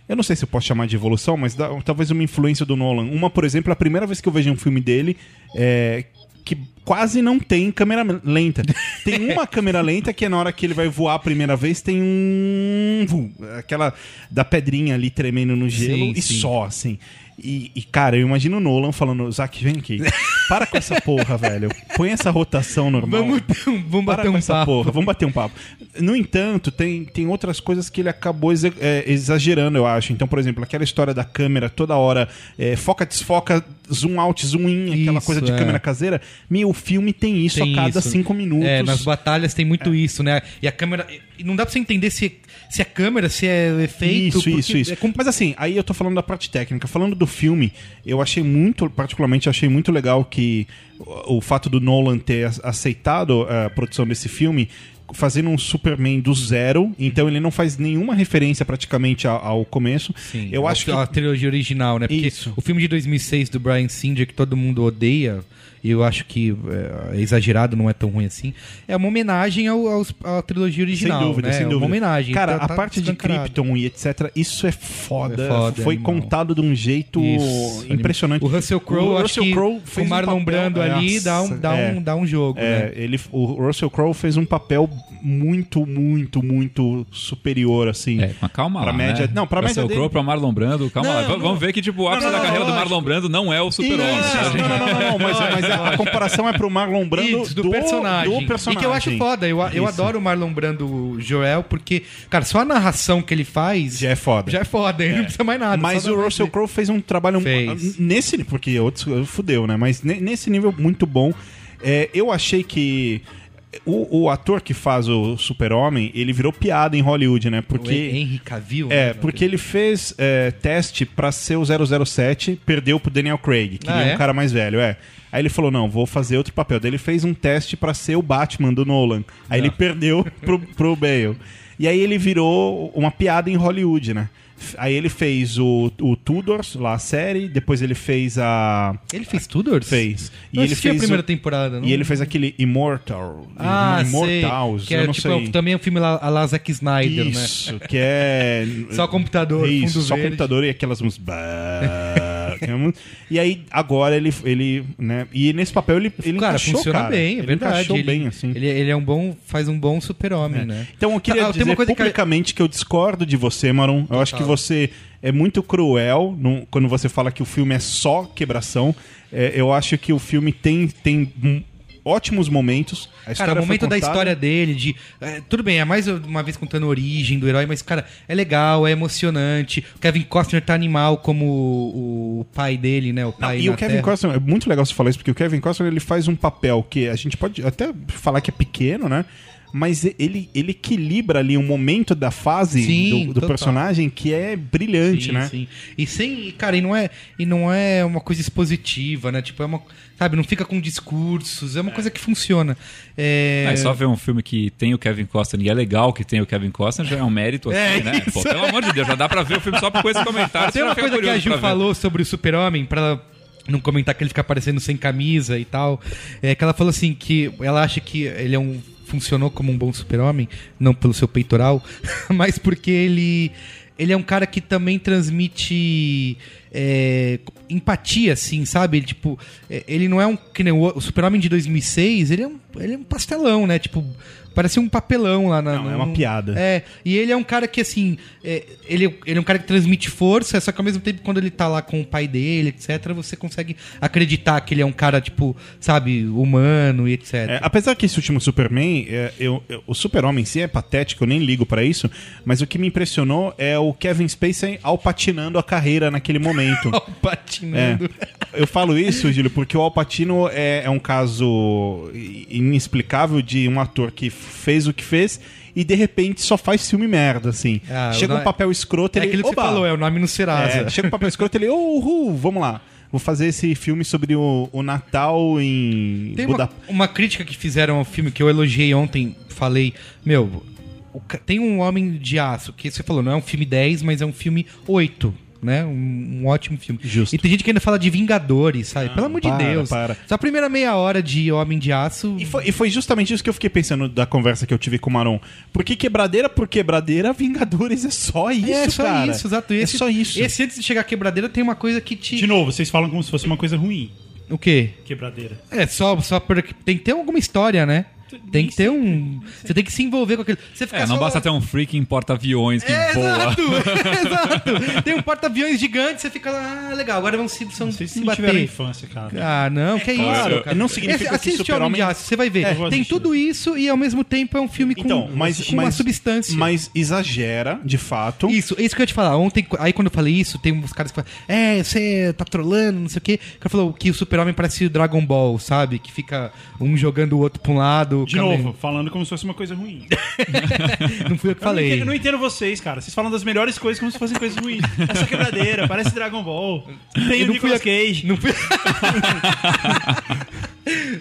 Eu não sei se eu posso chamar de evolução, mas dá- talvez uma influência do Nolan. Uma, por exemplo, a primeira vez que eu vejo um filme dele é. Que quase não tem câmera lenta. Tem uma câmera lenta que é na hora que ele vai voar a primeira vez, tem um. Aquela da pedrinha ali tremendo no gelo Sim, e sim. só, assim. E, e, cara, eu imagino o Nolan falando, Zack, vem aqui. Para com essa porra, velho. Põe essa rotação normal. Vamos, um- vamos Para bater com um essa papo. porra, vamos bater um papo. No entanto, tem, tem outras coisas que ele acabou exa- é, exagerando, eu acho. Então, por exemplo, aquela história da câmera toda hora, é, foca, desfoca, zoom out, zoom in, aquela Isso, coisa de é. câmera caseira. Meu, o filme tem isso Tem a cada isso. cinco minutos. É, nas batalhas tem muito isso, né? E a câmera. Não dá pra você entender se, se é câmera, se é efeito. Isso, isso, isso. é Mas assim, aí eu tô falando da parte técnica. Falando do filme, eu achei muito, particularmente, achei muito legal que o, o fato do Nolan ter ac- aceitado a produção desse filme fazendo um Superman do zero, então ele não faz nenhuma referência praticamente ao, ao começo. Sim, eu a- acho que a trilogia original, né? Porque Isso. o filme de 2006 do Brian Singer, que todo mundo odeia, e eu acho que é, é exagerado, não é tão ruim assim, é uma homenagem ao, aos- à trilogia original, sem dúvida, né? sem É dúvida. uma homenagem. Cara, Tá- a tá parte de. Krypton e etc, isso é foda. É foda, Foi animal. contado de um jeito Isso, impressionante. O Russell Crowe, O acho Russell que Crowe o fez um Marlon papel- Brando ali dá um, dá, é. um, dá um jogo, É, né? ele, o Russell Crowe fez um papel muito, muito, muito superior, assim. É, mas calma Pra lá, média- né? não, pra média Russell dele- Crowe, pra Marlon Brando, calma Não, lá. Não. Vamos ver que, tipo, o ápice da carreira do Marlon. Brando não é o super-homem. Não, tá, não, não, não, mas, mas a, comparação é pro Marlon Brando Isso, do, personagem. do personagem. E que eu acho foda. Eu, eu Isso. adoro o Marlon Brando Joel, porque, cara, só a narração que ele faz. Já é foda. Já é foda, ele não precisa mais nada. Mas o Russell Crowe fez um trabalho Fez. nesse porque outros fudeu, né? Mas ne- nesse nível muito bom. É, eu achei que o, o ator que faz o Super-Homem, ele virou piada em Hollywood, né? O Porque Henry Cavill. é, né, porque ele fez é, teste pra ser o 007, perdeu pro Daniel Craig, que Ah, é é? um cara mais velho, é. Aí ele falou, não, vou fazer outro papel. Daí ele fez um teste pra ser o Batman do Nolan. Aí ele perdeu pro, pro Bale. E aí ele virou uma piada em Hollywood, né? Aí ele fez o, o Tudors, lá a série, depois ele fez a... Ele fez tudo? Fez. E Não ele assisti a fez primeira o- temporada, não? E ele fez aquele Immortal. Ah, Immortals, sei. Que eu é, não tipo, sei. também é um filme lá, a lá Zack Snyder, né? Isso, que é. Só computador, Isso, só verde. computador e aquelas músicas. É e aí, agora ele. ele né, e nesse papel ele, ele cara, encaixou, funciona cara. bem, é ele verdade. ele, bem, assim. Ele, ele é um bom, faz um bom super-homem, né? Então eu queria Ah, dizer coisa que- publicamente que... eu discordo de você, Maron. Eu acho que você é muito cruel quando você fala que o filme é só quebração. É, eu acho que o filme tem, tem hum, ótimos momentos. A Cara, o momento da história dele, de. é, tudo bem, é mais uma vez contando a origem do herói, mas, cara, é legal, é emocionante. O Kevin Costner tá animal como o, o pai dele, né? O Não, pai e na o Kevin Terra. Costner, é muito legal você falar isso, porque o Kevin Costner ele faz um papel que a gente pode até falar que é pequeno, né? Mas ele, ele equilibra ali um momento da fase Sim, do, do personagem que é brilhante, Sim, né? sim. E sem, cara, e não é, e não é uma coisa expositiva, né? Tipo, é uma, sabe, não fica com discursos, é uma coisa que funciona. É, Ah, e só ver um filme que tem o Kevin Costner e é legal que tem o Kevin Costner já é um mérito É, assim, né? Pô, pelo amor de Deus, já dá pra ver o filme só com esse comentário. Tem uma coisa que a Gil falou sobre o super-homem, pra ela não comentar que ele fica aparecendo sem camisa e tal, é que ela falou assim, que ela acha que ele é um funcionou como um bom super-homem, não pelo seu peitoral, mas porque ele ele é um cara que também transmite é, empatia, assim, sabe? Ele, tipo, é, ele não é um. Que nem o, Super-Homem de 2006, ele é, um, ele é um pastelão, né? Tipo, parece um papelão lá na. Não, é no- uma no- piada. É, e ele é um cara que, assim, é, ele, ele é um cara que transmite força, só que ao mesmo tempo, quando ele tá lá com o pai dele, etc., você consegue acreditar que ele é um cara, tipo, sabe, humano e etc. É, apesar que esse último Superman, é, eu- eu- o Super-Homem em si é patético, eu nem ligo pra isso, mas o que me impressionou é o Kevin Spacey alpatinando a carreira naquele momento. É. Patinando. Eu falo isso, Gílio, porque o Alpatino é, é um caso inexplicável de um ator que fez o que fez e de repente só faz filme merda, assim. Ah, chega um no- papel escroto, É ele... aquilo que você falou, é o nome no Serasa. É, chega um papel escroto, ele... Oh, uhul, vamos lá. Vou fazer esse filme sobre o, o Natal em Tem Buda... uma, uma crítica que fizeram ao filme que eu elogiei ontem, falei, meu, o tem um Homem de Aço, que você falou, não é um filme 10, mas é um filme 8. Né? Um, um ótimo filme. Justo. E tem gente que ainda fala de Vingadores, sabe? Pelo amor de para, Deus. para. Só a primeira meia hora de Homem de Aço. E foi, e foi justamente isso que eu fiquei pensando da conversa que eu tive com o Maron. Porque quebradeira por quebradeira, Vingadores é só isso, é só cara. isso, exato. É Esse, só isso. Esse antes de chegar à quebradeira tem uma coisa que te. De novo, vocês falam como se fosse uma coisa ruim. O quê? Quebradeira. É, só, só porque tem que ter alguma história, né? Tem que ter um. Você tem que se envolver com aquilo. Você fica É, não só- basta ter um freaking porta-aviões que É, voa. exato, exato. Tem um porta-aviões gigante, você fica lá, ah, legal, agora vamos se, são, Vocês se não tiveram bater. infância, cara. Ah, não, que é claro, isso, cara. não significa Esse, que Super-Homem- você vai ver. É, Tem tudo isso e ao mesmo tempo é um filme com, Então, mas, com uma mas- substância. Mas exagera, de fato. Isso, isso que eu ia te falar. Ontem, aí quando eu falei isso, tem uns caras que falam, é, você tá trolando, não sei o quê. O cara falou que o super-homem parece o Dragon Ball, sabe? Que fica um jogando o outro pra um lado. De Kamen- novo, falando como se fosse uma coisa ruim. Não fui eu que Eu não, falei. entendo, eu não entendo vocês, cara. Vocês falam das melhores coisas como se fossem coisas ruins. Essa quebradeira, parece Dragon Ball. Tem Eu o não fui Nicolas a- Cage. Não fui...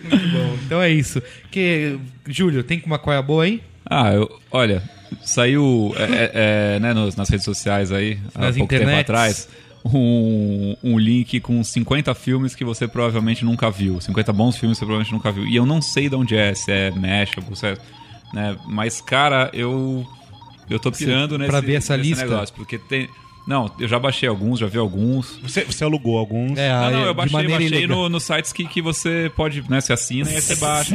Muito bom. Então é isso. Que, Júlio, tem uma coia boa aí? Ah, eu, olha, saiu é, é, é, né, nos- nas redes sociais aí, Nas há pouco tempo atrás, um, um link com 50 filmes que você provavelmente nunca viu. 50 bons filmes que você provavelmente nunca viu. E eu não sei de onde é, se é México, se é, né, mas, cara, eu eu tô pirando nesse, pra ver essa lista? negócio, porque tem... Não, eu já baixei alguns, já vi alguns. Você, você alugou alguns. É, Não, não, eu baixei, baixei no, nos sites que, que você pode, né, você assina e aí você baixa.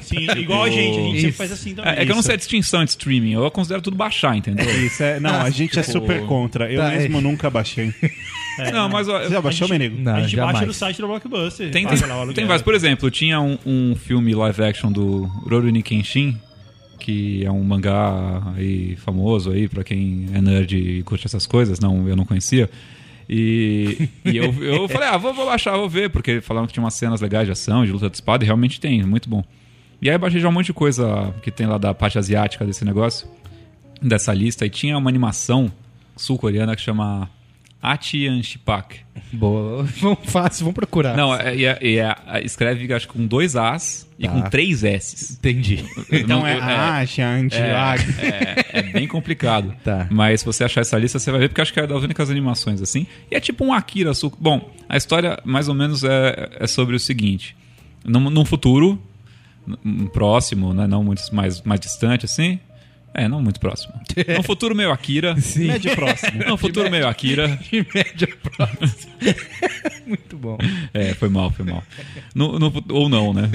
Sim, igual a gente, a gente sempre faz assim também. É, é que eu não sei a distinção de streaming, eu considero tudo baixar, entendeu? Isso é, não, a gente é Tipo- super contra. Eu Tá, mesmo é. nunca baixei. não, mas ó, Você já baixou, gente- Menigo? Não, a gente jamais. baixa no site do Blockbuster. Tem, tem, lá tem vários. Por exemplo, tinha um, um filme live action do Rurouni Kenshin, que é um mangá aí famoso aí pra quem é nerd e curte essas coisas. Não, eu não conhecia. E, e eu, eu falei, ah, vou, vou baixar, vou ver, porque falaram que tinha umas cenas legais de ação, de luta de espada, e realmente tem, muito bom. E aí eu baixei já um monte de coisa que tem lá da parte asiática desse negócio, dessa lista, e tinha uma animação sul-coreana que chama Atian Shipak. Boa. Vamos fácil, vamos procurar. Não, é, é- é- é- escreve acho que com dois As e Tá. com três S. Entendi. Então Não, é, eu- ah, Xianti, é, é, é bem complicado. Tá. Mas se você achar essa lista, você vai ver, porque acho que é das únicas animações assim. E é tipo um Akira. Bom, a história mais ou menos é, é sobre o seguinte: num, num futuro próximo, né, não muito mais, mais distante assim. É, não muito próximo. Num futuro meio Akira. Sim. médio próximo. Num futuro meio Akira. De média próxima. Muito bom. É, foi mal, foi mal. No, no ou não, né?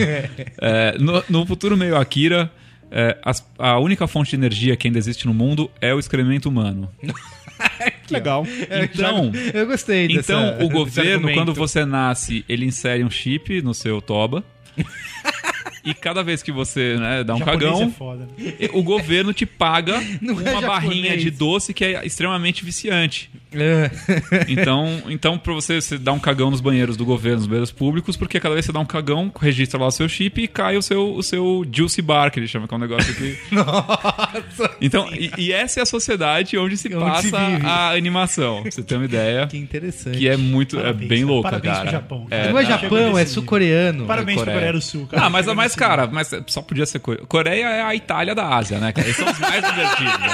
É, no, no futuro meio Akira, é, as- a única fonte de energia que ainda existe no mundo é o excremento humano. Legal. Então, Eu gostei dessa, então o governo, quando você nasce, ele insere um chip no seu toba. E cada vez que você né, dá um Japonês cagão, é foda. né? o governo te paga Não é uma barrinha japonês. de doce que é extremamente viciante. É. Então, então pra você, você dar um cagão nos banheiros do governo, nos banheiros públicos, porque cada vez que você dá um cagão, registra lá o seu chip e cai o seu, o seu Juicy Bar, que ele chama, que é um negócio que. Nossa. Então, e, e essa é a sociedade onde se Onde passa se a animação. Pra você ter uma ideia. Que interessante. Que é muito. Parabéns, é bem cara. louca, Parabéns cara. pro Japão, É. Não é Japão, é sul-coreano. Parabéns pra Coreia. Coreia do Sul, cara. Ah, mas, mas cara, mas só podia ser Coreia. Coreia é a Itália da Ásia, né, cara? Eles são os mais divertidos. né?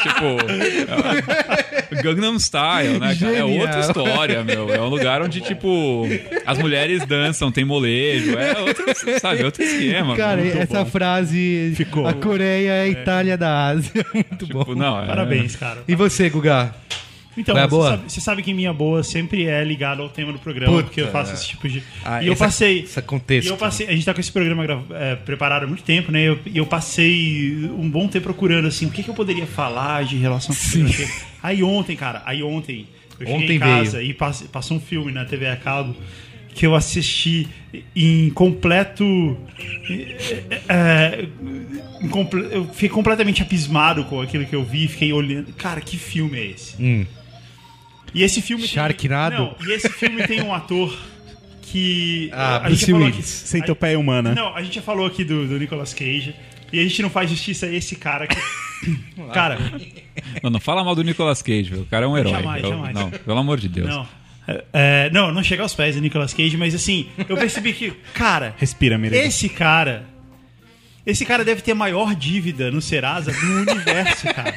tipo, é, Gangnam Style, né, cara? É outra história, meu. É um lugar onde, tipo, as mulheres dançam, tem molejo. É outro, sabe, outro esquema. Cara, muito essa bom. frase. Ficou. A Coreia é a Itália da Ásia. Muito Tipo, bom. não, é- Parabéns, cara. E você, Guga? Então, a você sabe, você sabe que minha boa sempre é ligada ao tema do programa, Puta. porque eu faço esse tipo de. Ah, e eu essa- passei. essa contexto. E eu passei. A gente tá com esse programa gra- é, preparado há muito tempo, né? E eu, eu passei um bom tempo procurando, assim, o que, que eu poderia falar de relação com fotografia. Aí ontem, cara, aí ontem, eu cheguei Ontem em casa e passe- passou um filme na TV a cabo que eu assisti em completo. é, em comple- eu fiquei completamente abismado com aquilo que eu vi, fiquei olhando. Cara, que filme é esse? Hum. E esse filme. Sharknado? Tem, não, e esse filme tem um ator que. Ah, a Bruce já falou Willis. aqui- Centopeia humana. Não, a gente já falou aqui do, do Nicolas Cage. E a gente não faz justiça a esse cara que. cara, Não, não fala mal do Nicolas Cage. O cara é um herói. Jamais, Eu- jamais. Não, pelo amor de Deus. não. É, é, não, não chega aos pés do Nicolas Cage, mas assim, eu percebi que, cara, Respira, Miriam. esse cara. Esse cara deve ter a maior dívida no Serasa do universo, cara.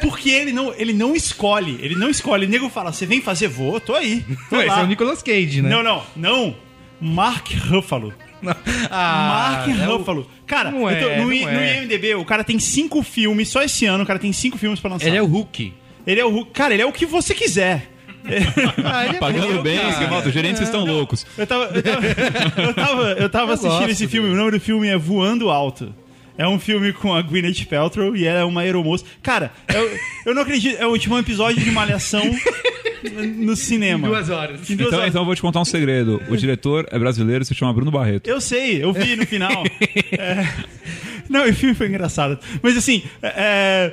Porque ele não, ele não escolhe. Ele não escolhe. O nego fala: você vem fazer voo? Tô aí. Tô Esse lá. é o Nicolas Cage, né? Não, não, não. Mark Ruffalo. Ah, Mark é o- Ruffalo. Cara, Não eu tô- é, no, não I- no é. IMDB, o cara tem cinco filmes, só esse ano o cara tem cinco filmes pra lançar. Ele é o Hulk. Ele é o Hulk. Cara, ele é o que você quiser. Ah, ele é Pagando bem, os gerentes estão loucos. Eu tava, eu tava, eu tava, eu tava Eu assistindo gosto esse filme. dele. O nome do filme é Voando Alto. É um filme com a Gwyneth Paltrow e ela é uma aeromoça. Cara, eu, eu não acredito. É o último episódio de Malhação no cinema. Duas horas. Em duas Então, horas. então eu vou te contar um segredo. O diretor é brasileiro, se chama Bruno Barreto. Eu sei, eu vi no final. É, Não, o filme foi engraçado. Mas assim, é,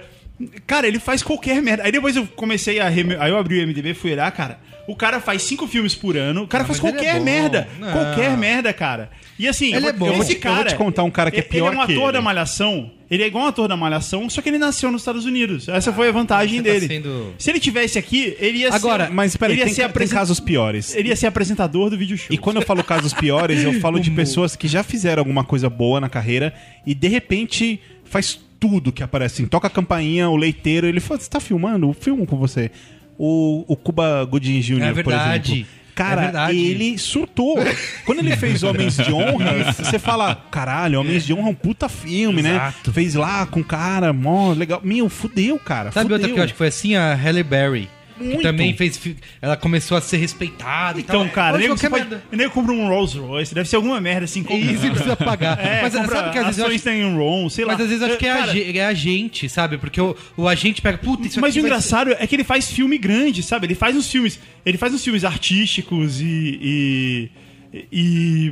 cara, ele faz qualquer merda. Aí depois eu comecei a. reme- Aí eu abri o MDB fui olhar, cara. O cara faz cinco filmes por ano. O cara faz ele qualquer é merda. Não. Qualquer merda, cara. E assim, Ele eu é bom. Esse te- eu vou te contar um cara que é pior Ele é um ator da Malhação. Ele é igual um ator da Malhação, só que ele nasceu nos Estados Unidos. Essa foi a vantagem Você tá dele. sendo- Se ele tivesse aqui, ele ia Agora, ser. Mas peraí, ele ia tem, ser apresen- casos piores. Ele ia ser apresentador do vídeo show. E quando eu falo casos piores, eu falo de pessoas que já fizeram alguma coisa boa na carreira e de repente faz tudo que aparece. Assim, toca a campainha, o leiteiro, ele fala: Você tá filmando? Eu filmo com você. O, o Cuba Gooding Jr., É por exemplo. Cara, É ele surtou. Quando ele fez Homens de Honra, você fala, caralho, Homens de Honra é um puta filme, Exato. né? Fez lá com o cara, mó legal. Meu, fudeu, cara. Sabe fudeu. outra que eu acho que foi assim? A Halle Berry. Muito. também fez. Ela começou a ser respeitada e Então, tal. cara, nego, pode, nego compra um Rolls Royce, deve ser alguma merda assim. Compra, E isso precisa pagar. É, mas compra sabe que às vezes ações acho. tem um ROM, sei lá. Mas às vezes eu acho que é, Cara, é a gente, sabe? Porque o, o agente pega. Puta, isso Mas o engraçado é que ele faz filme grande, sabe? Ele faz uns filmes. Ele faz uns filmes artísticos e. e. e,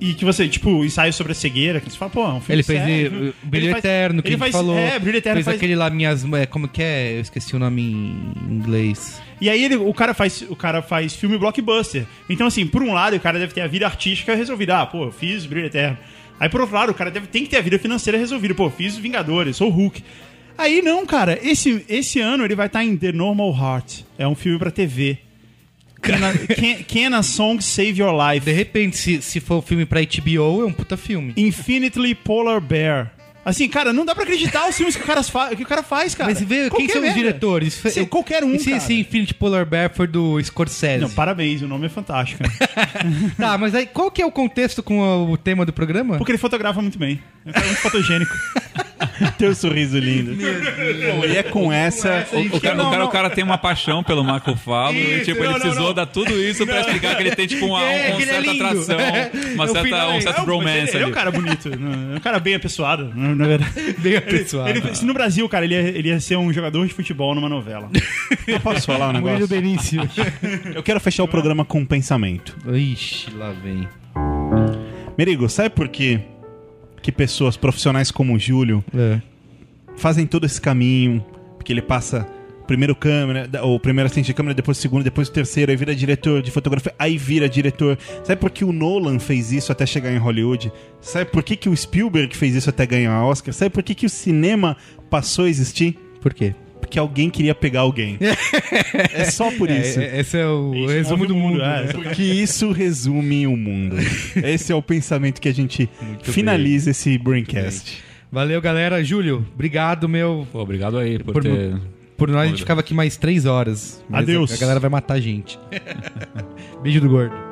e que você, tipo, ensaio sobre a cegueira, que você fala, pô, é um filme Ele fez sério. eh, Brilho Ele Eterno, que ele faz- falou. É, Brilho Eterno Fez faz, aquele lá, minhas. é, Como que é? Eu esqueci o nome em inglês. E aí ele, o, cara faz, o cara faz filme blockbuster. Então, assim, por um lado, o cara deve ter a vida artística resolvida. Ah, pô, eu fiz Brilho Eterno. Aí, por outro lado, o cara deve, tem que ter a vida financeira resolvida. Pô, eu fiz Vingadores, sou o Hulk. Aí, não, cara. Esse, esse ano ele vai estar em The Normal Heart. É um filme pra TV. Can a, can, Can a Song Save Your Life? De repente, se, se for um filme pra HBO, é um puta filme. Infinitely Polar Bear. Assim, cara, não dá pra acreditar os filmes que o cara, fa que o cara faz, cara. Mas vê, quem são os diretores? Se- qualquer um, E se cara. esse Infinity Polar Bear for do Scorsese? Não, parabéns, o nome é fantástico. Tá, mas aí qual que é o contexto com o, tema do programa? Porque ele fotografa muito bem. É um muito fotogênico. Teu sorriso lindo. E é com essa. O, o cara, Não, o, cara, não. o cara tem uma paixão pelo Marco Falo e tipo, não, ele não, precisou não. dar tudo isso pra explicar que ele tem tipo uma, É, uma que ele é certa lindo. atração, uma certa, um é- certo bromance ele, ele é um cara bonito. né? É um cara bem apessoado, na, na verdade. Bem apessoado. Ele, se no Brasil, cara, ele ia, ele ia ser um jogador de futebol numa novela. Eu posso falar um negócio? Benício. Eu quero fechar o programa com um pensamento. Ixi, lá vem. Merigo, sabe por quê que pessoas profissionais como o Júlio É. fazem todo esse caminho? Porque ele passa primeiro câmera, ou primeiro assistente de câmera, depois o segundo, depois o terceiro, aí vira diretor de fotografia, aí vira diretor. Sabe por que o Nolan fez isso até chegar em Hollywood? Sabe por que, que o Spielberg fez isso até ganhar Oscar? Sabe por que, que o cinema passou a existir? Por quê? Porque alguém queria pegar alguém. é só por isso. É, é- esse é o Isso resumo move do o mundo, mundo. é. né? Porque isso resume o mundo. Esse é o pensamento que a gente finaliza esse Braincast. Valeu, galera. Júlio, obrigado, meu. Pô, obrigado aí por, Por- ter... Por nós, a gente ficava aqui mais três horas. Mas Adeus. A galera vai matar a gente. Beijo do gordo.